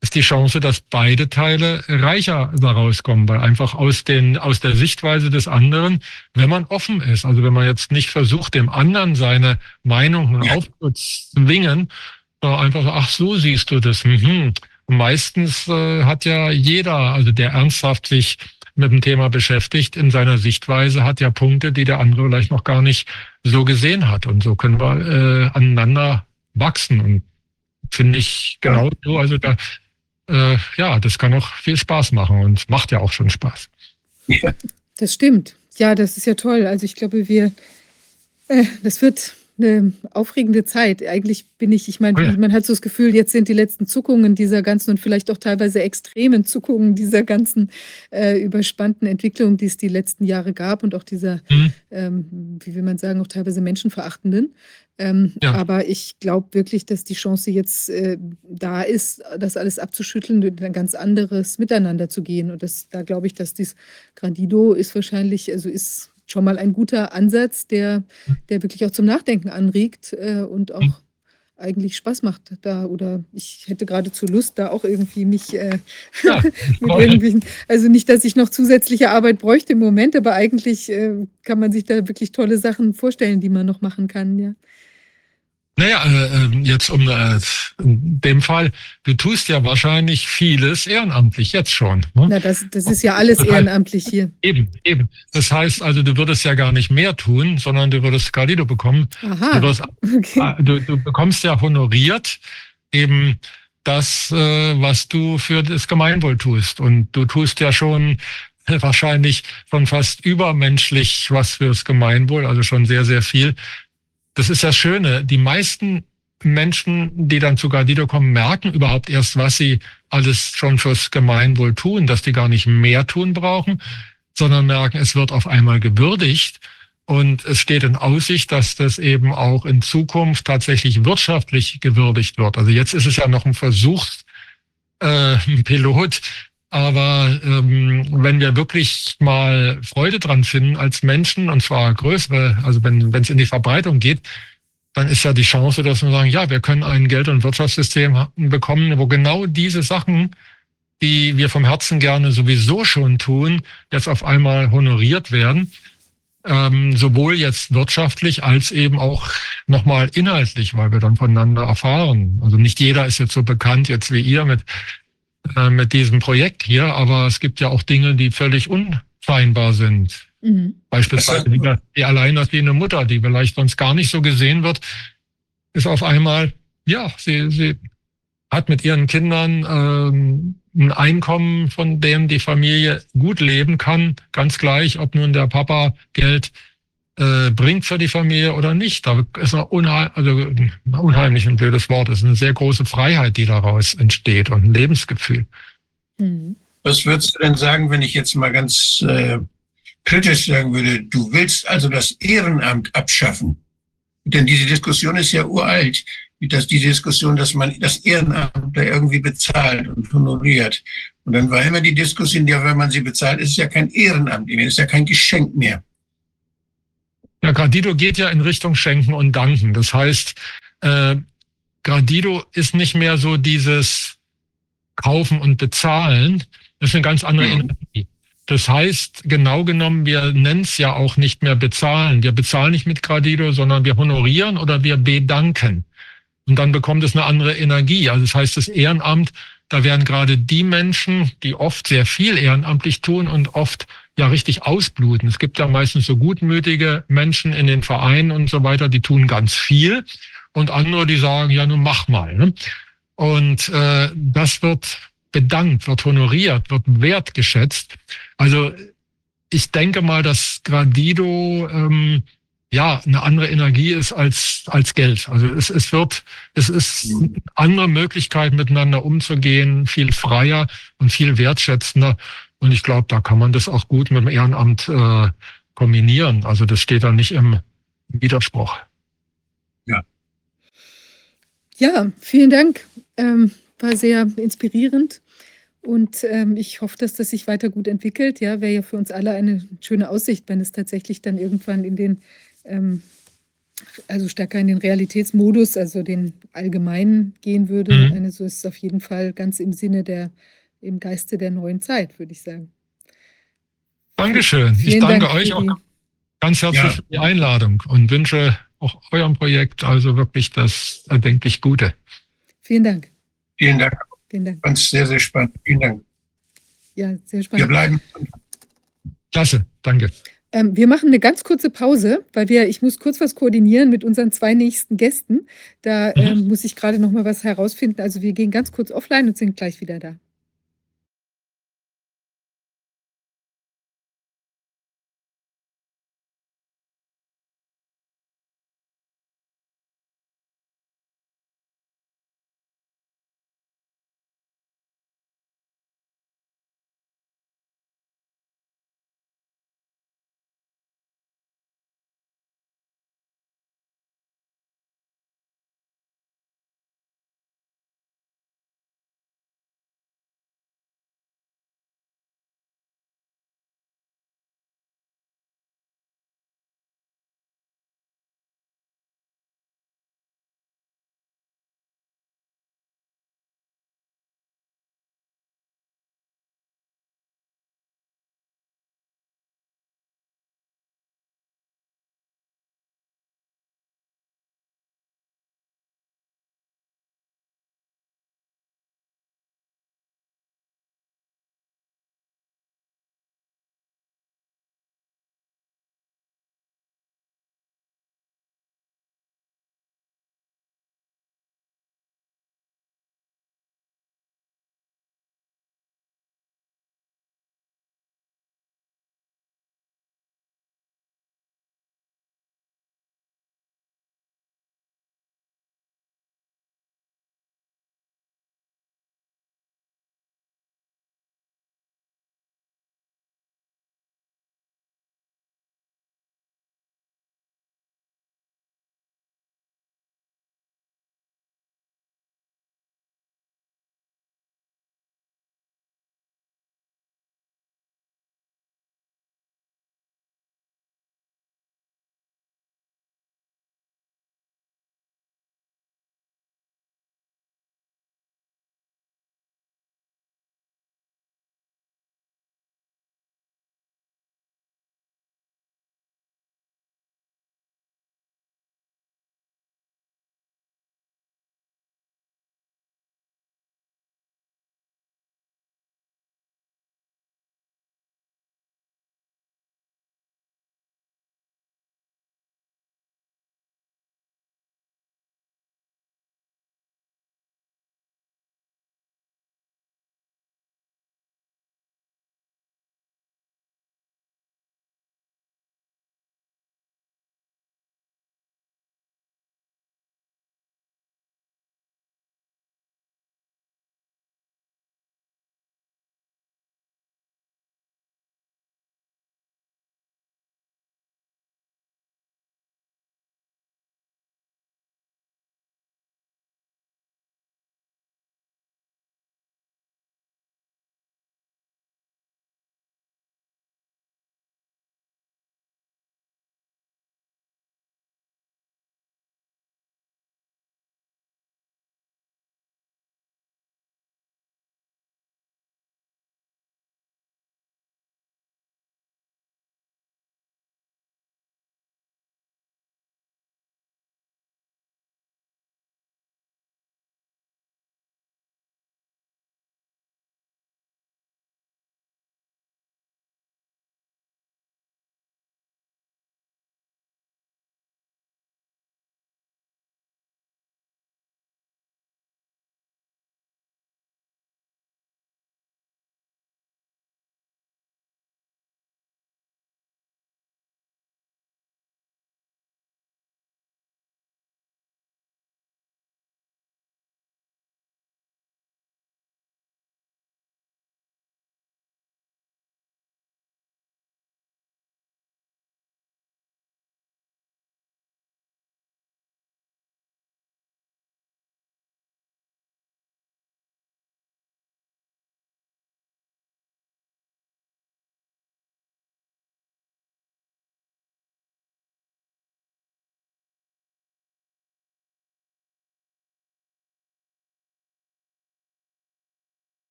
ist die Chance, dass beide Teile reicher daraus kommen, weil einfach aus, den, aus der Sichtweise des anderen, wenn man offen ist, also wenn man jetzt nicht versucht, dem anderen seine Meinung ja. aufzuzwingen, sondern einfach so, ach so siehst du das. Mhm. Meistens äh, hat ja jeder, also der ernsthaft sich mit dem Thema beschäftigt, in seiner Sichtweise hat ja Punkte, die der andere vielleicht noch gar nicht so gesehen hat. Und so können wir äh, aneinander wachsen. Und finde ich genau so. Also da äh, ja, das kann auch viel Spaß machen und macht ja auch schon Spaß. Das stimmt. Ja, das ist ja toll. Also ich glaube, wir, äh, das wird eine aufregende Zeit. Eigentlich bin ich, ich meine, oh ja. man hat so das Gefühl, jetzt sind die letzten Zuckungen dieser ganzen und vielleicht auch teilweise extremen Zuckungen dieser ganzen äh, überspannten Entwicklung, die es die letzten Jahre gab und auch dieser, mhm. ähm, wie will man sagen, auch teilweise menschenverachtenden. Ähm, ja. Aber ich glaube wirklich, dass die Chance jetzt äh, da ist, das alles abzuschütteln und ein ganz anderes Miteinander zu gehen. Und das, da glaube ich, dass dies Gradido ist wahrscheinlich, also ist schon mal ein guter Ansatz, der, der wirklich auch zum Nachdenken anregt äh, und auch mhm. eigentlich Spaß macht da oder ich hätte geradezu Lust, da auch irgendwie mich äh, ja, mit also nicht, dass ich noch zusätzliche Arbeit bräuchte im Moment, aber eigentlich äh, kann man sich da wirklich tolle Sachen vorstellen, die man noch machen kann, ja. Naja, äh, äh, jetzt um äh, in dem Fall, du tust ja wahrscheinlich vieles ehrenamtlich jetzt schon. Ne? Na, das, das ist ja alles ehrenamtlich hier. Eben, eben. Das heißt also, du würdest ja gar nicht mehr tun, sondern du würdest Gradido bekommen. Aha. Du, wirst, okay. Ah, du, du bekommst ja honoriert eben das, äh, was du für das Gemeinwohl tust. Und du tust ja schon wahrscheinlich schon fast übermenschlich was fürs Gemeinwohl, also schon sehr, sehr viel das ist das Schöne. Die meisten Menschen, die dann zu Gardido kommen, merken überhaupt erst, was sie alles schon fürs Gemeinwohl tun, dass die gar nicht mehr tun brauchen, sondern merken, es wird auf einmal gewürdigt und es steht in Aussicht, dass das eben auch in Zukunft tatsächlich wirtschaftlich gewürdigt wird. Also jetzt ist es ja noch ein Versuchspilot, äh, aber ähm, wenn wir wirklich mal Freude dran finden als Menschen, und zwar größere, also wenn es in die Verbreitung geht, dann ist ja die Chance, dass wir sagen, ja, wir können ein Geld- und Wirtschaftssystem bekommen, wo genau diese Sachen, die wir vom Herzen gerne sowieso schon tun, jetzt auf einmal honoriert werden. Ähm, sowohl jetzt wirtschaftlich als eben auch nochmal inhaltlich, weil wir dann voneinander erfahren. Also nicht jeder ist jetzt so bekannt jetzt wie ihr mit äh, mit diesem Projekt hier, aber es gibt ja auch Dinge, die völlig unscheinbar sind. Mhm. Beispielsweise die, die alleinerziehende Mutter, die vielleicht sonst gar nicht so gesehen wird, ist auf einmal, ja, sie, sie hat mit ihren Kindern ähm, ein Einkommen, von dem die Familie gut leben kann, ganz gleich, ob nun der Papa Geld äh, bringt für die Familie oder nicht. Da ist eine unheim, also unheimlich ein blödes Wort. Es ist eine sehr große Freiheit, die daraus entsteht und ein Lebensgefühl. Mhm. Was würdest du denn sagen, wenn ich jetzt mal ganz äh, kritisch sagen würde, du willst also das Ehrenamt abschaffen? Denn diese Diskussion ist ja uralt, dass die Diskussion, dass man das Ehrenamt da irgendwie bezahlt und honoriert. Und dann war immer die Diskussion, ja, wenn man sie bezahlt, ist es ja kein Ehrenamt mehr, ist ja kein Geschenk mehr. Ja, Gradido geht ja in Richtung Schenken und Danken. Das heißt, äh, Gradido ist nicht mehr so dieses Kaufen und Bezahlen. Das ist eine ganz andere mhm. Energie. Das heißt, genau genommen, wir nennen es ja auch nicht mehr bezahlen. Wir bezahlen nicht mit Gradido, sondern wir honorieren oder wir bedanken. Und dann bekommt es eine andere Energie. Also das heißt, das Ehrenamt, da werden gerade die Menschen, die oft sehr viel ehrenamtlich tun und oft ja richtig ausbluten. Es gibt ja meistens so gutmütige Menschen in den Vereinen und so weiter, die tun ganz viel und andere, die sagen, ja, nun mach mal. Ne? Und äh, das wird bedankt, wird honoriert, wird wertgeschätzt. Also ich denke mal, dass Gradido ähm, ja eine andere Energie ist als als Geld. Also es, es wird, es ist andere Möglichkeit miteinander umzugehen, viel freier und viel wertschätzender. Und ich glaube, da kann man das auch gut mit dem Ehrenamt äh, kombinieren. Also das steht da nicht im Widerspruch. Ja. Ja, vielen Dank. Ähm, war sehr inspirierend. Und ähm, ich hoffe, dass das sich weiter gut entwickelt. Ja, wäre ja für uns alle eine schöne Aussicht, wenn es tatsächlich dann irgendwann in den, ähm, also stärker in den Realitätsmodus, also den allgemeinen gehen würde. Mhm. Eine, so ist es auf jeden Fall ganz im Sinne der im Geiste der neuen Zeit, würde ich sagen. Dankeschön. Vielen ich danke Dank euch auch ganz herzlich ja. für die Einladung und wünsche auch eurem Projekt also wirklich das erdenklich Gute. Vielen Dank. Vielen Dank. Vielen Dank. Ganz sehr, sehr spannend. Vielen Dank. Ja, sehr spannend. Wir bleiben. Klasse, danke. Ähm, wir machen eine ganz kurze Pause, weil wir, ich muss kurz was koordinieren mit unseren zwei nächsten Gästen. Da mhm. ähm, muss ich gerade noch mal was herausfinden. Also wir gehen ganz kurz offline und sind gleich wieder da.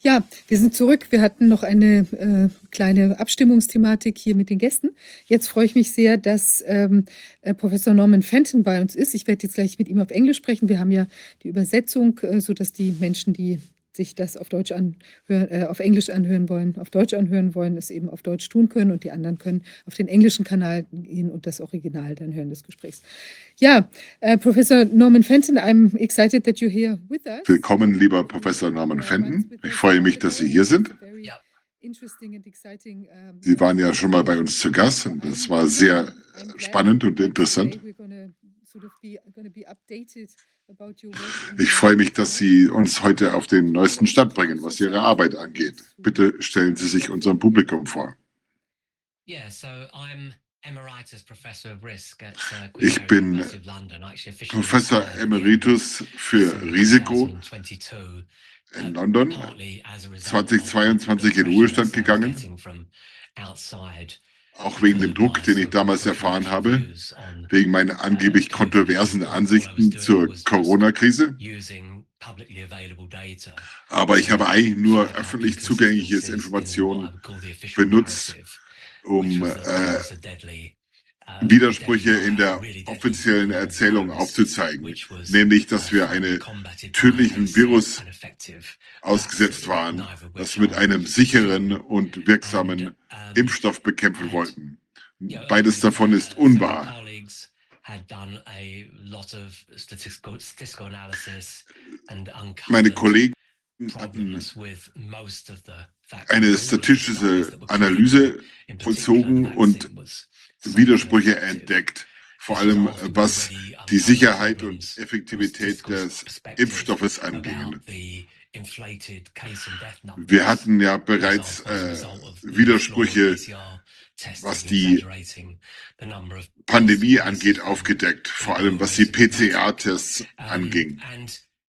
Ja, wir sind zurück. Wir hatten noch eine äh, kleine Abstimmungsthematik hier mit den Gästen. Jetzt freue ich mich sehr, dass ähm, äh, Professor Norman Fenton bei uns ist. Ich werde jetzt gleich mit ihm auf Englisch sprechen. Wir haben ja die Übersetzung, äh, sodass die Menschen, die sich das auf Deutsch anhören, äh, auf Englisch anhören wollen, auf Deutsch anhören wollen, es eben auf Deutsch tun können und die anderen können auf den englischen Kanal gehen und das Original dann hören des Gesprächs. Ja, äh, Professor Norman Fenton, I'm excited that you're here with us. Willkommen, lieber Professor Norman Fenton. Ich freue mich, dass Sie hier sind. Sie waren ja schon mal bei uns zu Gast und das war sehr spannend und interessant. Ich freue mich, dass Sie uns heute auf den neuesten Stand bringen, was Ihre Arbeit angeht. Bitte stellen Sie sich unserem Publikum vor. Uh, Ich bin Professor Emeritus für Risiko in London, 2022 in Ruhestand gegangen, auch wegen dem Druck, den ich damals erfahren habe, wegen meiner angeblich kontroversen Ansichten zur Corona-Krise. Aber ich habe eigentlich nur öffentlich zugängliches Informationen benutzt, um äh, Widersprüche in der offiziellen Erzählung aufzuzeigen, nämlich dass wir einen tödlichen Virus ausgesetzt waren, das mit einem sicheren und wirksamen Impfstoff bekämpfen wollten. Beides davon ist unwahr. Meine Kollegen eine statistische Analyse vollzogen und Widersprüche entdeckt, vor allem was die Sicherheit und Effektivität des Impfstoffes anging. Wir hatten ja bereits äh, Widersprüche, was die Pandemie angeht, aufgedeckt, vor allem was die PCR-Tests anging.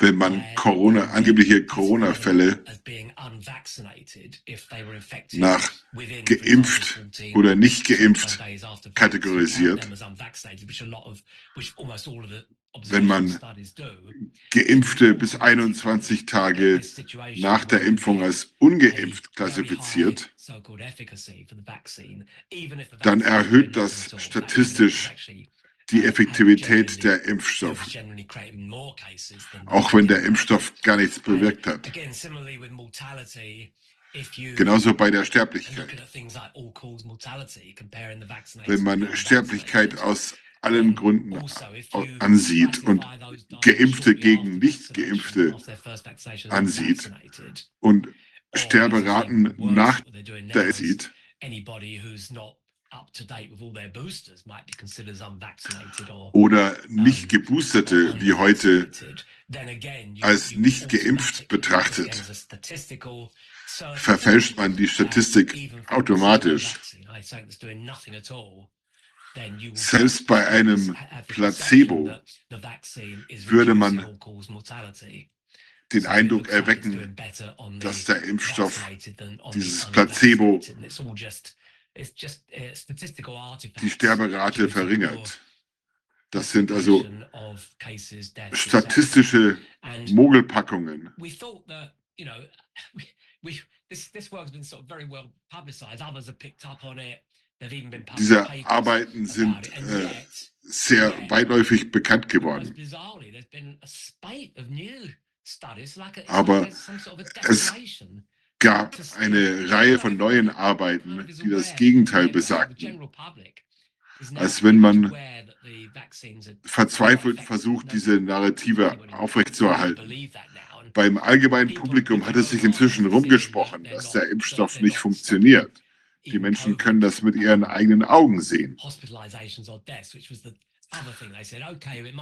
wenn man Corona, angebliche Corona-Fälle nach geimpft oder nicht geimpft kategorisiert. Wenn man Geimpfte bis 21 Tage nach der Impfung als ungeimpft klassifiziert, dann erhöht das statistisch die Effektivität der Impfstoff, auch wenn der Impfstoff gar nichts bewirkt hat. Genauso bei der Sterblichkeit. Wenn man Sterblichkeit aus allen Gründen ansieht und Geimpfte gegen Nicht-Geimpfte ansieht und Sterberaten nach der sieht, oder nicht geboosterte, die heute als nicht geimpft betrachtet, verfälscht man die Statistik automatisch. Selbst bei einem Placebo würde man den Eindruck erwecken, dass der Impfstoff dieses Placebo die Sterberate verringert. Das sind also statistische Mogelpackungen. Diese Arbeiten sind äh, sehr weitläufig bekannt geworden. Aber es gab eine Reihe von neuen Arbeiten, die das Gegenteil besagten. Als wenn man verzweifelt versucht, diese Narrative aufrechtzuerhalten. Beim allgemeinen Publikum hat es sich inzwischen rumgesprochen, dass der Impfstoff nicht funktioniert. Die Menschen können das mit ihren eigenen Augen sehen.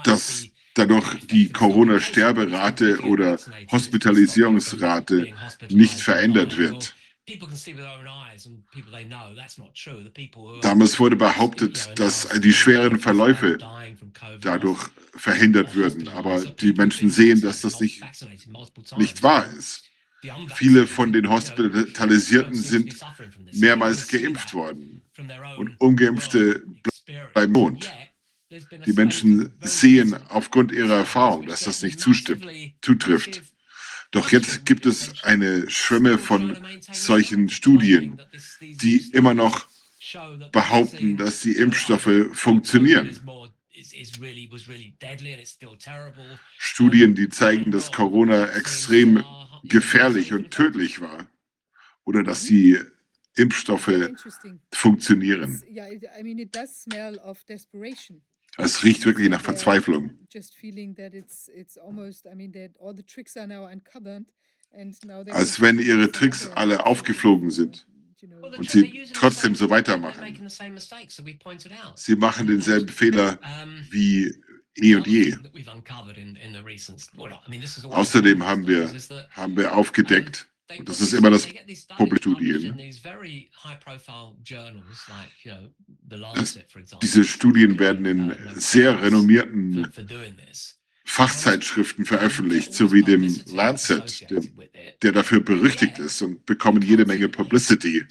Dass dadurch die Corona-Sterberate oder Hospitalisierungsrate nicht verändert wird. Damals wurde behauptet, dass die schweren Verläufe dadurch verhindert würden, aber die Menschen sehen, dass das nicht, nicht wahr ist. Viele von den Hospitalisierten sind mehrmals geimpft worden und ungeimpfte bleiben Mond. Die Menschen sehen aufgrund ihrer Erfahrung, dass das nicht zustimmt, zutrifft. Doch jetzt gibt es eine Schwemme von solchen Studien, die immer noch behaupten, dass die Impfstoffe funktionieren. Studien, die zeigen, dass Corona extrem gefährlich und tödlich war oder dass die Impfstoffe funktionieren. Es riecht wirklich nach Verzweiflung. Als wenn ihre Tricks alle aufgeflogen sind und sie trotzdem so weitermachen. Sie machen denselben Fehler wie eh und je. Außerdem haben wir, haben wir aufgedeckt, und das ist immer das Problem Studien. Diese Studien werden in sehr renommierten Fachzeitschriften veröffentlicht, sowie dem Lancet, dem, der dafür berüchtigt ist und bekommen jede Menge Publicity.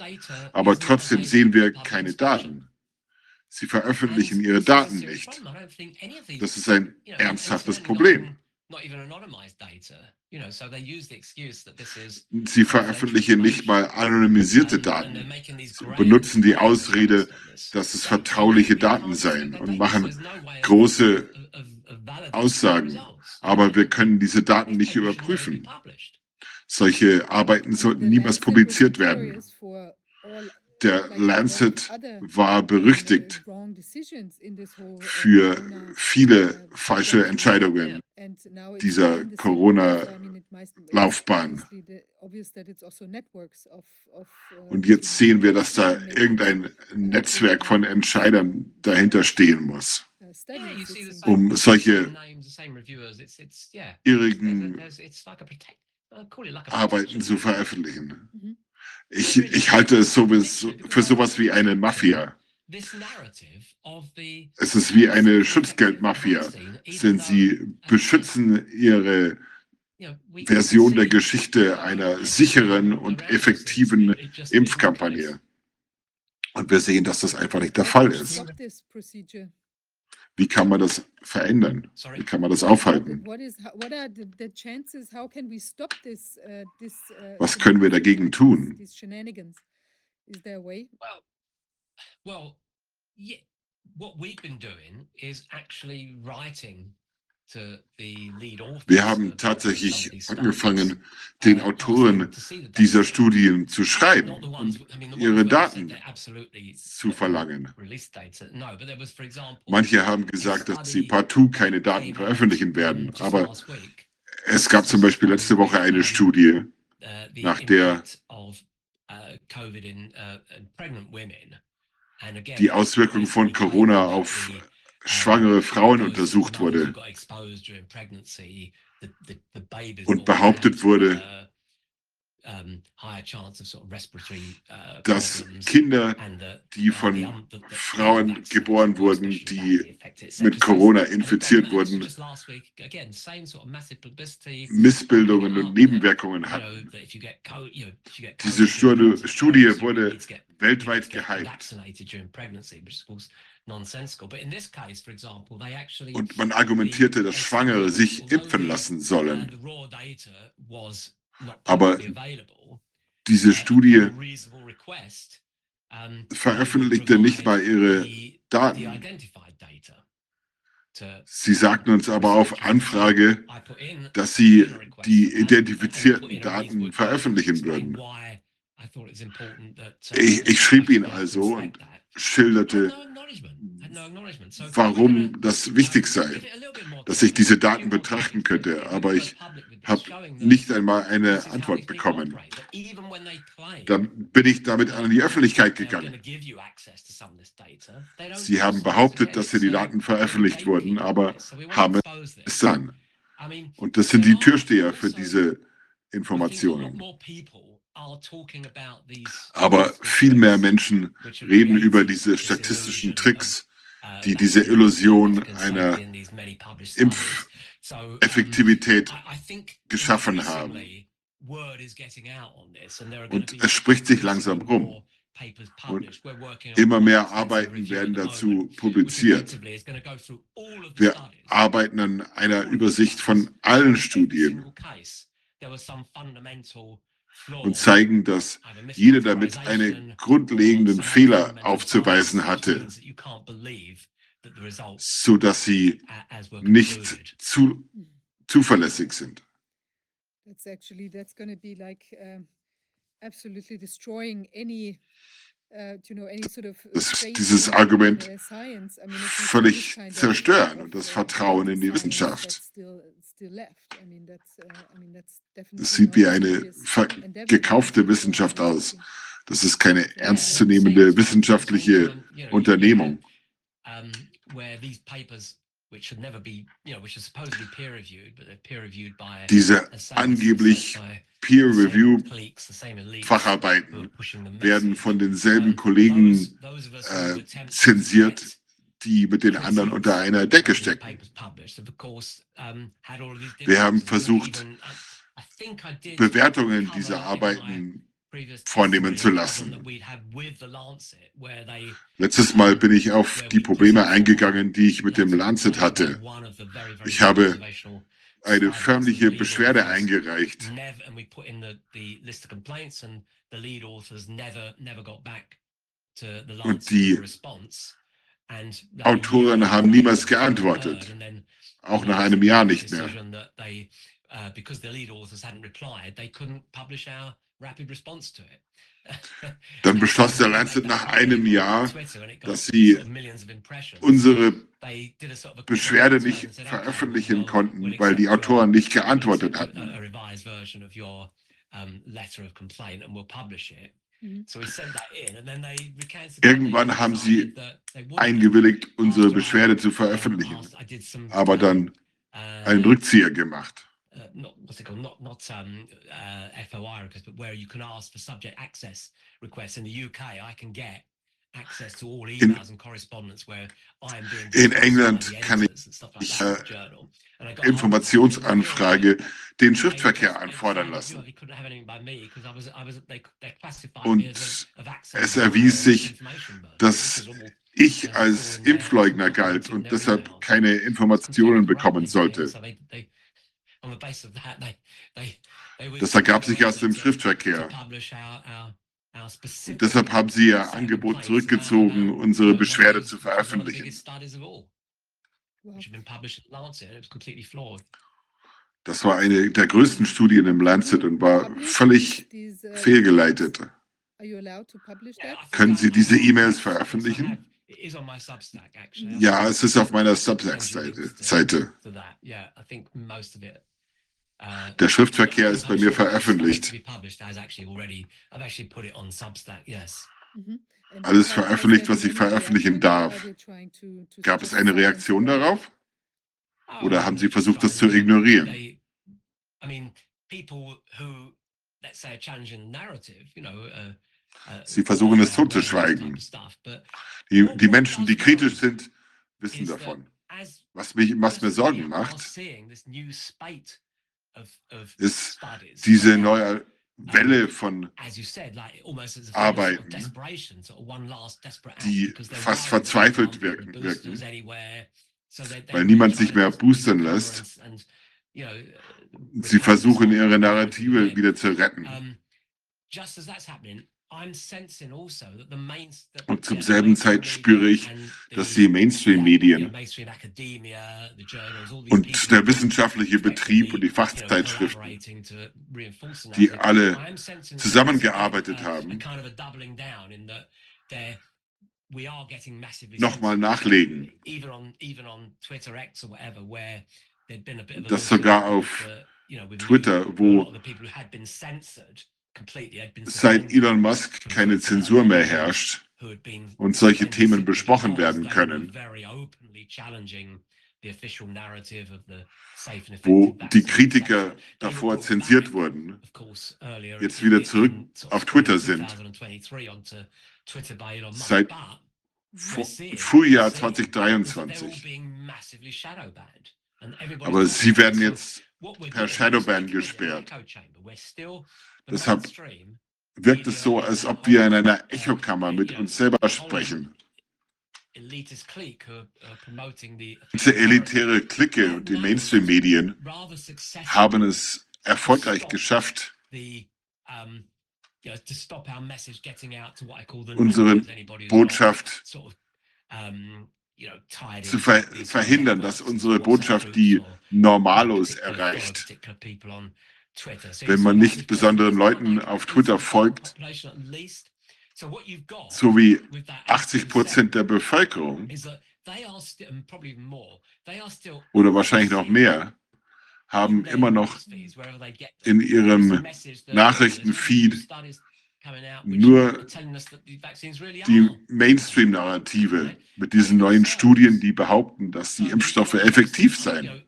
Aber trotzdem sehen wir keine Daten. Sie veröffentlichen ihre Daten nicht. Das ist ein ernsthaftes Problem. Sie veröffentlichen nicht mal anonymisierte Daten. Sie benutzen die Ausrede, dass es vertrauliche Daten seien und machen große Aussagen. Aber wir können diese Daten nicht überprüfen. Solche Arbeiten sollten niemals publiziert werden. Der Lancet war berüchtigt für viele falsche Entscheidungen dieser Corona-Laufbahn. Und jetzt sehen wir, dass da irgendein Netzwerk von Entscheidern dahinter stehen muss, um solche irrigen Arbeiten zu veröffentlichen. Ich, ich halte es sowieso für sowas wie eine Mafia. Es ist wie eine Schutzgeldmafia, denn sie beschützen ihre Version der Geschichte einer sicheren und effektiven Impfkampagne. Und wir sehen, dass das einfach nicht der Fall ist. Wie kann man das verändern? Wie kann man das aufhalten? Uh, uh, Was können wir dagegen tun? Well, yeah, what we've been doing is actually writing wir haben tatsächlich angefangen, den Autoren dieser Studien zu schreiben und ihre Daten zu verlangen. Manche haben gesagt, dass sie partout keine Daten veröffentlichen werden, aber es gab zum Beispiel letzte Woche eine Studie, nach der die Auswirkungen von Corona auf schwangere Frauen untersucht wurde und behauptet wurde, dass Kinder, die von Frauen geboren wurden, die mit Corona infiziert wurden, Missbildungen und Nebenwirkungen hatten. Diese Studie wurde weltweit gehypt. Und man argumentierte, dass Schwangere sich impfen lassen sollen. Aber diese Studie veröffentlichte nicht mal ihre Daten. Sie sagten uns aber auf Anfrage, dass sie die identifizierten Daten veröffentlichen würden. Ich, ich schrieb ihnen also und schilderte, warum das wichtig sei, dass ich diese Daten betrachten könnte. Aber ich habe nicht einmal eine Antwort bekommen. Dann bin ich damit an die Öffentlichkeit gegangen. Sie haben behauptet, dass hier die Daten veröffentlicht wurden, aber haben es dann. Und das sind die Türsteher für diese Informationen. Aber viel mehr Menschen reden über diese statistischen Tricks, die diese Illusion einer Impfeffektivität geschaffen haben. Und es spricht sich langsam rum. Und immer mehr Arbeiten werden dazu publiziert. Wir arbeiten an einer Übersicht von allen Studien und zeigen, dass jeder damit einen grundlegenden Fehler aufzuweisen hatte, so dass sie nicht zu, zuverlässig sind. That's actually that's going to be like uh, destroying any uh, you know any sort of uh, Das, faith dieses in, Argument uh, science. I mean, it's a völlig zerstören und das Vertrauen in die science Wissenschaft. that's, uh, Es sieht wie not a eine gekaufte Wissenschaft aus. Das ist keine ernstzunehmende wissenschaftliche Unternehmung. Where these papers, which should never be, you know, which are supposedly peer reviewed, but they're peer reviewed by Diese angeblich Peer-Review-Facharbeiten werden von denselben Kollegen äh, zensiert, die mit den anderen unter einer Decke stecken. Wir haben versucht, Bewertungen dieser Arbeiten vornehmen zu lassen. Letztes Mal bin ich auf die Probleme eingegangen, die ich mit dem Lancet hatte. Ich habe Eine förmliche Beschwerde eingereicht. Never, and we put in the, the list of complaints and the lead authors never, never got back to the Und die Autoren haben niemals geantwortet. Auch nach einem Jahr nicht mehr. uh, because the lead authors hadn't replied, they couldn't publish our rapid response to it. Dann beschloss der Lancet nach einem Jahr, dass sie unsere Beschwerde nicht veröffentlichen konnten, weil die Autoren nicht geantwortet hatten. A revised version of your letter of complaint and we'll publish it. Mhm. So we sent that in and then they recanted. Irgendwann haben sie Eingewilligt, unsere Beschwerde zu veröffentlichen, aber dann einen Rückzieher gemacht. Uh, not what's it called? Not not um, uh, FOI requests, but where you can ask for subject access requests. In the UK, I can get access to all In- emails and correspondence where I am being. In England kann ich, like in äh, journal. And I got Informationsanfrage den Schriftverkehr anfordern lassen. Und es erwies sich, dass Ich als Impfleugner galt und deshalb keine Informationen bekommen sollte. Das ergab sich aus dem Schriftverkehr. Und deshalb haben sie ihr Angebot zurückgezogen, unsere Beschwerde zu veröffentlichen. Das war eine der größten Studien im Lancet und war völlig fehlgeleitet. Are you allowed to publish that? Können Sie diese E-Mails veröffentlichen? Ja, Ja, es ist auf meiner Substack-Seite. Seite. Der Schriftverkehr ist bei mir veröffentlicht. Mhm. Alles veröffentlicht, was ich veröffentlichen darf. Gab es eine Reaktion darauf? Oder haben Sie versucht, das zu ignorieren? I mean, people who, let's say, are challenging the narrative, you know, uh, uh, Sie versuchen es totzuschweigen. Die, die Menschen, die kritisch sind, wissen davon. as Was, mich, was mir Sorgen macht, ist diese neue Welle von, Arbeiten, die fast verzweifelt wirken- wirken, weil niemand sich mehr boostern lässt. sie versuchen, ihre Narrative wieder zu retten. Also Und zum yeah, selben Zeit spüre ich, dass die Mainstream-Medien und der wissenschaftliche Betrieb und die Fachzeitschriften, die alle zusammengearbeitet haben, nochmal nachlegen. Even on, even on Twitter X or whatever, where there'd been a bit of a Das little sogar auf Twitter, wo seit Elon Musk keine Zensur mehr herrscht und solche Themen besprochen werden können, wo die Kritiker davor zensiert wurden, jetzt wieder zurück auf Twitter sind. Seit Frühjahr 2023. Aber sie werden jetzt per Shadowban gesperrt. Deshalb wirkt es so, als ob wir in einer Echokammer mit uns selber sprechen. Diese elitäre Clique und die Mainstream-Medien haben es erfolgreich geschafft, unsere Botschaft zu ver verhindern, dass unsere Botschaft die Normalos erreicht. Wenn man nicht besonderen Leuten auf Twitter folgt, so wie 80 Prozent der Bevölkerung oder wahrscheinlich noch mehr, haben immer noch in ihrem Nachrichtenfeed nur die Mainstream-Narrative mit diesen neuen Studien, die behaupten, dass die Impfstoffe effektiv seien.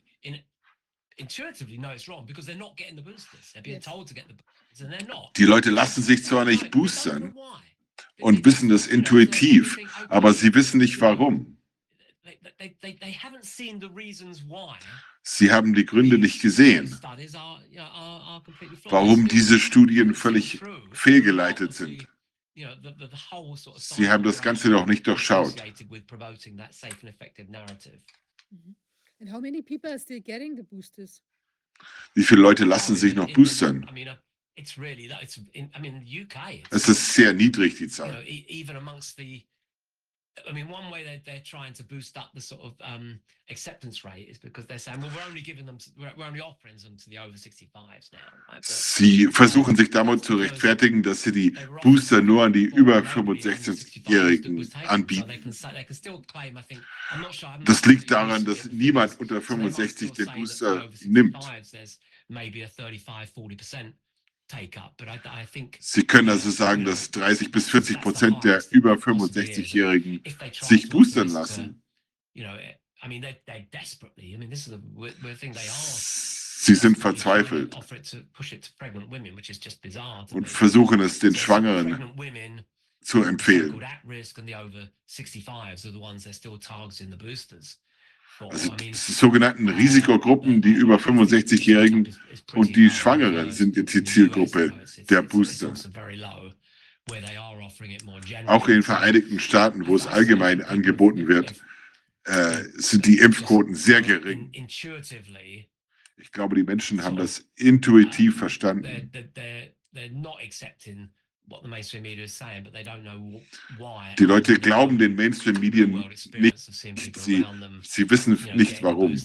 Die Leute lassen sich zwar nicht boostern und wissen das intuitiv, aber sie wissen nicht warum. Sie haben die Gründe nicht gesehen, warum diese Studien völlig fehlgeleitet sind. Sie haben das Ganze noch nicht durchschaut. Wie viele Leute lassen sich noch boostern? Es ist sehr niedrig, die Zahl. I mean, one way they're, they're trying to boost up the sort of um, acceptance rate is because they're saying, well, we're only giving them, we're, only offering them to the over 65s now. Right? Sie versuchen sich damit zu rechtfertigen, dass sie die Booster nur an die über 65-Jährigen anbieten. Das liegt daran, dass niemand unter 65 den Booster nimmt. Sie können also sagen, dass 30 bis 40 Prozent der über 65-Jährigen sich boostern lassen. Sie sind verzweifelt und versuchen es den Schwangeren zu empfehlen. Also die sogenannten Risikogruppen, die über 65-Jährigen und die Schwangeren sind jetzt die Zielgruppe der Booster. Auch in den Vereinigten Staaten, wo es allgemein angeboten wird, äh, sind die Impfquoten sehr gering. Ich glaube, die Menschen haben das intuitiv verstanden. Die Leute glauben den Mainstream-Medien nicht. Sie, sie wissen nicht warum.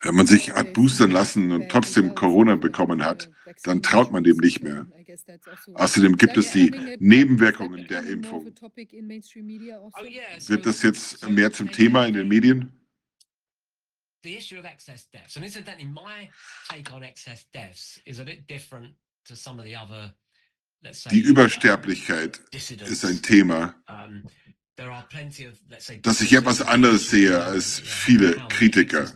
Wenn man sich hat boostern lassen und trotzdem Corona bekommen hat, dann traut man dem nicht mehr. Außerdem gibt es die Nebenwirkungen der Impfung. Wird das jetzt mehr zum Thema in den Medien? The issue of excess deaths, and incidentally, my take on excess deaths is a bit different to some of the other, let's say. Die Übersterblichkeit ist ein Thema, das ich etwas anders sehe als viele Kritiker.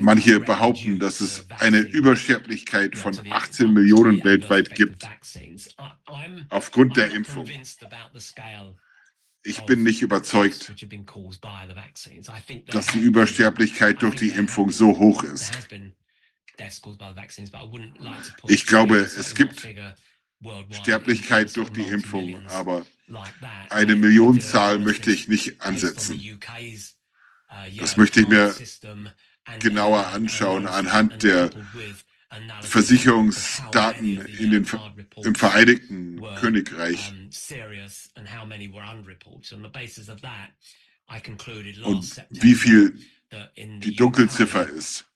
Manche behaupten, dass es eine Übersterblichkeit von 18 Millionen weltweit gibt aufgrund der Impfung. Ich bin nicht überzeugt, dass die Übersterblichkeit durch die Impfung so hoch ist. Ich glaube, es gibt Sterblichkeit durch die Impfung, aber eine Millionenzahl möchte ich nicht ansetzen. Das möchte ich mir genauer anschauen anhand der Versicherungsdaten in den, im Vereinigten Königreich. Und wie viel die Dunkelziffer ist.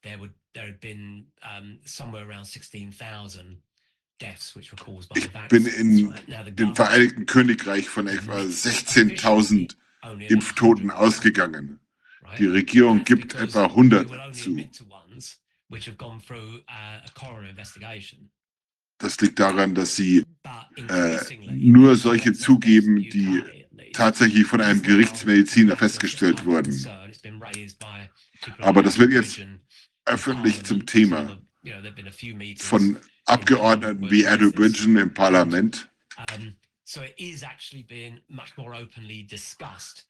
Ich bin in dem Vereinigten Königreich von etwa 16.000 Impftoten ausgegangen. Die Regierung gibt etwa 100 zu. Das liegt daran, dass sie äh, nur solche zugeben, die tatsächlich von einem Gerichtsmediziner festgestellt wurden. Aber das wird jetzt öffentlich zum Thema von Abgeordneten wie Andrew Bridgen im Parlament.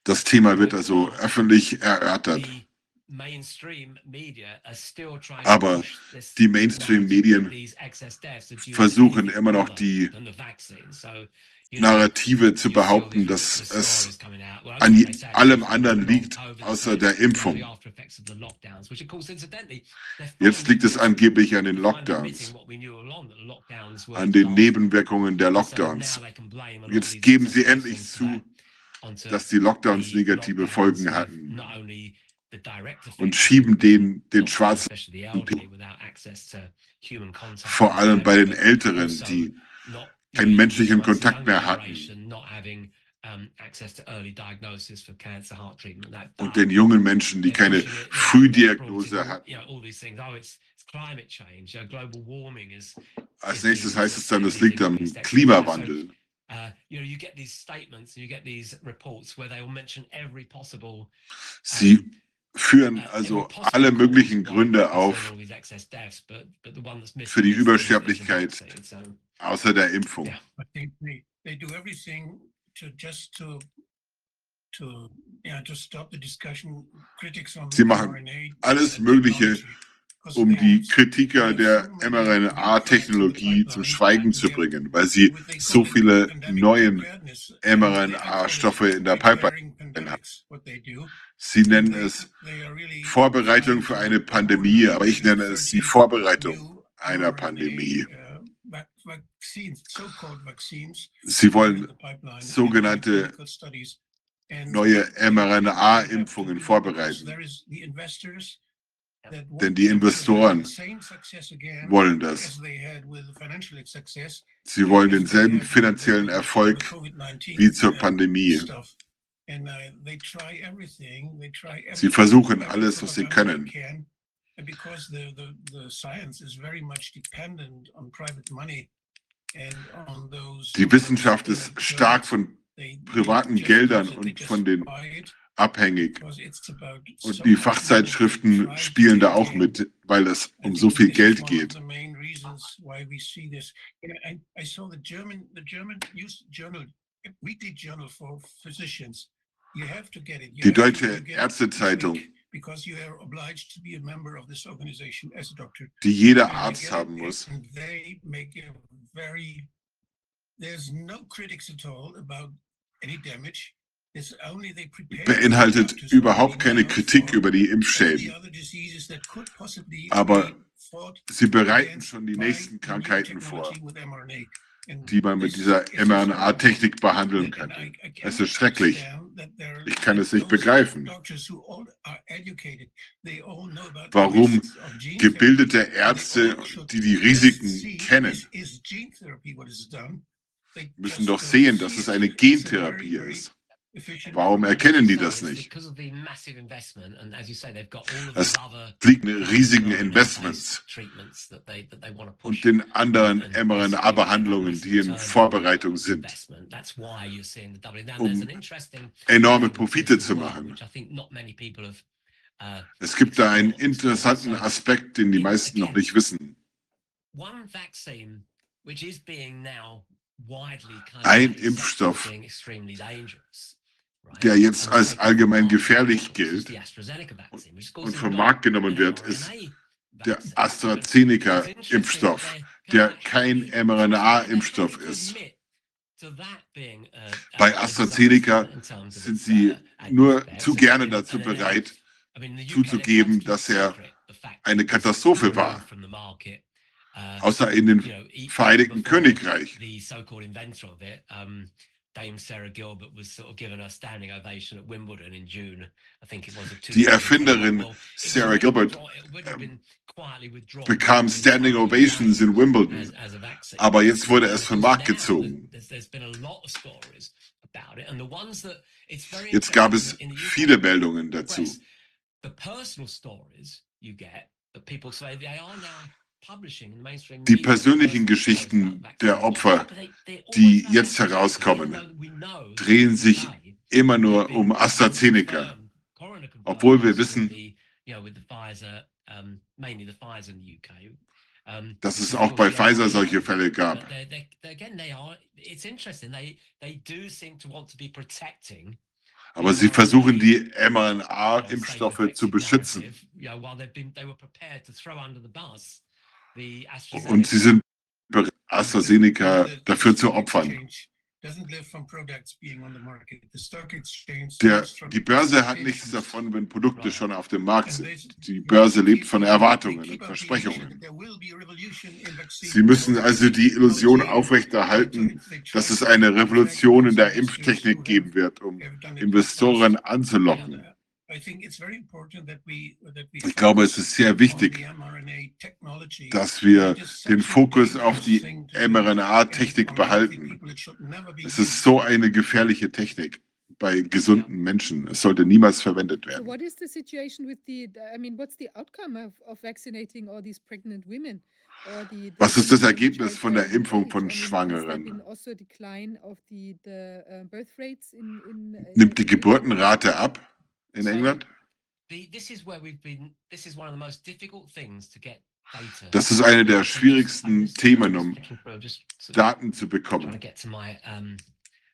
Das Thema wird also öffentlich erörtert. Aber die Mainstream-Medien versuchen immer noch die Narrative zu behaupten, dass es an allem anderen liegt, außer der Impfung. Jetzt liegt es angeblich an den Lockdowns, an den Nebenwirkungen der Lockdowns. Jetzt geben sie endlich zu, dass die Lockdowns negative Folgen hatten und schieben den, den schwarzen vor allem bei den Älteren, die keinen menschlichen Kontakt mehr hatten. Und den jungen Menschen, die keine Frühdiagnose hatten. Als nächstes heißt es dann, es liegt am Klimawandel. Sie führen also alle möglichen Gründe auf für die Übersterblichkeit außer der Impfung. Sie machen alles Mögliche, um die Kritiker der mRNA-Technologie zum Schweigen zu bringen, weil sie so viele neue mRNA-Stoffe in der Pipeline haben. Sie nennen es Vorbereitung für eine Pandemie, aber ich nenne es die Vorbereitung einer Pandemie. Sie wollen sogenannte neue mRNA-Impfungen vorbereiten. Denn die Investoren wollen das. Sie wollen denselben finanziellen Erfolg wie zur Pandemie. Sie versuchen alles, was sie können. Die Wissenschaft ist stark von privaten Geldern und von den abhängig. Und die Fachzeitschriften spielen da auch mit, weil es um so viel Geld geht. Die Deutsche Ärztezeitung, die jeder Arzt haben muss, beinhaltet überhaupt keine Kritik über die Impfschäden. Aber sie bereiten schon die nächsten Krankheiten vor, die man mit dieser mRNA-Technik behandeln könnte. Es ist schrecklich. Ich kann es nicht begreifen. Warum gebildete Ärzte, die die Risiken kennen, müssen doch sehen, dass es eine Gentherapie ist. Warum erkennen die das nicht? Es liegt in riesigen Investments und den anderen mRNA-Behandlungen, die in Vorbereitung sind, um enorme Profite zu machen. Es gibt da einen interessanten Aspekt, den die meisten noch nicht wissen. Ein Impfstoff, der jetzt als allgemein gefährlich gilt und vom Markt genommen wird, ist der AstraZeneca-Impfstoff, der kein mRNA-Impfstoff ist. Bei AstraZeneca sind sie nur zu gerne dazu bereit, zuzugeben, dass er eine Katastrophe war. Außer in den Vereinigten Königreich. Dame Sarah Gilbert was sort of given a standing ovation at Wimbledon in June. I think it was. of Die Erfinderin 2021. Well, it Sarah would have Gilbert, withdrawn- it would have been quietly withdrawn bekam Standing Ovations in Wimbledon. as- as a vaccine. Aber jetzt wurde es vom Markt Now, gezogen. there's- there's been a lot of stories about it, and the ones that it's very Jetzt gab es interesting in the UK viele Meldungen dazu. press, The personal stories you get that people say they are now publishing in mainstream Die persönlichen Geschichten der Opfer, die jetzt herauskommen, drehen sich immer nur um AstraZeneca. Obwohl wir wissen, dass es auch bei Pfizer solche Fälle gab. Aber sie versuchen, die mRNA-Impfstoffe zu beschützen. Und sie sind bereit, AstraZeneca dafür zu opfern. Der, die Börse hat nichts davon, wenn Produkte schon auf dem Markt sind. Die Börse lebt von Erwartungen und Versprechungen. Sie müssen also die Illusion aufrechterhalten, dass es eine Revolution in der Impftechnik geben wird, um Investoren anzulocken. Ich glaube, es ist sehr wichtig, dass wir den Fokus auf die mRNA-Technik behalten. Es ist so eine gefährliche Technik bei gesunden Menschen. Es sollte niemals verwendet werden. what is the situation with the, I mean, what's the outcome of, of vaccinating all these pregnant women? Or the, the Was ist das Ergebnis von der Impfung von I mean, has there Schwangeren? Been also a decline of the, the uh, birth rates in, in, uh, Nimmt die in- Geburtenrate ab in England? Das ist eine der schwierigsten Themen, um Daten zu trying to bekommen. get to my um,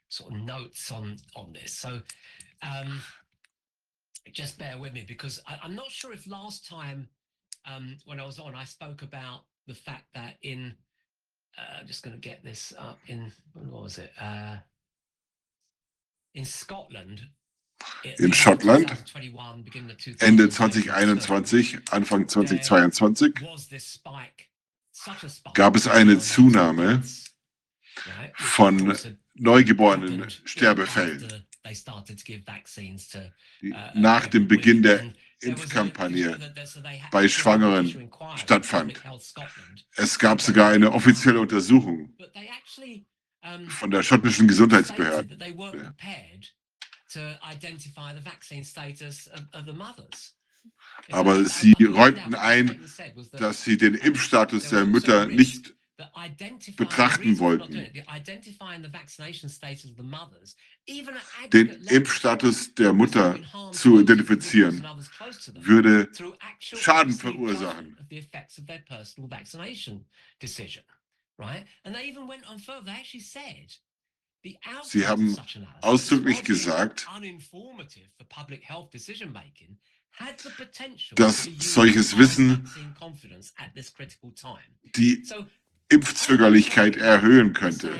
sort of notes on on this. So, um, just bear with me because I, I'm not sure if last time um, when I was on, I spoke about the fact that in uh, I'm just going to get this up in what was it? Uh, in Scotland. In Schottland, 2021, beginning of Ende 2022, 2021, Anfang 2022 was this spike, such a spike. gab es eine Zunahme von neugeborenen Sterbefällen, die nach dem Beginn der Impfkampagne bei Schwangeren stattfand. Es gab sogar eine offizielle Untersuchung von der schottischen Gesundheitsbehörde. Aber sie räumten ein, dass sie den Impfstatus der Mütter nicht betrachten wollten. Den Impfstatus der Mutter zu identifizieren, würde Schaden verursachen. Sie haben ausdrücklich gesagt, dass solches Wissen die Impfzögerlichkeit erhöhen könnte.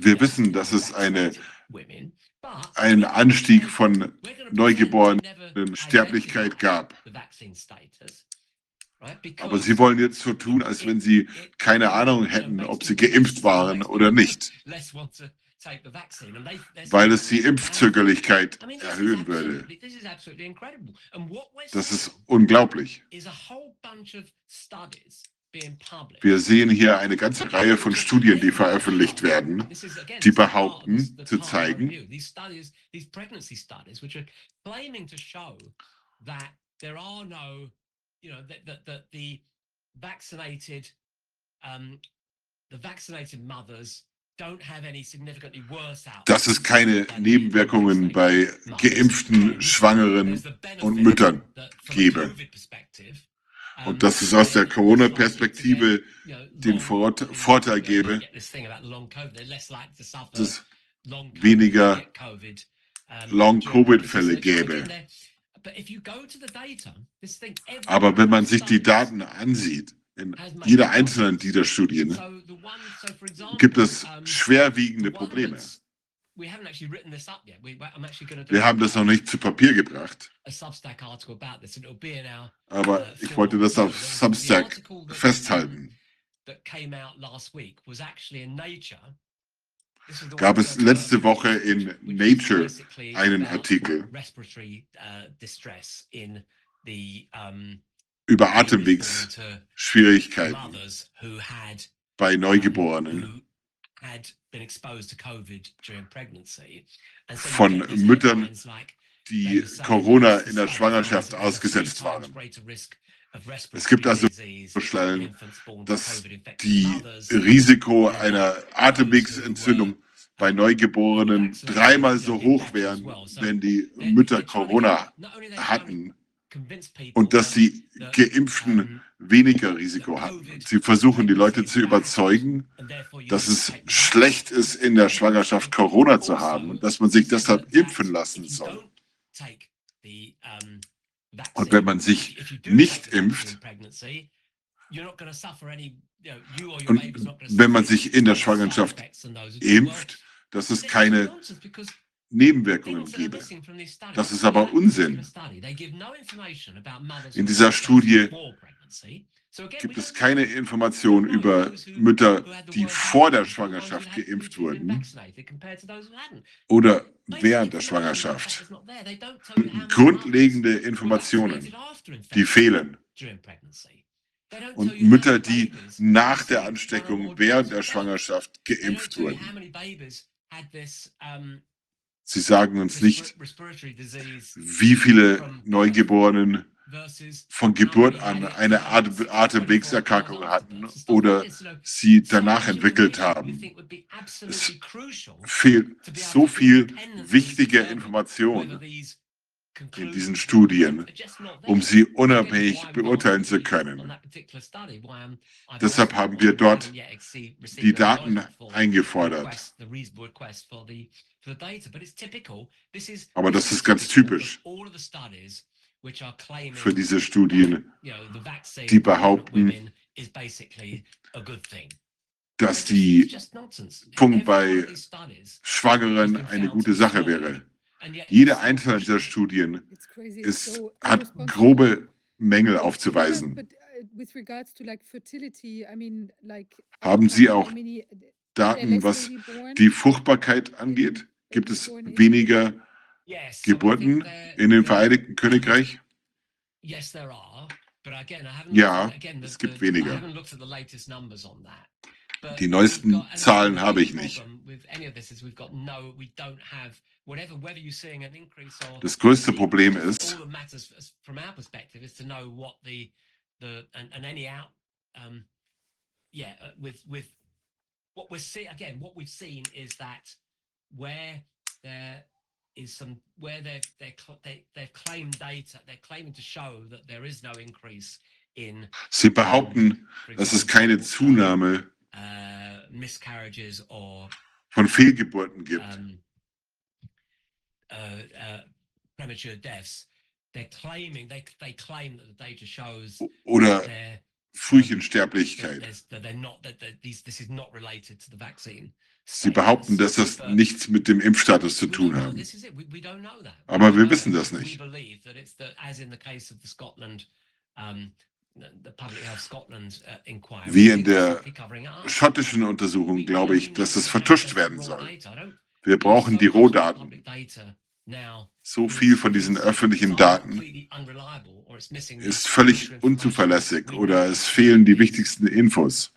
Wir wissen, dass es eine, Einen Anstieg von neugeborenen Sterblichkeit gab. Aber sie wollen jetzt so tun, als wenn sie keine Ahnung hätten, ob sie geimpft waren oder nicht, weil es die Impfzögerlichkeit erhöhen würde. Das ist unglaublich. Wir sehen hier eine ganze Reihe von Studien, die veröffentlicht werden, die behaupten, zu zeigen, you know, that, that, that the vaccinated, um, the vaccinated mothers don't have any significantly worse outcomes. dass es keine Nebenwirkungen bei geimpften Schwangeren und Müttern gebe. Und dass es aus der Corona-Perspektive den Vor Vorteil gäbe, dass es weniger Long-Covid-Fälle gäbe. Aber wenn man sich die Daten ansieht, in jeder einzelnen dieser Studien, gibt es schwerwiegende Probleme. we haven't actually written this up yet. We, I'm actually going to do Wir haben das noch nicht zu Papier gebracht, aber uh, ich wollte das auf Substack festhalten. Gab es letzte Woche in Nature einen Artikel Respiratory distress in the um, über Atemwegsschwierigkeiten bei Neugeborenen von Müttern, die Corona in der Schwangerschaft ausgesetzt waren. Es gibt also to dass die. Risiko einer Atemwegsentzündung bei Neugeborenen dreimal so hoch wären, wenn die Mütter Corona hatten und dass die Geimpften weniger Risiko hatten. Sie versuchen die Leute zu überzeugen, dass es schlecht ist, in der Schwangerschaft Corona zu haben und dass man sich deshalb impfen lassen soll. Und wenn man sich nicht impft, und wenn man sich in der Schwangerschaft impft, dass es keine Nebenwirkungen gäbe. Das ist aber Unsinn. In dieser Studie gibt es keine Informationen über Mütter, die vor der Schwangerschaft geimpft wurden oder während der Schwangerschaft. Grundlegende Informationen, die fehlen. Und Mütter, die nach der Ansteckung während der Schwangerschaft geimpft wurden. Sie sagen uns nicht, wie viele Neugeborenen von Geburt an eine Atem Atemwegserkrankung hatten oder sie danach entwickelt haben. Es fehlt so viel wichtige Information in diesen Studien, um sie unabhängig beurteilen zu können. Deshalb haben wir dort die Daten eingefordert. Aber das ist ganz typisch für diese Studien, die behaupten, dass die Punkt bei Schwangeren eine gute Sache wäre. Jede einzelne dieser Studien ist, hat grobe Mängel aufzuweisen. but, uh, with regards to like fertility, I mean, like Haben Sie auch Daten, was die Fruchtbarkeit angeht? Gibt es weniger Geburten in dem Vereinigten Königreich? Ja, es gibt weniger. Die neuesten Zahlen habe ich nicht. Das größte Problem ist, that matters as- from our perspective is to know what the the and, and any out um yeah uh, with with what we're seeing again what we've seen is that where there is some where they've they're, cl- they, they've claimed data they're claiming to show that there is no increase in Sie behaupten, for dass es example, keine Zunahme uh, miscarriages or von Fehlgeburten gibt. um, uh, uh, premature deaths. They're claiming they they claim that the data shows Oder they're Frühchensterblichkeit. there's- that they're not that, that these this is not related to the vaccine. Sie behaupten, dass das nichts mit dem Impfstatus zu tun hat. Aber wir wissen das nicht. uh. Wie in der. Schottischen Untersuchung glaube ich, dass es vertuscht werden soll. Wir brauchen die Rohdaten. Public data now So viel von diesen öffentlichen Daten ist völlig unzuverlässig oder es fehlen die wichtigsten Infos,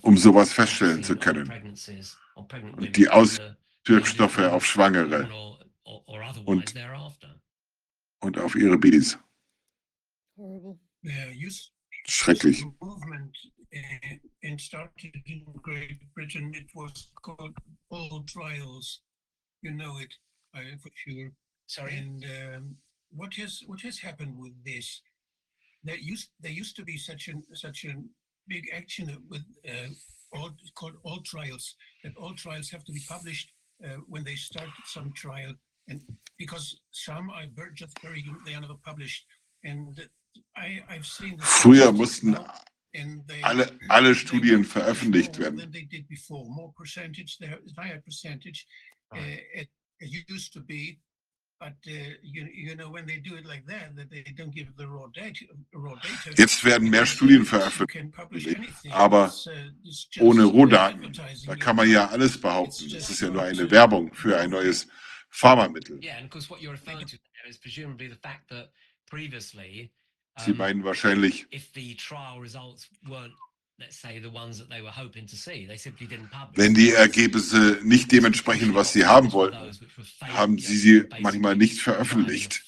um sowas feststellen zu können. Und die Auswirkstoffe auf Schwangere und- und auf ihre Babys. Schrecklich. A uh, and started in Great Britain. It was called All Trials. You know it, I for sure. Sorry. And um, what has what has happened with this? There used there used to be such an such a big action with uh, all called all trials. That all trials have to be published uh, when they start some trial, and because some are ver- just very they are never published. And I I've seen. Früher mussten now and they- alle, alle Studien veröffentlicht werden. Than they did before, more percentage, there is higher percentage, it, it used to be. But, you, you know, when they do it like that, that they don't give the raw data, raw data. Jetzt werden mehr Studien veröffentlicht, aber It's, uh, ohne Rohdaten. Da You kann man can't- ja alles behaupten. Das ist ja nur eine Werbung für ein neues Pharmamittel. Yeah, and of course, what you're referring to there is presumably the fact that previously, Sie meinen wahrscheinlich, if the trial results weren't, let's say, the ones that they were hoping to see, they simply didn't publish. wenn die Ergebnisse nicht dementsprechen, was sie haben wollten, haben sie sie manchmal nicht veröffentlicht.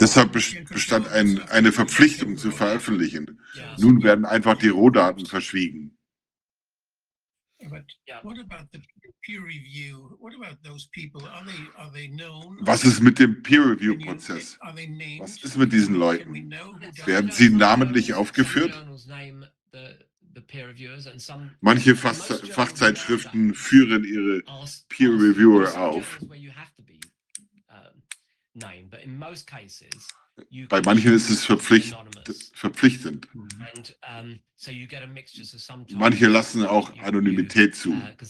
Deshalb bes- bestand ein, eine Verpflichtung zu veröffentlichen. Nun werden einfach die Rohdaten verschwiegen. Was ist mit dem Peer-Review-Prozess? Are they named? Was ist mit diesen Leuten? we know who does Werden sie namentlich aufgeführt? Manche Fach Fachzeitschriften führen ihre Peer Reviewer auf. Bei manchen ist es verpflicht, verpflichtend. Manche lassen auch Anonymität zu. uh,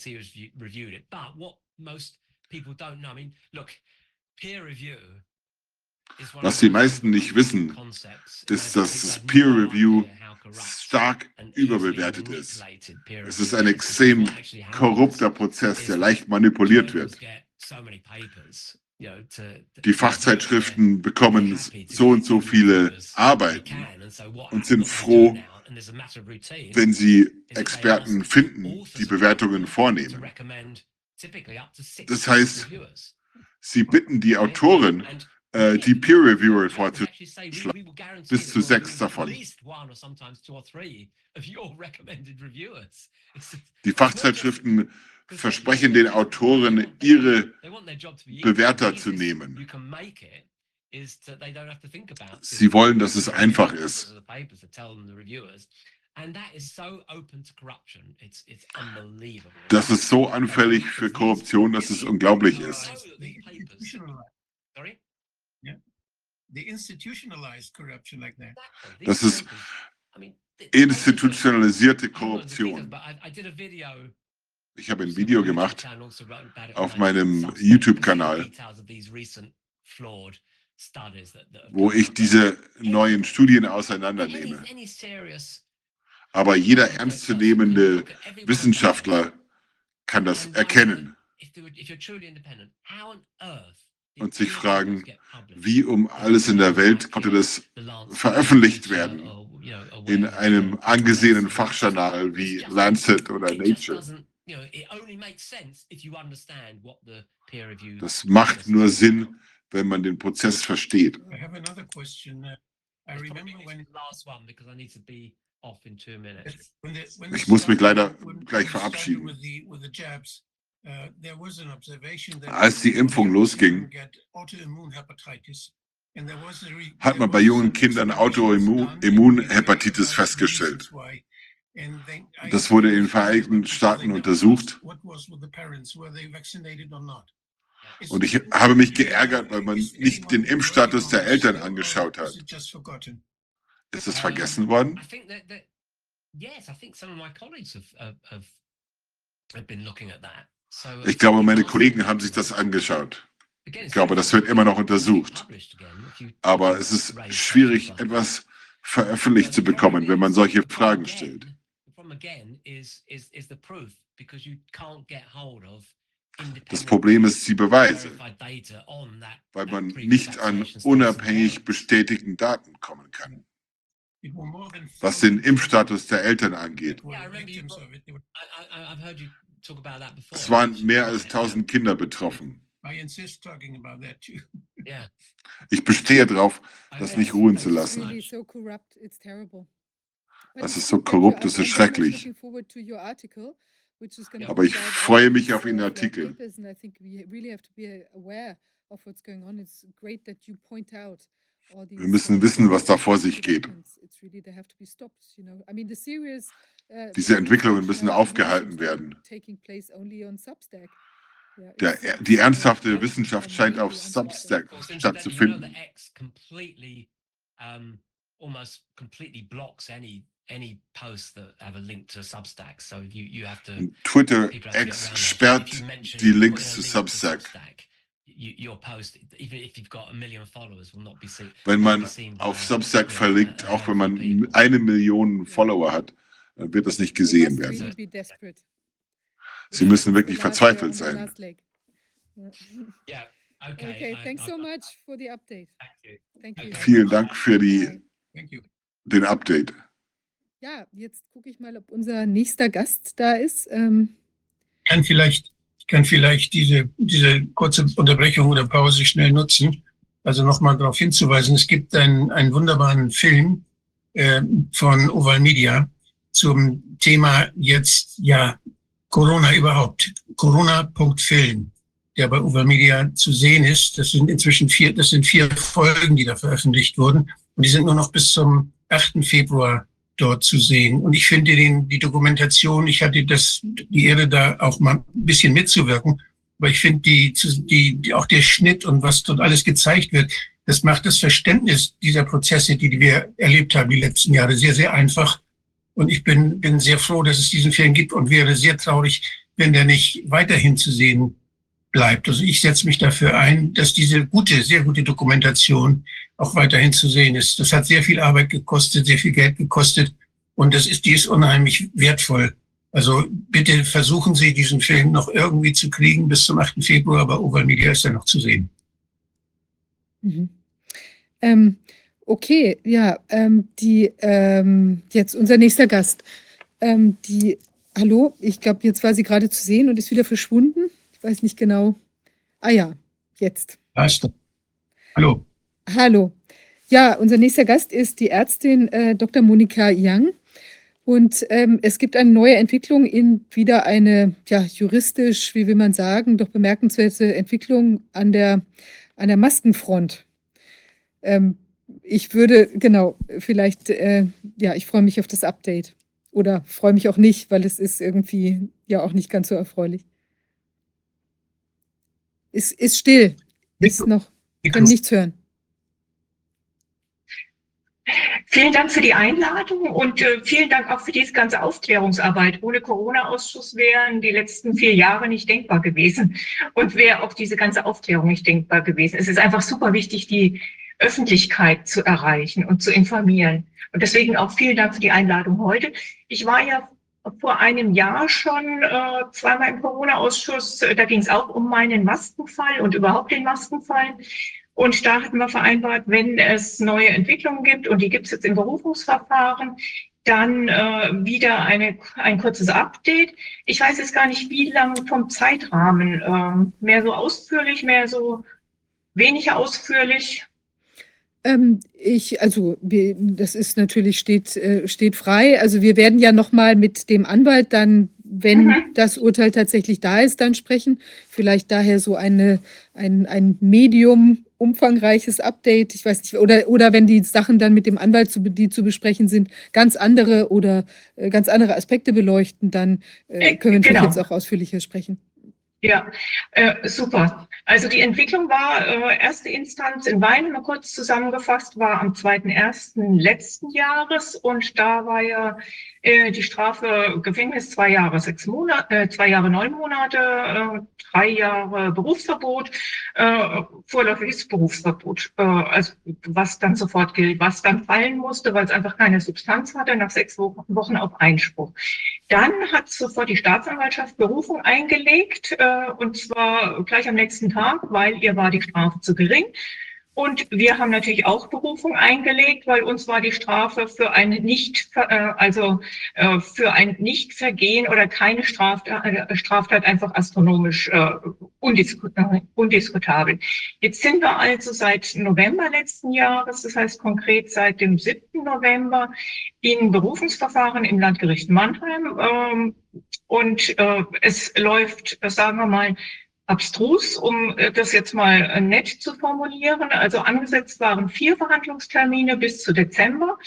Was die meisten nicht wissen, ist, dass have Peer Review stark überbewertet ist. Es ist ein extrem korrupter Prozess, der leicht manipuliert wird. Die Fachzeitschriften bekommen so und so viele Arbeiten und sind froh, wenn sie Experten finden, die Bewertungen vornehmen. Das heißt, Sie bitten die Autoren, äh, die Peer Reviewer vorzuschlagen. Bis zu sechs davon. Die Fachzeitschriften versprechen den Autoren, ihre Bewerter zu nehmen. Sie wollen, dass es einfach ist. Das ist so anfällig für Korruption, dass es unglaublich ist. Das ist Institutionalisierte Korruption. Ich habe ein Video gemacht auf meinem YouTube-Kanal, wo ich diese neuen Studien auseinandernehme. Aber jeder ernstzunehmende Wissenschaftler kann das erkennen und sich fragen, wie um alles in der Welt konnte das veröffentlicht werden in einem angesehenen Fachjournal wie Lancet oder Nature. Das macht nur Sinn, wenn man den Prozess versteht. I have another question. Uh, I remember when when the- when the Ich muss mich leider gleich verabschieden. uh, Als die Impfung losging, hat man bei jungen Kindern Autoimmunhepatitis festgestellt. Das wurde in den Vereinigten Staaten untersucht. Und ich habe mich geärgert, weil man nicht den Impfstatus der Eltern angeschaut hat. Ist das vergessen worden? I think that, that yes, I think some of my colleagues have, have, have, have been looking at that. So Ich glaube, meine Kollegen haben sich das angeschaut. ich glaube, das wird immer noch untersucht. Aber es ist schwierig, etwas veröffentlicht zu bekommen, wenn man solche Fragen stellt. Das Problem ist die Beweise, weil man nicht an unabhängig bestätigten Daten kommen kann, was den Impfstatus der Eltern angeht. Es waren mehr als 1000 Kinder betroffen. I insist talking about that too. Yeah. Ich bestehe darauf, das nicht ruhen zu lassen. Das ist so korrupt, I'm- das ist schrecklich. Aber be ich freue mich auf Ihren uh, Artikel. papers, and I think we really have to be aware of what's going on. It's great that you point out all these, Wir müssen uh, wissen, was da vor sich geht. uh, Diese Entwicklungen müssen is aufgehalten werden. Der, die ernsthafte Wissenschaft scheint auf Substack stattzufinden. almost completely blocks any any posts that have a link to Substack. So you you have to. Twitter X sperrt die Links zu Substack. Wenn man auf Substack verlinkt, auch wenn man eine Million Follower hat, dann wird das nicht gesehen werden. Sie müssen wirklich verzweifelt sein. Okay, thanks so much for the update. Thank you. Vielen Dank für die, den Update. Ja, jetzt gucke ich mal, ob unser nächster Gast da ist. Ähm kann vielleicht, kann vielleicht diese, diese kurze Unterbrechung oder Pause schnell nutzen. Also nochmal darauf hinzuweisen, es gibt einen, einen wunderbaren Film äh, von Oval Media zum Thema jetzt, ja, Corona überhaupt. Corona.film der bei Uva Media zu sehen ist. Das sind inzwischen vier, das sind vier Folgen, die da veröffentlicht wurden. Und die sind nur noch bis zum 8. Februar dort zu sehen. Und ich finde den, die Dokumentation, ich hatte das, die Ehre, da auch mal ein bisschen mitzuwirken. Aber ich finde die, die, die, auch der Schnitt und was dort alles gezeigt wird, das macht das Verständnis dieser Prozesse, die wir erlebt haben die letzten Jahre, sehr, sehr einfach. Und ich bin, bin sehr froh, dass es diesen Film gibt und wäre sehr traurig, wenn der nicht weiterhin zu sehen bleibt. Also ich setze mich dafür ein, dass diese gute, sehr gute Dokumentation auch weiterhin zu sehen ist. Das hat sehr viel Arbeit gekostet, sehr viel Geld gekostet und das ist, die ist unheimlich wertvoll. Also bitte versuchen Sie, diesen Film noch irgendwie zu kriegen bis zum 8. Februar, aber Oval Media ist ja noch zu sehen. Mhm. Ähm, okay, ja, ähm, die, ähm, jetzt unser nächster Gast. Ähm, die, hallo, ich glaube, jetzt war sie gerade zu sehen und ist wieder verschwunden weiß nicht genau. Ah ja, jetzt. Hallo. Hallo. Ja, unser nächster Gast ist die Ärztin äh, Dr. Monika Young. Und ähm, es gibt eine neue Entwicklung in wieder eine ja, juristisch, wie will man sagen, doch bemerkenswerte Entwicklung an der, an der Maskenfront. Ähm, ich würde, genau, vielleicht, äh, ja, ich freue mich auf das Update. Oder freue mich auch nicht, weil es ist irgendwie ja auch nicht ganz so erfreulich. Ist, ist still. Ist noch, kann nichts hören. Vielen Dank für die Einladung und äh, vielen Dank auch für diese ganze Aufklärungsarbeit. Ohne Corona-Ausschuss wären die letzten vier Jahre nicht denkbar gewesen und wäre auch diese ganze Aufklärung nicht denkbar gewesen. Es ist einfach super wichtig, die Öffentlichkeit zu erreichen und zu informieren. Und deswegen auch vielen Dank für die Einladung heute. Ich war ja vor einem Jahr schon äh, zweimal im Corona-Ausschuss. Da ging es auch um meinen Maskenfall und überhaupt den Maskenfall. Und da hatten wir vereinbart, wenn es neue Entwicklungen gibt, und die gibt es jetzt im Berufungsverfahren, dann äh, wieder eine, ein kurzes Update. Ich weiß jetzt gar nicht, wie lang vom Zeitrahmen. Äh, mehr so ausführlich, mehr so weniger ausführlich. Ähm, ich, also wir, das ist natürlich steht, äh, steht frei. Also wir werden ja nochmal mit dem Anwalt dann, wenn mhm. das Urteil tatsächlich da ist, dann sprechen. Vielleicht daher so eine, ein, ein Medium umfangreiches Update. Ich weiß nicht, oder, oder wenn die Sachen dann mit dem Anwalt, zu, die zu besprechen sind, ganz andere oder äh, ganz andere Aspekte beleuchten, dann äh, äh können wir genau. jetzt auch ausführlicher sprechen. Ja, äh, super. Also die Entwicklung war äh, erste Instanz in Wein, mal kurz zusammengefasst, war am 2.1. letzten Jahres und da war ja die Strafe Gefängnis zwei Jahre sechs Monate, äh, zwei Jahre neun Monate, äh, drei Jahre Berufsverbot, äh, vorläufiges Berufsverbot, äh, also was dann sofort gilt, was dann fallen musste, weil es einfach keine Substanz hatte, nach sechs Wochen auf Einspruch. Dann hat sofort die Staatsanwaltschaft Berufung eingelegt, äh, und zwar gleich am nächsten Tag, weil ihr war die Strafe zu gering. Und wir haben natürlich auch Berufung eingelegt, weil uns war die Strafe für ein nicht, äh, also äh, für ein Nichtvergehen oder keine Straftat, äh, Straftat einfach astronomisch undiskutabel. Jetzt sind wir also seit November letzten Jahres, das heißt konkret seit dem 7. November, in Berufungsverfahren im Landgericht Mannheim. Ähm, und es läuft, sagen wir mal, abstrus, um äh, das jetzt mal äh, nett zu formulieren. Also angesetzt waren vier Verhandlungstermine bis zu Dezember.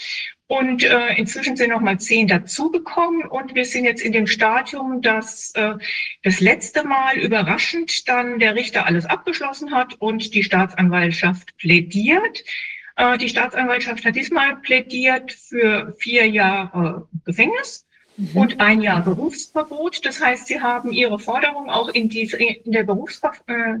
Und äh, inzwischen sind noch mal zehn dazugekommen und wir sind jetzt in dem Stadium, dass äh, das letzte Mal überraschend dann der Richter alles abgeschlossen hat und die Staatsanwaltschaft plädiert. Äh, die Staatsanwaltschaft hat diesmal plädiert für vier Jahre Gefängnis mhm. und ein Jahr Berufsverbot. Das heißt, sie haben ihre Forderung auch in, diese, in der Berufsver äh,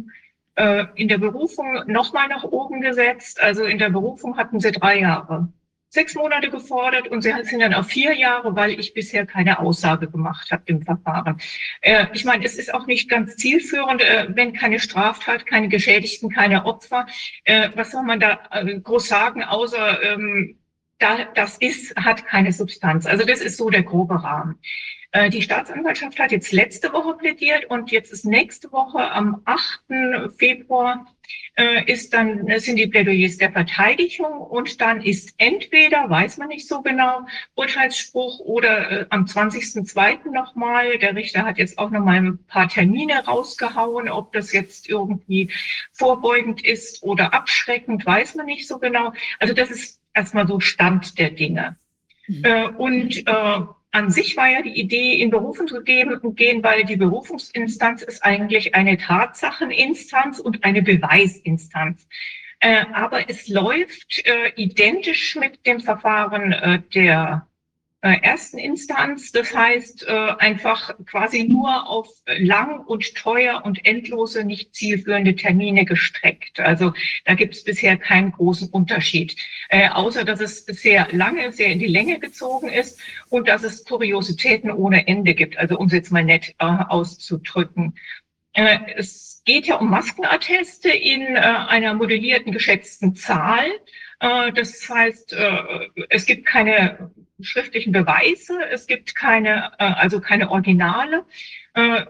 äh, in der Berufung nochmal nach oben gesetzt. Also in der Berufung hatten sie drei Jahre sechs Monate gefordert und sie sind dann auf vier Jahre, weil ich bisher keine Aussage gemacht habe im Verfahren. Äh, ich meine, es ist auch nicht ganz zielführend, äh, wenn keine Straftat, keine Geschädigten, keine Opfer. Äh, was soll man da äh, groß sagen, außer ähm, das ist, hat keine Substanz. Also das ist so der grobe Rahmen. Äh, die Staatsanwaltschaft hat jetzt letzte Woche plädiert und jetzt ist nächste Woche am 8. Februar äh, ist dann, sind die Plädoyers der Verteidigung und dann ist entweder, weiß man nicht so genau, Urteilsspruch oder äh, am 20.02. nochmal. Der Richter hat jetzt auch nochmal ein paar Termine rausgehauen. Ob das jetzt irgendwie vorbeugend ist oder abschreckend, weiß man nicht so genau. Also das ist erstmal so Stand der Dinge. Mhm. Äh, und äh, an sich war ja die Idee, in Berufung zu gehen, gehen, weil die Berufungsinstanz ist eigentlich eine Tatsacheninstanz und eine Beweisinstanz. Äh, aber es läuft äh, identisch mit dem Verfahren äh, der ersten Instanz. Das heißt, äh, einfach quasi nur auf lang und teuer und endlose, nicht zielführende Termine gestreckt. Also da gibt es bisher keinen großen Unterschied, äh, außer dass es sehr lange, sehr in die Länge gezogen ist und dass es Kuriositäten ohne Ende gibt. Also um es jetzt mal nett äh, auszudrücken. Äh, es geht ja um Maskenatteste in äh, einer modellierten geschätzten Zahl. Äh, das heißt, es gibt keine schriftlichen Beweise, es gibt keine, äh, also keine Originale. Äh,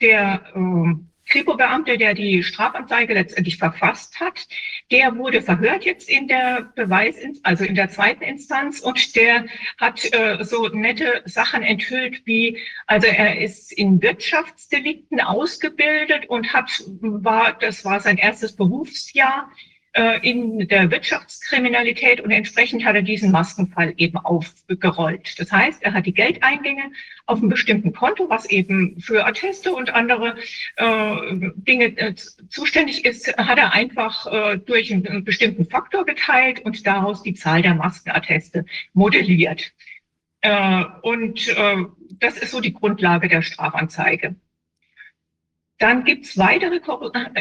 der äh, Kripo-Beamte, der die Strafanzeige letztendlich verfasst hat, der wurde verhört jetzt in der Beweis, also in der zweiten Instanz und der hat äh, so nette Sachen enthüllt wie, also er ist in Wirtschaftsdelikten ausgebildet und hat, war, das war sein erstes Berufsjahr äh, in der Wirtschaftskriminalität und entsprechend hat er diesen Maskenfall eben aufgerollt. Das heißt, er hat die Geldeingänge auf einem bestimmten Konto, was eben für Atteste und andere äh, Dinge äh, zuständig ist, hat er einfach äh, durch einen bestimmten Faktor geteilt und daraus die Zahl der Maskenatteste modelliert. Äh, und äh, das ist so die Grundlage der Strafanzeige. Dann gibt's weitere,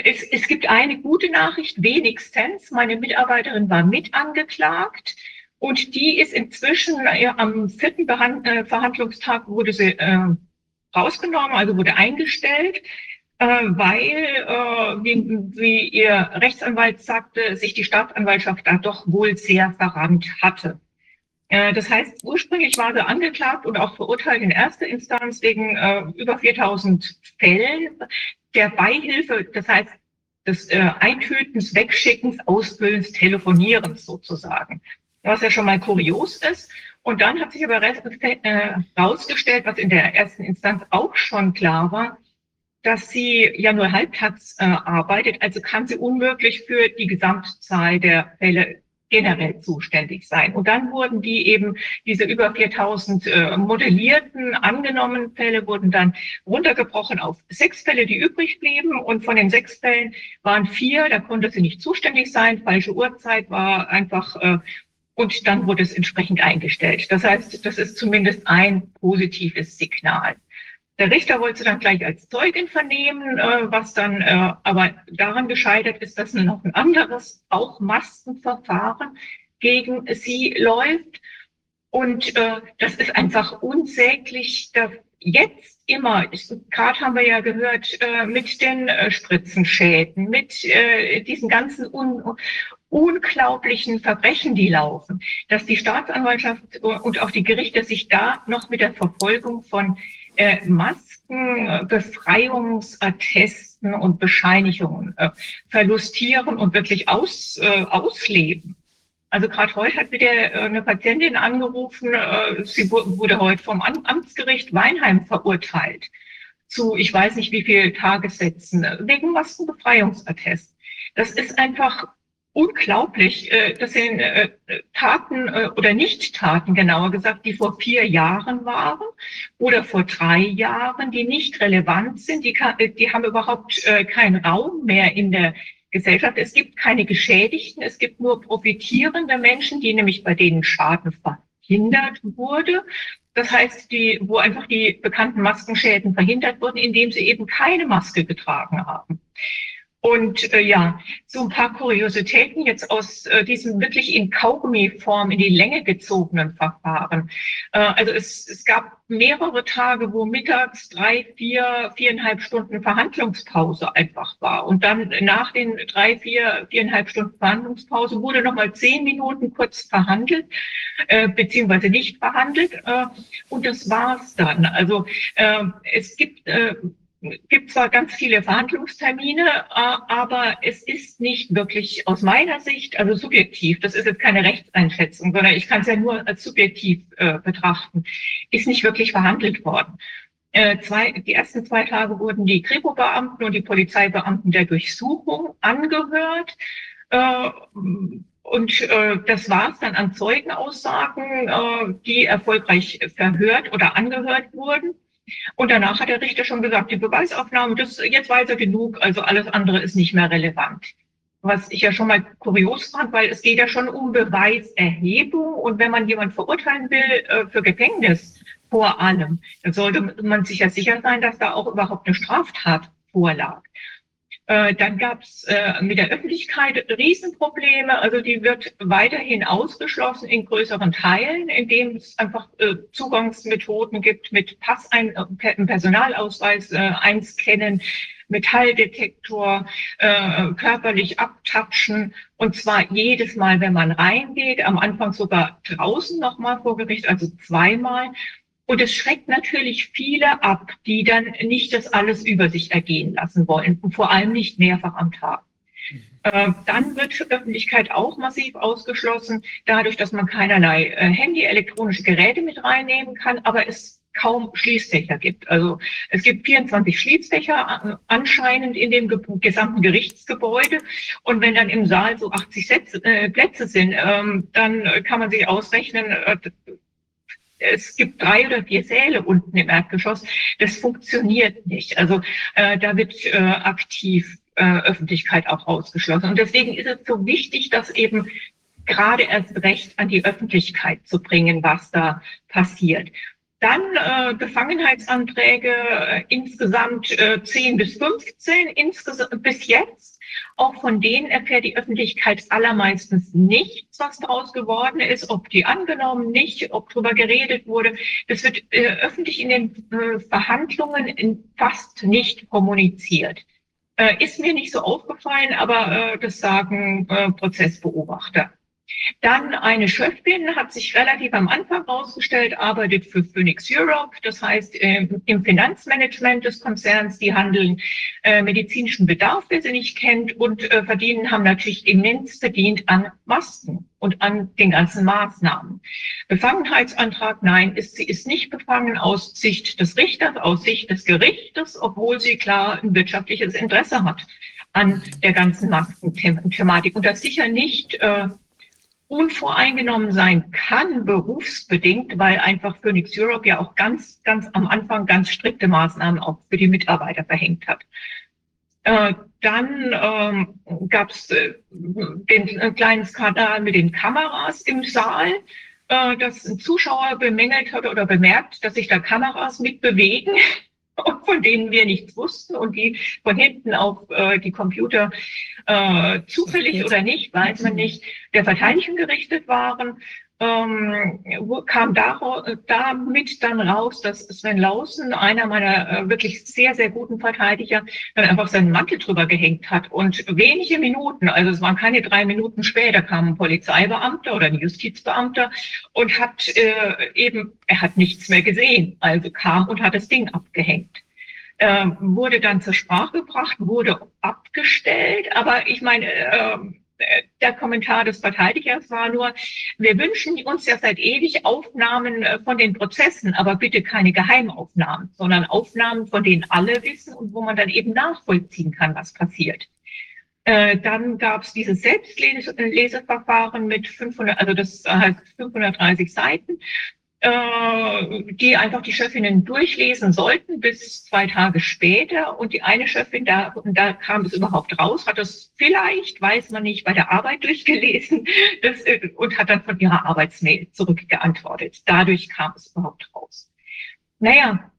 es, es gibt eine gute Nachricht, wenigstens. Meine Mitarbeiterin war mit angeklagt und die ist inzwischen ja, am vierten Behand äh, Verhandlungstag wurde sie äh, rausgenommen, also wurde eingestellt, äh, weil, äh, wie, wie ihr Rechtsanwalt sagte, sich die Staatsanwaltschaft da doch wohl sehr verrannt hatte. Äh, das heißt, ursprünglich war sie angeklagt und auch verurteilt in erster Instanz wegen äh, über 4000 Fällen der Beihilfe, das heißt des äh, Eintötens, Wegschickens, Ausfüllens, Telefonierens sozusagen. Was ja schon mal kurios ist. Und dann hat sich aber herausgestellt, äh, was in der ersten Instanz auch schon klar war, dass sie ja nur halbtags äh, arbeitet, also kann sie unmöglich für die Gesamtzahl der Fälle generell zuständig sein. Und dann wurden die eben, diese über 4000 äh, modellierten, angenommenen Fälle wurden dann runtergebrochen auf sechs Fälle, die übrig blieben. Und von den sechs Fällen waren vier, da konnte sie nicht zuständig sein, falsche Uhrzeit war einfach, äh, und dann wurde es entsprechend eingestellt. Das heißt, das ist zumindest ein positives Signal. Der Richter wollte dann gleich als Zeugin vernehmen, äh, was dann äh, aber daran gescheitert ist, dass noch ein anderes, auch Maskenverfahren gegen sie läuft. Und äh, das ist einfach unsäglich. Da jetzt immer, gerade haben wir ja gehört, äh, mit den äh, Spritzenschäden, mit äh, diesen ganzen un unglaublichen Verbrechen, die laufen, dass die Staatsanwaltschaft und auch die Gerichte sich da noch mit der Verfolgung von äh, Masken, äh, Befreiungsattesten und Bescheinigungen äh, verlustieren und wirklich aus, äh, ausleben. Also gerade heute hat wieder eine Patientin angerufen, sie wurde heute vom Amtsgericht Weinheim verurteilt zu, ich weiß nicht wie viel Tagessätzen, wegen Maskenbefreiungsattest. Das ist einfach unglaublich. äh, Das sind äh, Taten äh, oder Nicht-Taten, genauer gesagt, die vor vier Jahren waren oder vor drei Jahren, die nicht relevant sind. Die, kann, die haben überhaupt äh, keinen Raum mehr in der Gesellschaft. Es gibt keine Geschädigten, es gibt nur profitierende Menschen, die nämlich bei denen Schaden verhindert wurde. Das heißt, die, wo einfach die bekannten Maskenschäden verhindert wurden, indem sie eben keine Maske getragen haben. Und äh, ja, so ein paar Kuriositäten jetzt aus äh, diesem wirklich in Kaugummi-Form in die Länge gezogenen Verfahren. Äh, also es, es gab mehrere Tage, wo mittags drei, vier, viereinhalb Stunden Verhandlungspause einfach war. Und dann nach den drei, vier, viereinhalb Stunden Verhandlungspause wurde nochmal zehn Minuten kurz verhandelt, äh, beziehungsweise nicht verhandelt. Äh, und das war's dann. Also äh, es gibt äh, gibt zwar ganz viele Verhandlungstermine, äh, aber es ist nicht wirklich aus meiner Sicht, also subjektiv, das ist jetzt keine Rechtseinschätzung, sondern ich kann es ja nur als subjektiv äh, betrachten, ist nicht wirklich verhandelt worden. Äh, zwei, die ersten zwei Tage wurden die Kripo-Beamten und die Polizeibeamten der Durchsuchung angehört. Und äh, das war es dann an Zeugenaussagen, äh, die erfolgreich verhört oder angehört wurden. Und danach hat der Richter schon gesagt, die Beweisaufnahme, das jetzt weiß er genug, also alles andere ist nicht mehr relevant. Was ich ja schon mal kurios fand, weil es geht ja schon um Beweiserhebung und wenn man jemand verurteilen will äh, für Gefängnis vor allem, dann sollte man sich ja sicher sein, dass da auch überhaupt eine Straftat vorlag. Äh, dann gab es äh, mit der Öffentlichkeit Riesenprobleme. Also die wird weiterhin ausgeschlossen in größeren Teilen, indem es einfach äh, Zugangsmethoden gibt mit Pass Personalausweis einscannen, Metalldetektor, körperlich abtatschen und zwar jedes Mal, wenn man reingeht, am Anfang sogar draußen nochmal vor Gericht, also zweimal und es schreckt natürlich viele ab, die dann nicht das alles über sich ergehen lassen wollen und vor allem nicht mehrfach am Tag. Mhm. Äh, dann wird Öffentlichkeit auch massiv ausgeschlossen, dadurch, dass man keinerlei äh, Handy, elektronische Geräte mit reinnehmen kann, aber es kaum Schließfächer gibt. Also es gibt 24 Schließfächer äh, anscheinend in dem gesamten Gerichtsgebäude. Und wenn dann im Saal so 80 Sätze, äh, Plätze sind, ähm, dann kann man sich ausrechnen, es gibt drei oder vier Säle unten im Erdgeschoss. Das funktioniert nicht. Also äh, da wird äh, aktiv äh, Öffentlichkeit auch ausgeschlossen. Und deswegen ist es so wichtig, dass eben gerade erst recht an die Öffentlichkeit zu bringen, was da passiert. Dann äh, Befangenheitsanträge äh, insgesamt äh, 10 bis 15 insgesamt bis jetzt. Auch von denen erfährt die Öffentlichkeit allermeistens nichts, was daraus geworden ist, ob die angenommen, nicht, ob darüber geredet wurde. Das wird äh, öffentlich in den äh, Verhandlungen in fast nicht kommuniziert. Äh, ist mir nicht so aufgefallen, aber äh, das sagen äh, Prozessbeobachter. Dann eine Schöffin hat sich relativ am Anfang rausgestellt, arbeitet für Phoenix Europe, das heißt äh, im Finanzmanagement des Konzerns, die handeln äh, medizinischen Bedarf, der sie nicht kennt und äh, verdienen, haben natürlich immens verdient an Masken und an den ganzen Maßnahmen. Befangenheitsantrag, nein, ist, sie ist nicht befangen aus Sicht des Richters, aus Sicht des Gerichtes, obwohl sie klar ein wirtschaftliches Interesse hat an der ganzen Maskenthematik und das sicher nicht äh, unvoreingenommen sein kann, berufsbedingt, weil einfach Phoenix Europe ja auch ganz, ganz am Anfang ganz strikte Maßnahmen auch für die Mitarbeiter verhängt hat. Äh, dann ähm, gab es äh, den äh, kleinen Skandal mit den Kameras im Saal, äh, dass ein Zuschauer bemängelt hat oder bemerkt, dass sich da Kameras mitbewegen von denen wir nichts wussten und die von hinten auf äh, die Computer äh, zufällig oder nicht, weiß man nicht, der Verteidigung gerichtet waren ähm, kam damit dann raus, dass Sven Lausen, einer meiner äh, wirklich sehr, sehr guten Verteidiger, dann einfach seinen Mantel drüber gehängt hat. Und wenige Minuten, also es waren keine drei Minuten später, kam ein Polizeibeamter oder ein Justizbeamter und hat äh, eben, er hat nichts mehr gesehen, also kam und hat das Ding abgehängt. Äh, wurde dann zur Sprache gebracht, wurde abgestellt, aber ich meine, äh, der Kommentar des Verteidigers war nur, wir wünschen uns ja seit ewig Aufnahmen äh, von den Prozessen, aber bitte keine Geheimaufnahmen, sondern Aufnahmen, von denen alle wissen und wo man dann eben nachvollziehen kann, was passiert. Äh, dann gab es dieses Selbstleseverfahren mit 500, also das heißt 530 Seiten, äh, die einfach die Chefinnen durchlesen sollten bis zwei Tage später. Und die eine Chefin, da, da kam es überhaupt raus, hat das vielleicht, weiß man nicht, bei der Arbeit durchgelesen das, äh, und hat dann von ihrer Arbeitsmail zurückgeantwortet. Dadurch kam es überhaupt raus. Naja,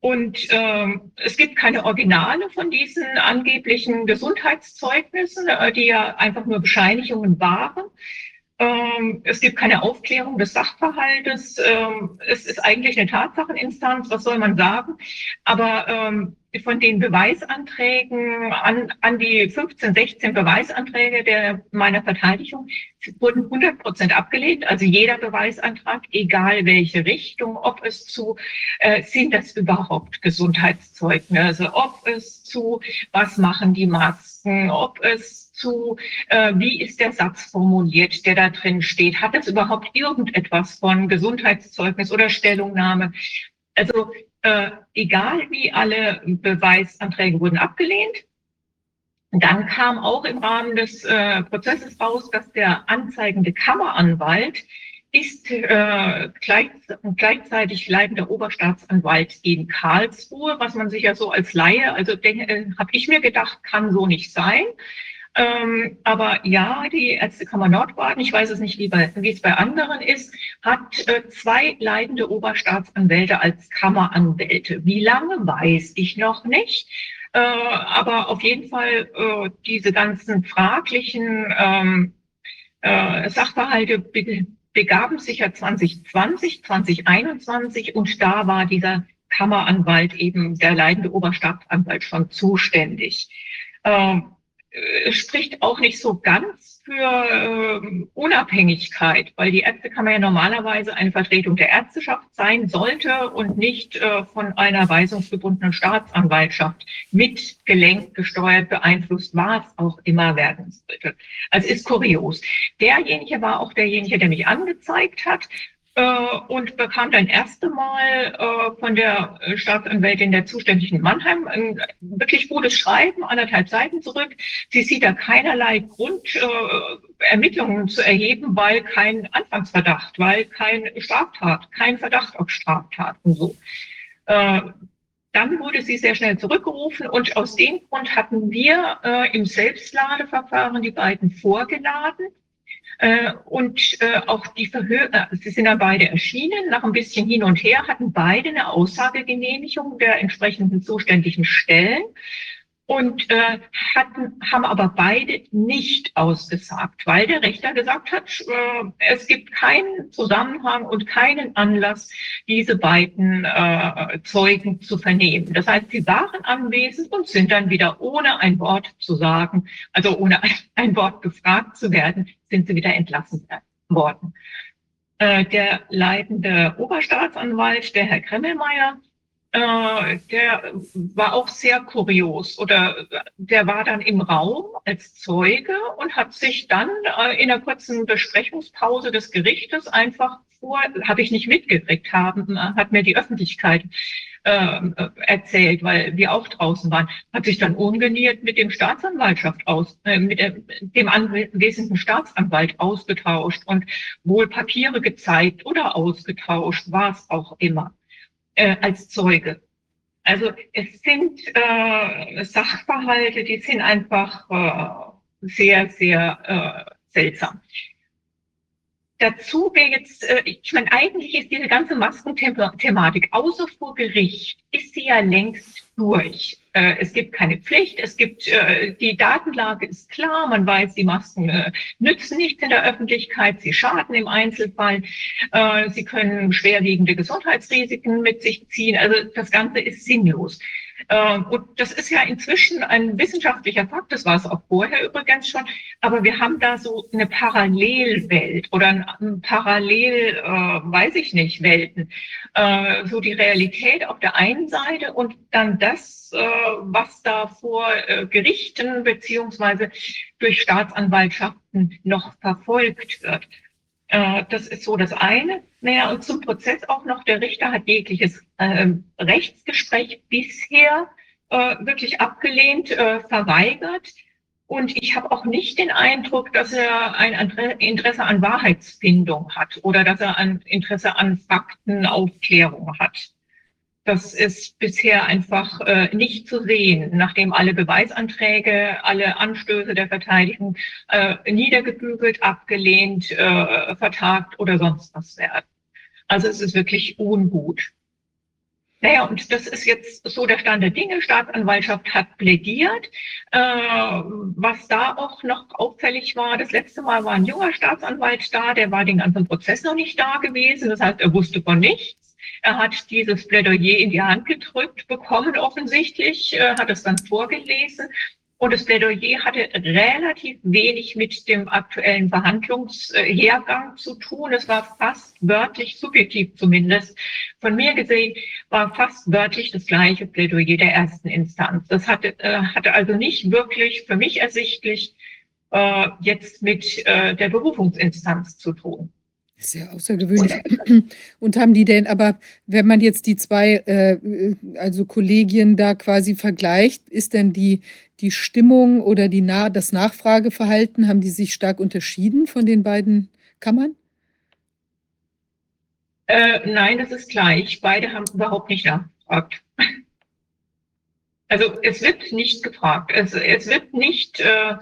und ähm, es gibt keine Originale von diesen angeblichen Gesundheitszeugnissen, äh, die ja einfach nur Bescheinigungen waren. Ähm, es gibt keine Aufklärung des Sachverhaltes. Ähm, es ist eigentlich eine Tatsacheninstanz, was soll man sagen? Aber ähm, von den Beweisanträgen an, an die 15, 16 Beweisanträge der meiner Verteidigung wurden 100 Prozent abgelehnt. Also jeder Beweisantrag, egal welche Richtung, ob es zu, äh, sind das überhaupt Gesundheitszeugnisse, ob es zu, was machen die Masken, ob es zu, äh, wie ist der Satz formuliert, der da drin steht, hat es überhaupt irgendetwas von Gesundheitszeugnis oder Stellungnahme? Also äh, egal wie alle Beweisanträge wurden abgelehnt. Dann kam auch im Rahmen des äh, Prozesses raus, dass der anzeigende Kammeranwalt ist äh, gleich, gleichzeitig leitender Oberstaatsanwalt in Karlsruhe, was man sich ja so als Laie, also äh, habe ich mir gedacht, kann so nicht sein. Ähm, aber ja, die Ärztekammer Nordbaden, ich weiß es nicht, wie, es bei anderen ist, hat äh, zwei leitende Oberstaatsanwälte als Kammeranwälte. Wie lange, weiß ich noch nicht. Äh, aber auf jeden Fall äh, diese ganzen fraglichen ähm, äh, Sachverhalte be begaben sich ja 2020, 2021 und da war dieser Kammeranwalt eben der leitende Oberstaatsanwalt schon zuständig. Ähm, äh, spricht auch nicht so ganz für äh, Unabhängigkeit, weil die Ärztekammer ja normalerweise eine Vertretung der Ärzteschaft sein sollte und nicht äh, von einer weisungsgebundenen Staatsanwaltschaft mitgelenkt, gesteuert, beeinflusst, was auch immer werden sollte. Also ist kurios. Derjenige war auch derjenige, der mich angezeigt hat äh, und bekam dann erste Mal äh, von der Staatsanwältin der zuständigen Mannheim ein wirklich gutes Schreiben, anderthalb Seiten zurück. Sie sieht da keinerlei Grund, äh, Ermittlungen zu erheben, weil kein Anfangsverdacht, weil kein Straftat, kein Verdacht auf Straftat und so. Äh, dann wurde sie sehr schnell zurückgerufen und aus dem Grund hatten wir äh, im Selbstladeverfahren die beiden vorgeladen und äh, auch die Verhör, äh, sie sind dann beide erschienen. Nach ein bisschen hin und her hatten beide eine Aussagegenehmigung der entsprechenden zuständigen Stellen und äh, hatten, haben aber beide nicht ausgesagt, weil der Richter gesagt hat, äh, es gibt keinen Zusammenhang und keinen Anlass, diese beiden äh, Zeugen zu vernehmen. Das heißt, sie waren anwesend und sind dann wieder ohne ein Wort zu sagen, also ohne ein, Wort gefragt zu werden, sind sie wieder entlassen worden. Äh, der leitende Oberstaatsanwalt, der Herr Kremmelmeier, äh, der war auch sehr kurios oder der war dann im Raum als Zeuge und hat sich dann äh, in einer kurzen Besprechungspause des Gerichtes einfach vor, habe ich nicht mitgekriegt haben, hat mir die Öffentlichkeit äh, erzählt, weil wir auch draußen waren, hat sich dann ungeniert mit dem Staatsanwaltschaft aus, äh, mit dem anwesenden Staatsanwalt ausgetauscht und wohl Papiere gezeigt oder ausgetauscht, war es auch immer äh, als Zeuge. Also es sind äh, Sachverhalte, die sind einfach äh, sehr, sehr äh, seltsam. Dazu wäre jetzt, äh, ich meine, eigentlich ist diese ganze Maskenthematik, außer vor Gericht, ist sie ja längst durch. Äh, es gibt keine Pflicht, es gibt, äh, die Datenlage ist klar, man weiß, die Masken äh, nützen nichts in der Öffentlichkeit, sie schaden im Einzelfall, sie können schwerwiegende Gesundheitsrisiken mit sich ziehen, also das Ganze ist sinnlos. Ähm, und das ist ja inzwischen ein wissenschaftlicher Fakt, das war es auch vorher übrigens schon, aber wir haben da so eine Parallelwelt oder ein Parallel, äh, weiß ich nicht, Welten. Äh, so die Realität auf der einen Seite und dann das, äh, was da vor äh, Gerichten beziehungsweise durch Staatsanwaltschaften noch verfolgt wird. Äh, das ist so das eine. Naja, und zum Prozess auch noch, der Richter hat jegliches äh, Rechtsgespräch bisher äh, wirklich abgelehnt, äh, verweigert. Und ich habe auch nicht den Eindruck, dass er ein Interesse an Wahrheitsfindung hat oder dass er ein Interesse an Faktenaufklärung hat. Das ist bisher einfach äh, nicht zu sehen, nachdem alle Beweisanträge, alle Anstöße der Verteidigung äh, niedergebügelt, abgelehnt, äh, vertagt oder sonst was werden. Also es ist wirklich ungut. Naja, und das ist jetzt so der Stand der Dinge. Staatsanwaltschaft hat plädiert. Äh, was da auch noch auffällig war, das letzte Mal war ein junger Staatsanwalt da, der war den ganzen Prozess noch nicht da gewesen. Das heißt, er wusste von nichts. Er hat dieses Plädoyer in die Hand gedrückt bekommen, offensichtlich, äh, hat es dann vorgelesen. Und das Plädoyer hatte relativ wenig mit dem aktuellen Verhandlungshergang zu tun. Es war fast wörtlich, subjektiv zumindest, von mir gesehen, war fast wörtlich das gleiche Plädoyer der ersten Instanz. Das hatte, äh, hatte also nicht wirklich für mich ersichtlich äh, jetzt mit der Berufungsinstanz zu tun. Sehr außergewöhnlich. Und haben die denn, aber wenn man jetzt die zwei, äh, also Kollegien da quasi vergleicht, ist denn die, die Stimmung oder die Na das Nachfrageverhalten, haben die sich stark unterschieden von den beiden Kammern? Äh, nein, das ist gleich. Beide haben überhaupt nicht nachgefragt. Also es wird nicht gefragt. Es, es wird nicht, äh,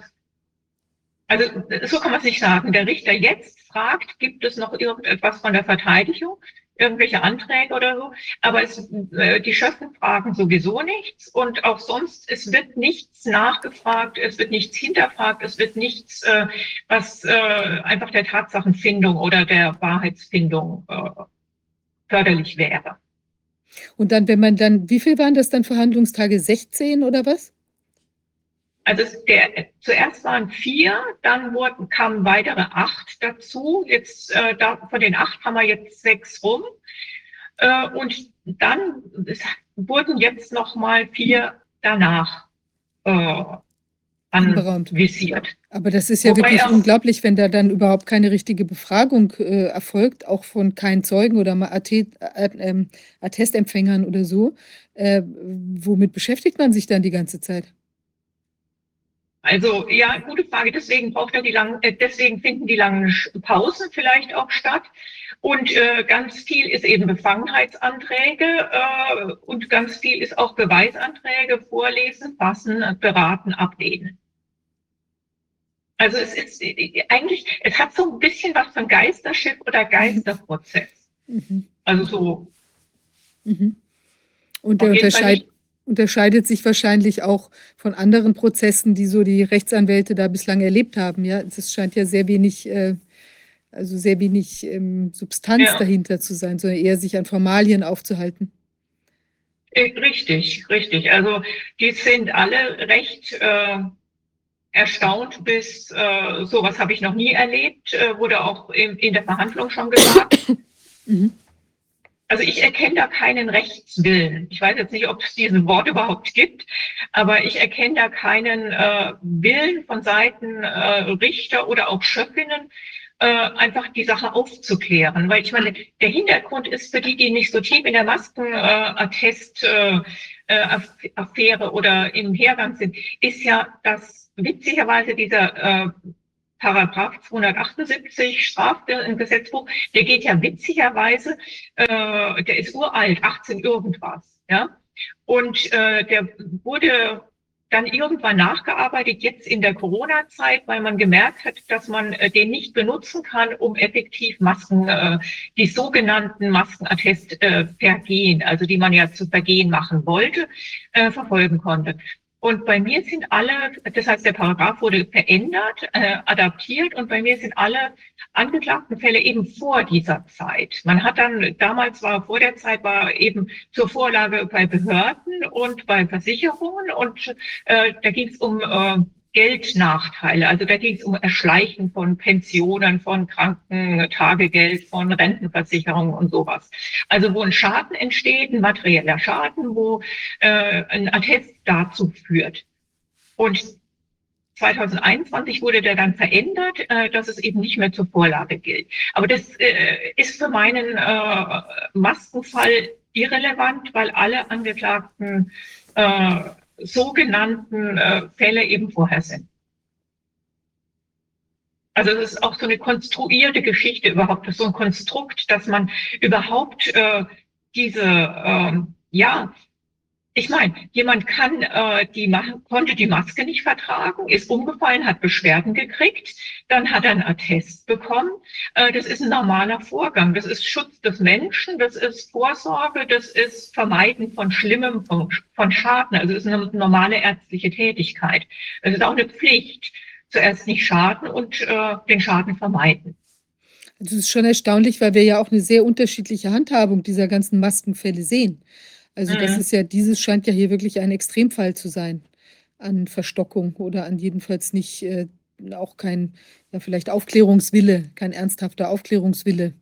also so kann man es nicht sagen. Der Richter jetzt fragt, gibt es noch irgendetwas von der Verteidigung, irgendwelche Anträge oder so. Aber es, äh, die Schöffen fragen sowieso nichts und auch sonst, es wird nichts nachgefragt, es wird nichts hinterfragt, es wird nichts, äh, was äh, einfach der Tatsachenfindung oder der Wahrheitsfindung äh, förderlich wäre. Und dann, wenn man dann, wie viel waren das dann Verhandlungstage? 16 oder was? Also der, zuerst waren vier, dann wurden, kamen weitere acht dazu. Jetzt äh, da, von den acht haben wir jetzt sechs rum. Äh, und dann wurden jetzt noch mal vier danach äh, anvisiert. Aber das ist ja Wobei wirklich unglaublich, wenn da dann überhaupt keine richtige Befragung äh, erfolgt, auch von keinen Zeugen oder mal ähm, Attestempfängern oder so. Äh, womit beschäftigt man sich dann die ganze Zeit? Also ja, gute Frage. Deswegen braucht er die langen, äh, deswegen finden die langen Pausen vielleicht auch statt. Und äh, ganz viel ist eben Befangenheitsanträge äh, und ganz viel ist auch Beweisanträge vorlesen, fassen, beraten, ablehnen. Also es ist äh, eigentlich, es hat so ein bisschen was von Geisterschiff oder Geisterprozess. Mhm. Also so. Mhm. Und der unterscheidet unterscheidet sich wahrscheinlich auch von anderen Prozessen, die so die Rechtsanwälte da bislang erlebt haben. Ja, es scheint ja sehr wenig, äh, also sehr wenig ähm, Substanz ja. dahinter zu sein, sondern eher sich an Formalien aufzuhalten. Äh, richtig, richtig. Also die sind alle recht äh, erstaunt bis, äh, sowas habe ich noch nie erlebt, äh, wurde auch in, in der Verhandlung schon gesagt. mhm. Also ich erkenne da keinen Rechtswillen. Ich weiß jetzt nicht, ob es diesen Wort überhaupt gibt, aber ich erkenne da keinen äh, Willen von Seiten äh, Richter oder auch Schöffinnen, äh, einfach die Sache aufzuklären. Weil ich meine, der Hintergrund ist für die, die nicht so tief in der Maskenattest-Affäre äh, äh, oder im Hergang sind, ist ja, dass witzigerweise dieser äh, Paragraph 278 Strafgesetzbuch, der geht ja witzigerweise, äh, der ist uralt, 18 irgendwas, ja. Und äh, der wurde dann irgendwann nachgearbeitet, jetzt in der Corona-Zeit, weil man gemerkt hat, dass man äh, den nicht benutzen kann, um effektiv Masken, äh, die sogenannten Maskenattest äh, vergehen, also die man ja zu Vergehen machen wollte, äh, verfolgen konnte. Und bei mir sind alle, das heißt, der Paragraph wurde verändert, äh, adaptiert und bei mir sind alle angeklagten Fälle eben vor dieser Zeit. Man hat dann, damals war vor der Zeit, war eben zur Vorlage bei Behörden und bei Versicherungen und äh, da ging es um äh, Geldnachteile. Also da ging es um Erschleichen von Pensionen, von Krankentagegeld, von Rentenversicherungen und sowas. Also wo ein Schaden entsteht, ein materieller Schaden, wo äh, ein Attest dazu führt. Und 2021 wurde der dann verändert, äh, dass es eben nicht mehr zur Vorlage gilt. Aber das äh, ist für meinen äh, Maskenfall irrelevant, weil alle Angeklagten äh, sogenannten äh, Fälle eben vorher sind. Also es ist auch so eine konstruierte Geschichte überhaupt, so ein Konstrukt, dass man überhaupt äh, diese, äh, ja, ich meine, jemand kann äh, die konnte die Maske nicht vertragen, ist umgefallen, hat Beschwerden gekriegt, dann hat er einen Attest bekommen. Äh, das ist ein normaler Vorgang. Das ist Schutz des Menschen, das ist Vorsorge, das ist Vermeiden von Schlimmem, von, von Schaden. Also es ist eine normale ärztliche Tätigkeit. Es ist auch eine Pflicht. Zuerst nicht schaden und äh, den Schaden vermeiden. Das ist schon erstaunlich, weil wir ja auch eine sehr unterschiedliche Handhabung dieser ganzen Maskenfälle sehen. Also das Mhm. ist ja dieses scheint ja hier wirklich ein Extremfall zu sein an Verstockung oder an jedenfalls nicht, äh, auch kein, ja, vielleicht Aufklärungswille, kein ernsthafter Aufklärungswille.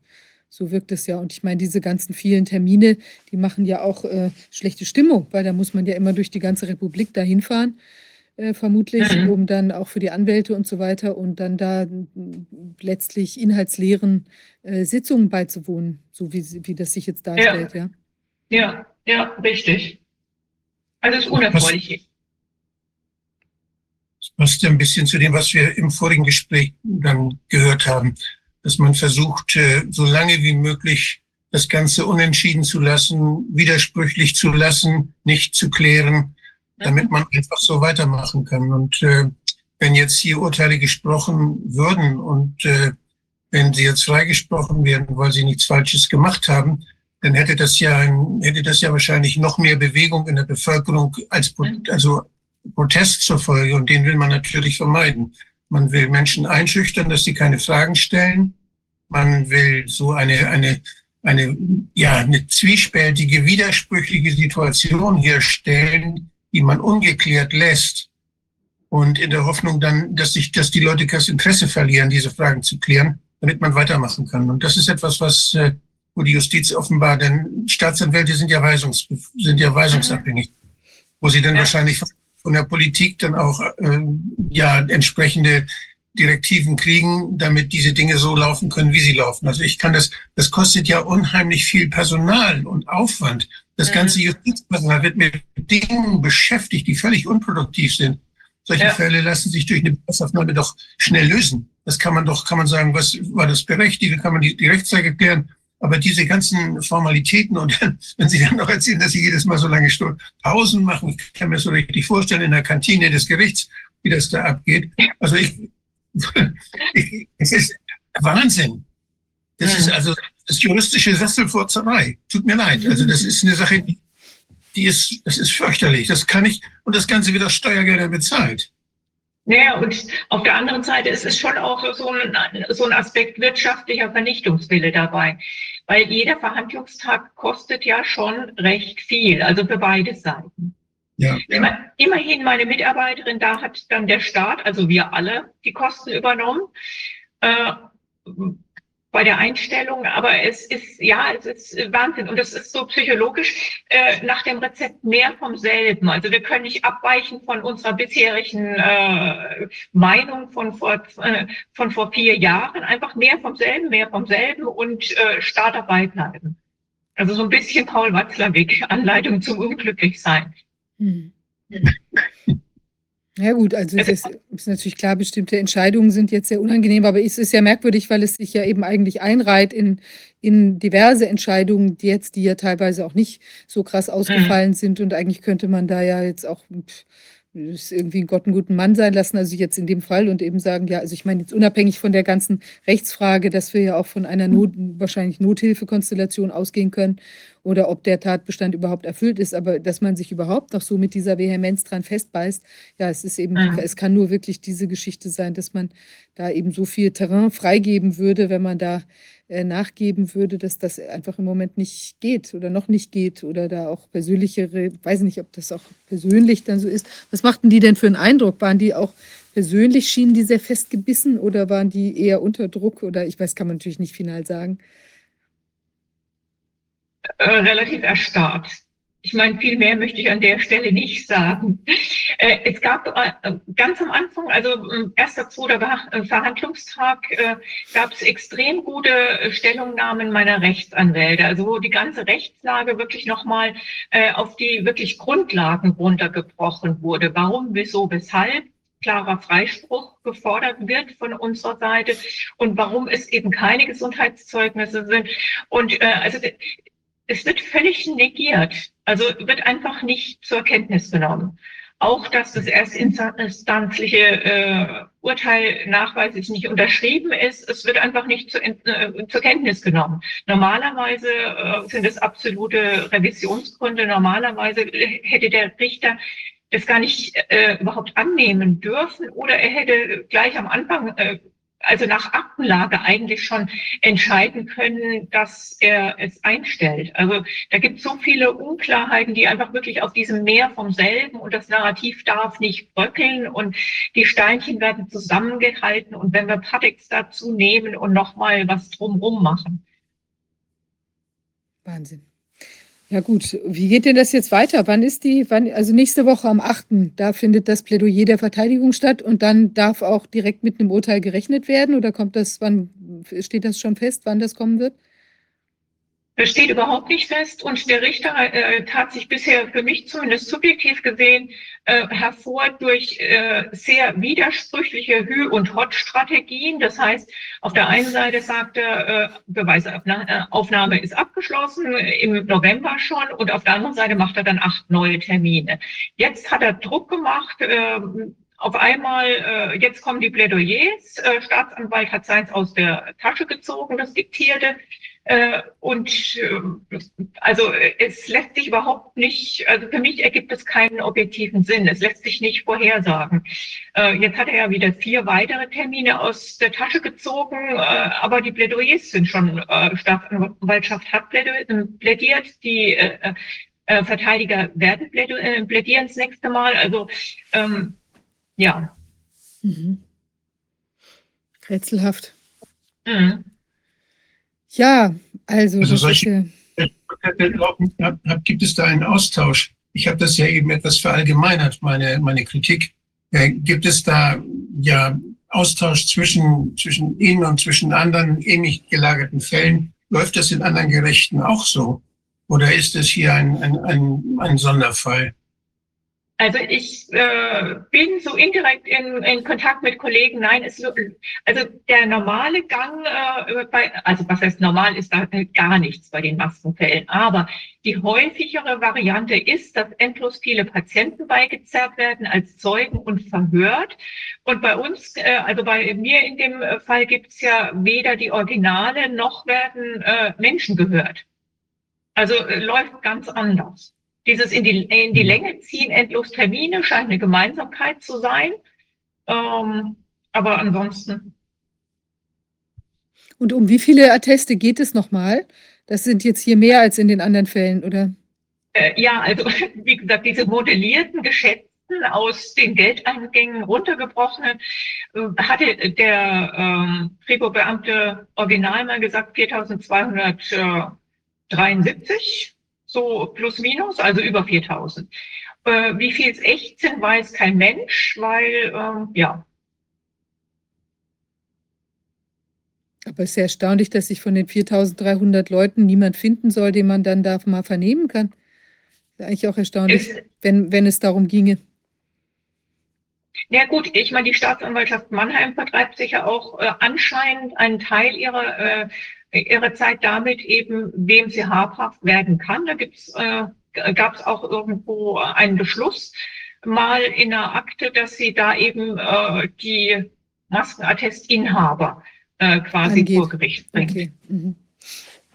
So wirkt es ja. Und ich meine, diese ganzen vielen Termine, die machen ja auch äh, schlechte Stimmung, weil da muss man ja immer durch die ganze Republik dahin fahren, äh, vermutlich, Mhm. um dann auch für die Anwälte und so weiter und dann da mm, letztlich inhaltsleeren äh, Sitzungen beizuwohnen, so wie, wie das sich jetzt darstellt, ja. Ja, ja, richtig. Also es ist unerfreulich. Das passt ein bisschen zu dem, was wir im vorigen Gespräch dann gehört haben, dass man versucht, äh, so lange wie möglich das Ganze unentschieden zu lassen, widersprüchlich zu lassen, nicht zu klären, damit man einfach so weitermachen kann. Und äh, wenn jetzt hier Urteile gesprochen würden und äh, wenn sie jetzt freigesprochen werden, weil sie nichts Falsches gemacht haben, dann hätte das ja hätte das ja wahrscheinlich noch mehr Bewegung in der Bevölkerung als Pro- also Protest zur Folge und den will man natürlich vermeiden. Man will Menschen einschüchtern, dass sie keine Fragen stellen. Man will so eine eine eine ja eine zwiespältige, widersprüchliche Situation herstellen, die man ungeklärt lässt und in der Hoffnung dann, dass sich, dass die Leute das Interesse verlieren, diese Fragen zu klären, damit man weitermachen kann. Und das ist etwas, was äh, wo die Justiz offenbar, denn Staatsanwälte sind ja weisungs sind ja weisungsabhängig, wo sie dann Ja. wahrscheinlich von- der Politik dann auch äh, ja entsprechende Direktiven kriegen, damit diese Dinge so laufen können, wie sie laufen. Also ich kann das, das kostet ja unheimlich viel Personal und Aufwand. Das Mhm. ganze Justizpersonal wird mit Dingen beschäftigt, die völlig unproduktiv sind. Solche Ja. Fälle lassen sich durch eine Beweisaufnahme doch schnell lösen. Das kann man doch, kann man sagen, was war das berechtigt, kann man die, die Rechtslage klären. Aber diese ganzen Formalitäten und dann, wenn Sie dann noch erzählen, dass Sie jedes Mal so lange Stunden Pausen machen, ich kann mir so richtig vorstellen in der Kantine des Gerichts, wie das da abgeht. Also ich, ich es ist Wahnsinn. Das ist also das ist juristische Sesselfurzerei. Tut mir leid. Also das ist eine Sache, die, die ist, das ist fürchterlich. Das kann ich, und das Ganze wird aus Steuergeldern bezahlt. Naja, und auf der anderen Seite ist es schon auch so ein, so ein Aspekt wirtschaftlicher Vernichtungswille dabei. Weil jeder Verhandlungstag kostet ja schon recht viel, also für beide Seiten. Ja. Meine, immerhin meine Mitarbeiterin, da hat dann der Staat, also wir alle, die Kosten übernommen. Äh, bei der Einstellung, aber es ist, ja, es ist Wahnsinn. Und es ist so psychologisch äh, nach dem Rezept mehr vom selben. Also wir können nicht abweichen von unserer bisherigen äh, Meinung von vor, äh, von vor vier Jahren. Einfach mehr vom selben, mehr vom selben und äh, starr dabei bleiben. Also so ein bisschen Paul Watzlawick, Anleitung zum Unglücklichsein. Hm. Ja gut, also es ist ist natürlich klar, bestimmte Entscheidungen sind jetzt sehr unangenehm, aber es ist ja merkwürdig, weil es sich ja eben eigentlich einreiht in, in diverse Entscheidungen, die jetzt, die ja teilweise auch nicht so krass ausgefallen sind. Und eigentlich könnte man da ja jetzt auch pff, ist irgendwie Gott einen guten Mann sein lassen, also jetzt in dem Fall und eben sagen, ja, also ich meine jetzt unabhängig von der ganzen Rechtsfrage, dass wir ja auch von einer Not, wahrscheinlich Nothilfekonstellation ausgehen können oder ob der Tatbestand überhaupt erfüllt ist, aber dass man sich überhaupt noch so mit dieser Vehemenz dran festbeißt, ja, es ist eben, Mhm. es kann nur wirklich diese Geschichte sein, dass man da eben so viel Terrain freigeben würde, wenn man da nachgeben würde, dass das einfach im Moment nicht geht oder noch nicht geht oder da auch persönlichere, weiß nicht, ob das auch persönlich dann so ist. Was machten die denn für einen Eindruck? Waren die auch persönlich, schienen die sehr festgebissen oder waren die eher unter Druck oder ich weiß, kann man natürlich nicht final sagen. äh, relativ erstarrt. Ich meine, viel mehr möchte ich an der Stelle nicht sagen. Äh, es gab äh, ganz am Anfang, also ähm, erster, zweiter äh, Verhandlungstag, gab es extrem gute Stellungnahmen meiner Rechtsanwälte, also wo die ganze Rechtslage wirklich nochmal auf die wirklich Grundlagen runtergebrochen wurde. Warum, wieso, weshalb? klarer Freispruch gefordert wird von unserer Seite und warum es eben keine Gesundheitszeugnisse sind. Und äh, also es wird völlig negiert. Also wird einfach nicht zur Kenntnis genommen. Auch, dass das erstinstanzliche äh, Urteil nachweislich nicht unterschrieben ist, es wird einfach nicht zu, äh, zur Kenntnis genommen. Normalerweise äh, sind es absolute Revisionsgründe. Normalerweise hätte der Richter das gar nicht äh, überhaupt annehmen dürfen oder er hätte gleich am Anfang äh, also nach Aktenlage eigentlich schon entscheiden können, dass er es einstellt. Also da gibt es so viele Unklarheiten, die einfach wirklich auf diesem Meer vom selben und das Narrativ darf nicht bröckeln und die Steinchen werden zusammengehalten und wenn wir Patex dazu nehmen und nochmal was drumrum machen. Wahnsinn. Ja gut, wie geht denn das jetzt weiter? Wann ist die, wann, also nächste Woche am 8., da findet das Plädoyer der Verteidigung statt und dann darf auch direkt mit einem Urteil gerechnet werden oder kommt das, wann steht das schon fest, wann das kommen wird? Das steht überhaupt nicht fest und der Richter äh, tat sich bisher für mich zumindest subjektiv gesehen äh, hervor durch äh, sehr widersprüchliche Hü- und Hot-Strategien. Das heißt, auf der einen Seite sagt er, äh, Beweisaufnahme ist abgeschlossen im November schon und auf der anderen Seite macht er dann acht neue Termine. Jetzt hat er Druck gemacht. Äh, auf einmal, äh, jetzt kommen die Plädoyers. Äh, Staatsanwalt hat seins aus der Tasche gezogen, das Diktierte. Äh, und äh, also es lässt sich überhaupt nicht, also für mich ergibt es keinen objektiven Sinn. Es lässt sich nicht vorhersagen. Äh, jetzt hat er ja wieder vier weitere Termine aus der Tasche gezogen, aber die Plädoyers sind schon, Staatsanwaltschaft hat plädiert, die Verteidiger werden plädieren das nächste Mal. Also ähm, ja. Mhm. Rätselhaft. Mhm. Ja, also, Also solche- ja, Gibt es da einen Austausch? Ich habe das ja eben etwas verallgemeinert, meine, meine Kritik. Äh, Gibt es da ja Austausch zwischen, zwischen Ihnen und zwischen anderen ähnlich gelagerten Fällen? Läuft das in anderen Gerichten auch so? Oder ist es hier ein, ein, ein, ein Sonderfall? Also ich äh, bin so indirekt in, in Kontakt mit Kollegen. Nein, es, also der normale Gang, äh, bei, also was heißt normal, ist da gar nichts bei den Maskenfällen. Aber die häufigere Variante ist, dass endlos viele Patienten beigezerrt werden als Zeugen und verhört. Und bei uns, äh, also bei mir in dem Fall gibt es ja weder die Originale noch werden äh, Menschen gehört. Also äh, läuft ganz anders. Dieses in die, in die Länge ziehen, endlos Termine, scheint eine Gemeinsamkeit zu sein. Ähm, aber ansonsten, Und um wie viele Atteste geht es nochmal? Das sind jetzt hier mehr als in den anderen Fällen, oder? äh, ja, also wie gesagt, diese modellierten, geschätzten, aus den Geldeingängen runtergebrochenen, äh, hatte der ähm, Kripo-Beamte original mal gesagt 4273, so plus minus, also über 4000. Äh, wie viel es echt sind, weiß kein Mensch, weil, ähm, ja, Aber es ist ja erstaunlich, dass sich von den 4300 Leuten niemand finden soll, den man dann da mal vernehmen kann. Ist ja eigentlich auch erstaunlich, ist, wenn, wenn es darum ginge. Ja gut, ich meine, die Staatsanwaltschaft Mannheim vertreibt sich ja auch äh, anscheinend einen Teil ihrer, äh, ihrer Zeit damit eben, wem sie habhaft werden kann. Da gibt's, äh, gab es auch irgendwo einen Beschluss mal in der Akte, dass sie da eben äh, die Maskenattestinhaber äh, quasi Angeht. vor Gericht bringt. Okay. Mhm.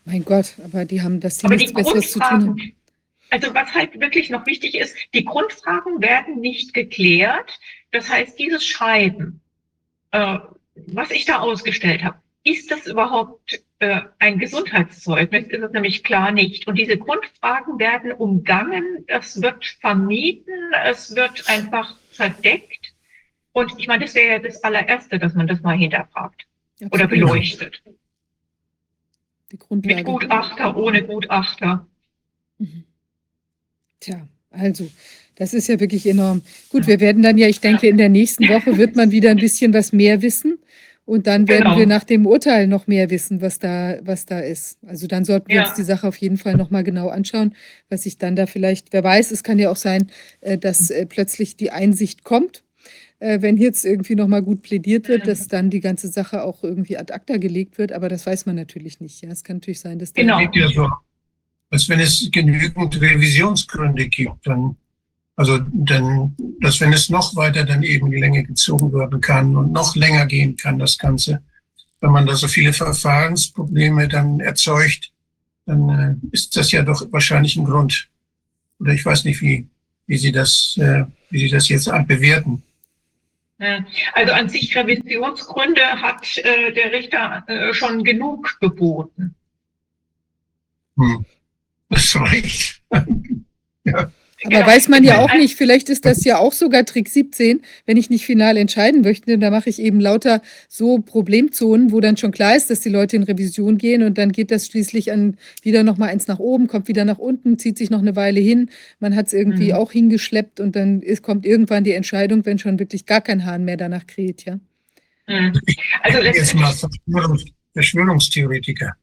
Mein Gott, aber die haben das die Aber die nichts Besseres zu tun haben. Also was halt wirklich noch wichtig ist, die Grundfragen werden nicht geklärt. Das heißt, dieses Schreiben, äh, was ich da ausgestellt habe, ist das überhaupt äh, ein Gesundheitszeugnis? Ist es nämlich klar nicht. Und diese Grundfragen werden umgangen, es wird vermieden, es wird einfach verdeckt. Und ich meine, das wäre ja das allererste, dass man das mal hinterfragt oder Absolut. beleuchtet. Mit Gutachter, ohne Gutachter. Mhm. Tja, also, das ist ja wirklich enorm. Gut, wir werden dann ja, ich denke, in der nächsten Woche wird man wieder ein bisschen was mehr wissen. Und dann werden Genau. wir nach dem Urteil noch mehr wissen, was da, was da ist. Also dann sollten wir Ja. uns die Sache auf jeden Fall nochmal genau anschauen, was sich dann da vielleicht, wer weiß, es kann ja auch sein, äh, dass äh, plötzlich die Einsicht kommt, äh, wenn jetzt irgendwie nochmal gut plädiert wird, dass dann die ganze Sache auch irgendwie ad acta gelegt wird. Aber das weiß man natürlich nicht. Ja, es kann natürlich sein, dass Genau. liegt ja so, dass wenn es genügend Revisionsgründe gibt, dann, also dann, dass wenn es noch weiter dann eben die Länge gezogen werden kann und noch länger gehen kann, das Ganze, wenn man da so viele Verfahrensprobleme dann erzeugt, dann äh, ist das ja doch wahrscheinlich ein Grund. Oder ich weiß nicht, wie, wie Sie das, äh, wie Sie das jetzt bewerten. Ja, Also an sich Revisionsgründe hat äh, der Richter äh, schon genug geboten. Hm. Das reicht. ja. Aber Genau. weiß man ja auch nicht, vielleicht ist das ja auch sogar Trick 17, wenn ich nicht final entscheiden möchte, da mache ich eben lauter so Problemzonen, wo dann schon klar ist, dass die Leute in Revision gehen und dann geht das schließlich an wieder noch mal eins nach oben, kommt wieder nach unten, zieht sich noch eine Weile hin, man hat es irgendwie Mhm. auch hingeschleppt und dann ist, kommt irgendwann die Entscheidung, wenn schon wirklich gar kein Hahn mehr danach kräht, ja. Mhm. Also jetzt mal Verschwörungstheoretiker.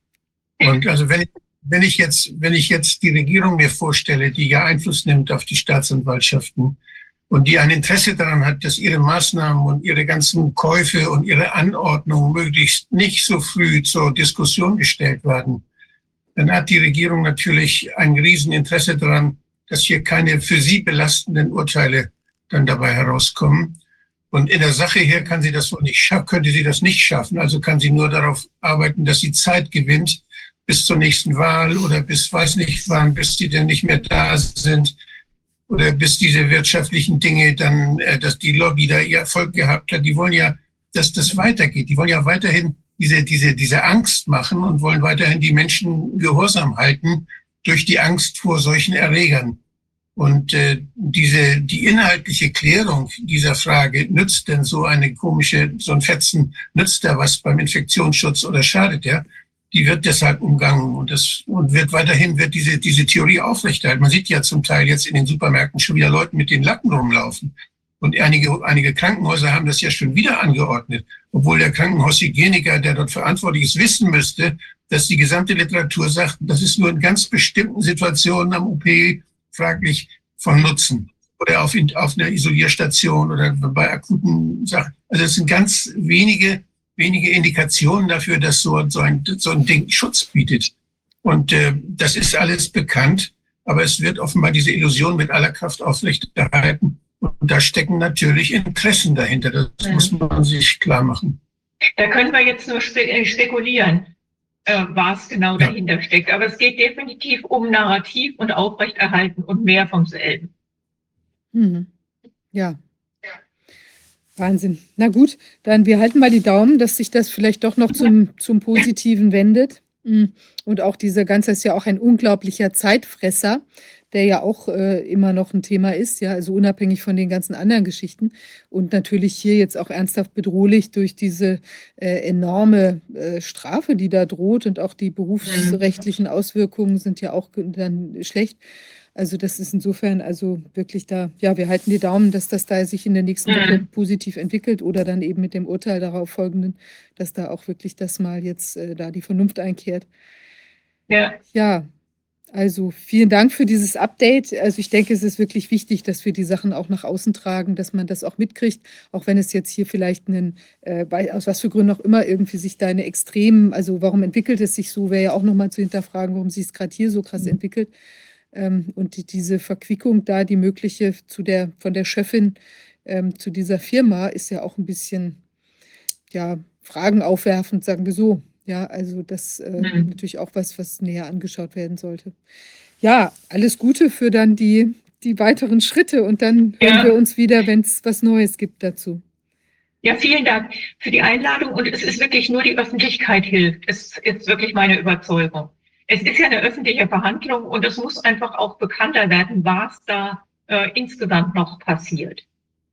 Und also wenn ich, wenn ich jetzt, wenn ich jetzt die Regierung mir vorstelle, die ja Einfluss nimmt auf die Staatsanwaltschaften und die ein Interesse daran hat, dass ihre Maßnahmen und ihre ganzen Käufe und ihre Anordnungen möglichst nicht so früh zur Diskussion gestellt werden, dann hat die Regierung natürlich ein Rieseninteresse daran, dass hier keine für sie belastenden Urteile dann dabei herauskommen. Und in der Sache her kann sie das wohl nicht könnte sie das nicht schaffen. Also kann sie nur darauf arbeiten, dass sie Zeit gewinnt bis zur nächsten Wahl oder bis weiß nicht wann, bis die denn nicht mehr da sind oder bis diese wirtschaftlichen Dinge dann, äh, dass die Lobby da ihr Erfolg gehabt hat. Die wollen ja, dass das weitergeht. Die wollen ja weiterhin diese, diese, diese Angst machen und wollen weiterhin die Menschen gehorsam halten durch die Angst vor solchen Erregern. Und äh, diese die inhaltliche Klärung dieser Frage nützt denn so eine komische so ein Fetzen nützt er was beim Infektionsschutz oder schadet er? Die wird deshalb umgangen und das und wird weiterhin wird diese diese Theorie aufrechterhalten. Man sieht ja zum Teil jetzt in den Supermärkten schon wieder Leute mit den Lacken rumlaufen und einige einige Krankenhäuser haben das ja schon wieder angeordnet, obwohl der Krankenhaushygieniker, der dort verantwortlich ist, wissen müsste, dass die gesamte Literatur sagt, das ist nur in ganz bestimmten Situationen am OP fraglich von Nutzen oder auf, auf einer Isolierstation oder bei akuten Sachen. Also es sind ganz wenige, wenige Indikationen dafür, dass so, so, ein, so ein Ding Schutz bietet. Und äh, das ist alles bekannt, aber es wird offenbar diese Illusion mit aller Kraft aufrechterhalten. Und da stecken natürlich Interessen dahinter. Das Ja. muss man sich klar machen. da können wir jetzt nur spe äh, spekulieren, äh, was genau Ja. dahinter steckt. Aber es geht definitiv um Narrativ und Aufrechterhalten und mehr vom selben. Mhm. Ja. Wahnsinn. Na gut, dann wir halten mal die Daumen, dass sich das vielleicht doch noch zum, zum Positiven wendet. Mm. Und auch dieser ganze ist ja auch ein unglaublicher Zeitfresser, der ja auch äh, immer noch ein Thema ist, ja, also unabhängig von den ganzen anderen Geschichten. Und natürlich hier jetzt auch ernsthaft bedrohlich durch diese äh, enorme äh, Strafe, die da droht und auch die berufsrechtlichen Auswirkungen sind ja auch dann schlecht. Also das ist insofern also wirklich da, ja, wir halten die Daumen, dass das da sich in der nächsten Mhm. Woche positiv entwickelt oder dann eben mit dem Urteil darauf folgenden, dass da auch wirklich das mal jetzt äh, da die Vernunft einkehrt. Ja, Ja, Also vielen Dank für dieses Update. Also ich denke, es ist wirklich wichtig, dass wir die Sachen auch nach außen tragen, dass man das auch mitkriegt, auch wenn es jetzt hier vielleicht einen, äh, aus was für Gründen auch immer irgendwie sich da eine extremen, also warum entwickelt es sich so, wäre ja auch nochmal zu hinterfragen, warum sich es gerade hier so krass mhm. entwickelt. Ähm, und die, diese Verquickung da, die mögliche zu der, von der Chefin ähm, zu dieser Firma, ist ja auch ein bisschen, ja, Fragen aufwerfend, sagen wir so. Ja, also das äh, mhm. natürlich auch was, was näher angeschaut werden sollte. Ja, alles Gute für dann die, die weiteren Schritte und dann ja. hören wir uns wieder, wenn es was Neues gibt dazu. Ja, vielen Dank für die Einladung und es ist wirklich nur die Öffentlichkeit hilft. Es ist wirklich meine Überzeugung. Es ist ja eine öffentliche Verhandlung und es muss einfach auch bekannter werden, was da äh, insgesamt noch passiert.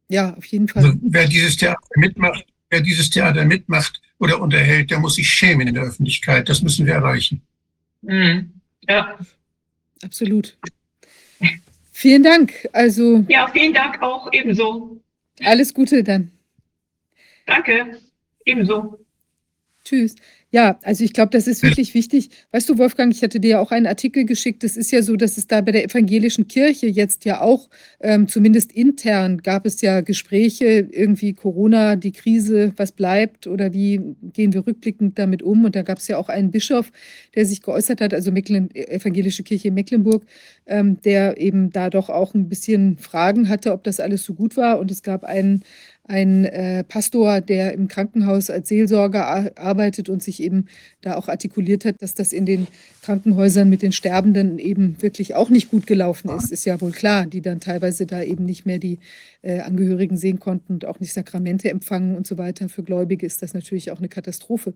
Ja, auf jeden Fall. Also, wer dieses Theater mitmacht, wer dieses Theater mitmacht, oder unterhält, der muss sich schämen in der Öffentlichkeit. Das müssen wir erreichen. Mhm. Ja. Absolut. Vielen Dank. Also. Ja, vielen Dank auch ebenso. Alles Gute dann. Danke. Ebenso. Tschüss. Ja, also ich glaube, das ist wirklich wichtig. Weißt du, Wolfgang, ich hatte dir ja auch einen Artikel geschickt. Es ist ja so, dass es da bei der evangelischen Kirche jetzt ja auch, ähm, zumindest intern, gab es ja Gespräche, irgendwie Corona, die Krise, was bleibt oder wie gehen wir rückblickend damit um? Und da gab es ja auch einen Bischof, der sich geäußert hat, also Mecklen, evangelische Kirche Mecklenburg, ähm, der eben da doch auch ein bisschen Fragen hatte, ob das alles so gut war. Und es gab einen ein äh, Pastor, der im Krankenhaus als Seelsorger arbeitet und sich eben da auch artikuliert hat, dass das in den Krankenhäusern mit den Sterbenden eben wirklich auch nicht gut gelaufen ist, ist ja wohl klar, die dann teilweise da eben nicht mehr die äh, Angehörigen sehen konnten und auch nicht Sakramente empfangen und so weiter. Für Gläubige ist das natürlich auch eine Katastrophe.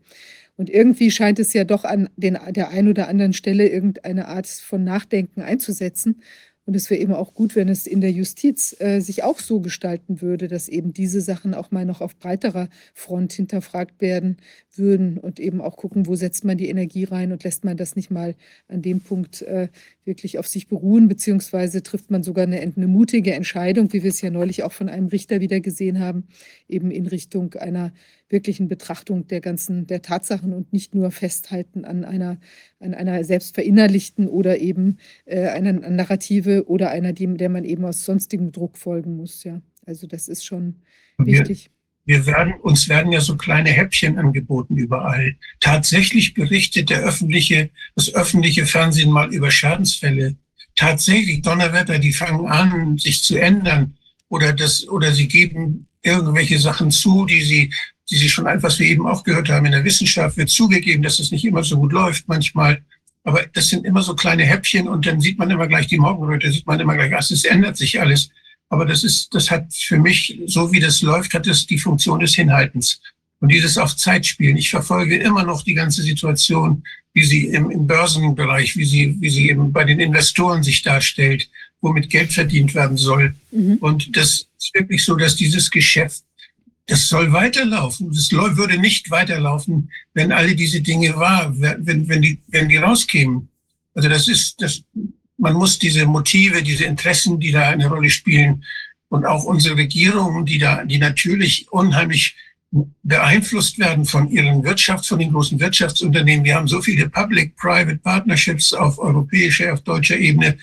Und irgendwie scheint es ja doch an den, der einen oder anderen Stelle irgendeine Art von Nachdenken einzusetzen. Und es wäre eben auch gut, wenn es in der Justiz äh, sich auch so gestalten würde, dass eben diese Sachen auch mal noch auf breiterer Front hinterfragt werden würden und eben auch gucken, wo setzt man die Energie rein und lässt man das nicht mal an dem Punkt äh, wirklich auf sich beruhen, beziehungsweise trifft man sogar eine, eine mutige Entscheidung, wie wir es ja neulich auch von einem Richter wieder gesehen haben, eben in Richtung einer wirklichen Betrachtung der ganzen, der Tatsachen und nicht nur festhalten an einer, an einer selbst verinnerlichten oder eben äh, einer Narrative oder einer, die, der man eben aus sonstigem Druck folgen muss. Ja, also das ist schon wichtig. Wir werden, uns werden ja so kleine Häppchen angeboten überall. Tatsächlich berichtet der öffentliche, das öffentliche Fernsehen mal über Schadensfälle. Tatsächlich, Donnerwetter, die fangen an, sich zu ändern. Oder das, oder sie geben irgendwelche Sachen zu, die sie, die sie schon, was wir eben auch gehört haben, in der Wissenschaft wird zugegeben, dass es nicht immer so gut läuft manchmal. Aber das sind immer so kleine Häppchen und dann sieht man immer gleich die Morgenröte, sieht man immer gleich, ach, es ändert sich alles. Aber das ist, das hat für mich, so wie das läuft, hat es die Funktion des Hinhaltens. Und dieses auf Zeit spielen. Ich verfolge immer noch die ganze Situation, wie sie im, im Börsenbereich, wie sie, wie sie eben bei den Investoren sich darstellt, womit Geld verdient werden soll. Mhm. Und das ist wirklich so, dass dieses Geschäft, das soll weiterlaufen. Das würde nicht weiterlaufen, wenn alle diese Dinge wahr, wenn, wenn die, wenn die rauskämen. Also das ist, das, man muss diese Motive, diese Interessen, die da eine Rolle spielen und auch unsere Regierungen, die da, die natürlich unheimlich beeinflusst werden von ihren Wirtschafts, von den großen Wirtschaftsunternehmen. Wir haben so viele Public-Private Partnerships auf europäischer, auf deutscher Ebene.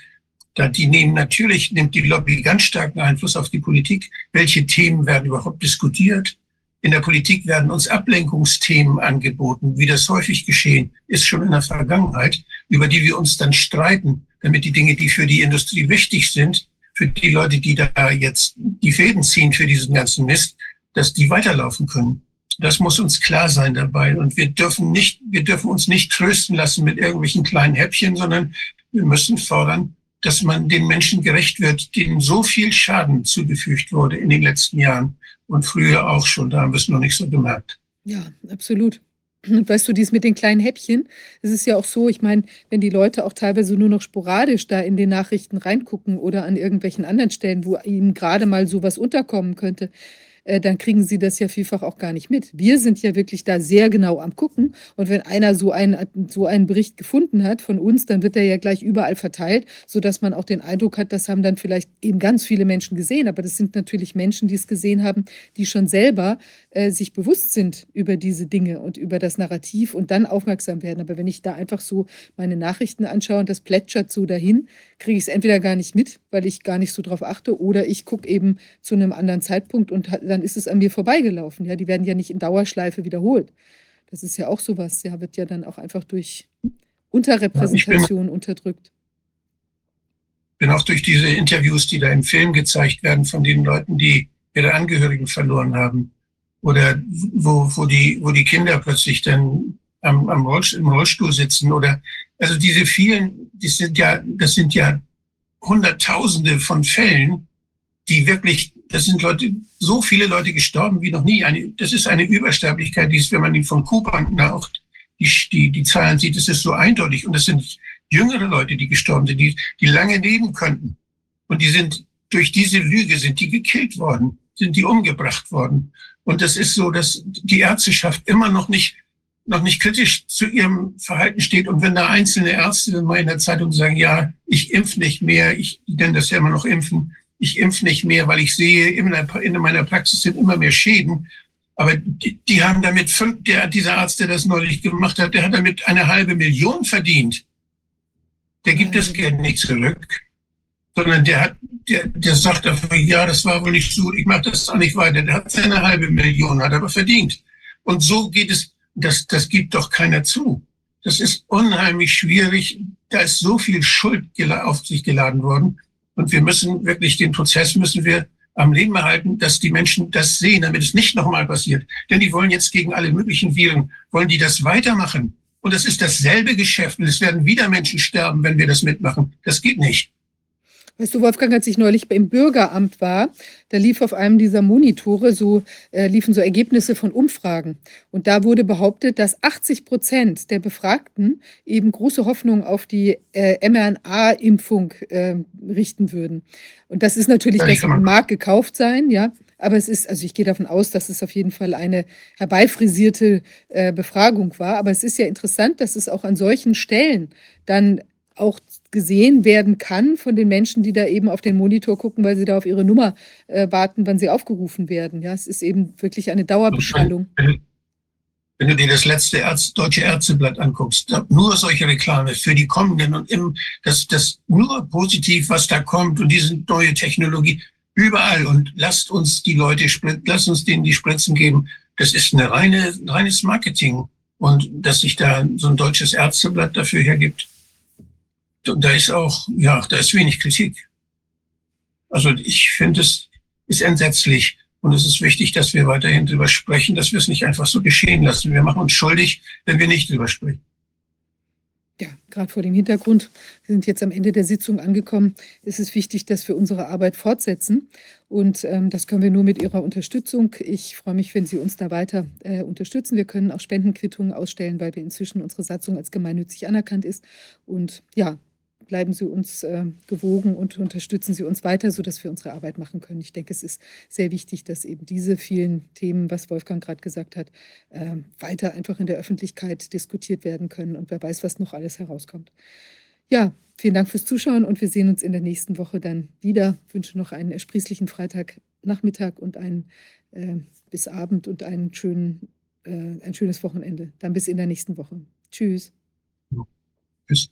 Da die nehmen natürlich, nimmt die Lobby ganz starken Einfluss auf die Politik. Welche Themen werden überhaupt diskutiert? In der Politik werden uns Ablenkungsthemen angeboten, wie das häufig geschehen ist schon in der Vergangenheit, über die wir uns dann streiten damit die Dinge, die für die Industrie wichtig sind, für die Leute, die da jetzt die Fäden ziehen für diesen ganzen Mist, dass die weiterlaufen können. Das muss uns klar sein dabei. Und wir dürfen nicht, wir dürfen uns nicht trösten lassen mit irgendwelchen kleinen Häppchen, sondern wir müssen fordern, dass man den Menschen gerecht wird, denen so viel Schaden zugefügt wurde in den letzten Jahren und früher auch schon. Da haben wir es noch nicht so gemerkt. Ja, absolut. Und weißt du, dies mit den kleinen Häppchen, es ist ja auch so, ich meine, wenn die Leute auch teilweise nur noch sporadisch da in den Nachrichten reingucken oder an irgendwelchen anderen Stellen, wo ihnen gerade mal sowas unterkommen könnte, dann kriegen sie das ja vielfach auch gar nicht mit. Wir sind ja wirklich da sehr genau am Gucken. Und wenn einer so einen, so einen Bericht gefunden hat von uns, dann wird er ja gleich überall verteilt, sodass man auch den Eindruck hat, das haben dann vielleicht eben ganz viele Menschen gesehen. Aber das sind natürlich Menschen, die es gesehen haben, die schon selber äh, sich bewusst sind über diese Dinge und über das Narrativ und dann aufmerksam werden. Aber wenn ich da einfach so meine Nachrichten anschaue und das plätschert so dahin, kriege ich es entweder gar nicht mit, weil ich gar nicht so drauf achte, oder ich gucke eben zu einem anderen Zeitpunkt und dann ist es an mir vorbeigelaufen. Ja, die werden ja nicht in Dauerschleife wiederholt. Das ist ja auch sowas. Ja, wird ja dann auch einfach durch Unterrepräsentation ja, unterdrückt. Bin auch durch diese Interviews, die da im Film gezeigt werden, von den Leuten, die ihre Angehörigen verloren haben, oder wo, wo, die, wo die Kinder plötzlich dann am, am Rollstuhl, im Rollstuhl sitzen oder also diese vielen, das sind ja, das sind ja Hunderttausende von Fällen, die wirklich, das sind Leute, so viele Leute gestorben wie noch nie. Eine, das ist eine Übersterblichkeit, die ist, wenn man die von Kuban auch die, die, die Zahlen sieht, das ist so eindeutig. Und das sind jüngere Leute, die gestorben sind, die, die lange leben könnten. Und die sind, durch diese Lüge sind die gekillt worden, sind die umgebracht worden. Und das ist so, dass die Ärzteschaft immer noch nicht noch nicht kritisch zu ihrem Verhalten steht. Und wenn da einzelne Ärzte mal in der Zeitung sagen, ja, ich impf nicht mehr, ich nenne das ja immer noch impfen, ich impf nicht mehr, weil ich sehe, in meiner Praxis sind immer mehr Schäden. Aber die, die haben damit, fünf, der, dieser Arzt, der das neulich gemacht hat, der hat damit eine halbe Million verdient. Der gibt das Geld nicht zurück, sondern der hat, der, der sagt einfach, ja, das war wohl nicht so, ich mache das auch nicht weiter. Der hat seine halbe Million, hat aber verdient. Und so geht es das, das gibt doch keiner zu. Das ist unheimlich schwierig. Da ist so viel Schuld auf sich geladen worden. Und wir müssen wirklich den Prozess müssen wir am Leben erhalten, dass die Menschen das sehen, damit es nicht nochmal passiert. Denn die wollen jetzt gegen alle möglichen Viren, wollen die das weitermachen. Und es ist dasselbe Geschäft. Und es werden wieder Menschen sterben, wenn wir das mitmachen. Das geht nicht. Weißt du, Wolfgang, als ich neulich beim Bürgeramt war, da lief auf einem dieser Monitore so, äh, liefen so Ergebnisse von Umfragen. Und da wurde behauptet, dass 80 Prozent der Befragten eben große Hoffnung auf die äh, mRNA-Impfung äh, richten würden. Und das ist natürlich, das mag gekauft sein, ja. Aber es ist, also ich gehe davon aus, dass es auf jeden Fall eine herbeifrisierte äh, Befragung war. Aber es ist ja interessant, dass es auch an solchen Stellen dann auch gesehen werden kann von den Menschen, die da eben auf den Monitor gucken, weil sie da auf ihre Nummer äh, warten, wann sie aufgerufen werden. Ja, es ist eben wirklich eine Dauerbeschallung. Wenn du dir das letzte Ärz deutsche Ärzteblatt anguckst, nur solche Reklame für die kommenden und im, das, das nur positiv, was da kommt und diese neue Technologie überall und lasst uns die Leute, lasst uns denen die Spritzen geben. Das ist eine reine, reines Marketing und dass sich da so ein deutsches Ärzteblatt dafür hergibt da ist auch, ja, da ist wenig Kritik. Also ich finde, es ist entsetzlich. Und es ist wichtig, dass wir weiterhin drüber sprechen, dass wir es nicht einfach so geschehen lassen. Wir machen uns schuldig, wenn wir nicht drüber sprechen. Ja, gerade vor dem Hintergrund, wir sind jetzt am Ende der Sitzung angekommen, ist es wichtig, dass wir unsere Arbeit fortsetzen. Und ähm, das können wir nur mit Ihrer Unterstützung. Ich freue mich, wenn Sie uns da weiter äh, unterstützen. Wir können auch Spendenquittungen ausstellen, weil wir inzwischen unsere Satzung als gemeinnützig anerkannt ist. Und ja, bleiben Sie uns äh, gewogen und unterstützen Sie uns weiter, sodass wir unsere Arbeit machen können. Ich denke, es ist sehr wichtig, dass eben diese vielen Themen, was Wolfgang gerade gesagt hat, äh, weiter einfach in der Öffentlichkeit diskutiert werden können. Und wer weiß, was noch alles herauskommt. Ja, vielen Dank fürs Zuschauen und wir sehen uns in der nächsten Woche dann wieder. Ich wünsche noch einen ersprießlichen Freitagnachmittag und einen äh, bis Abend und einen schönen, äh, ein schönes Wochenende. Dann bis in der nächsten Woche. Tschüss. Tschüss.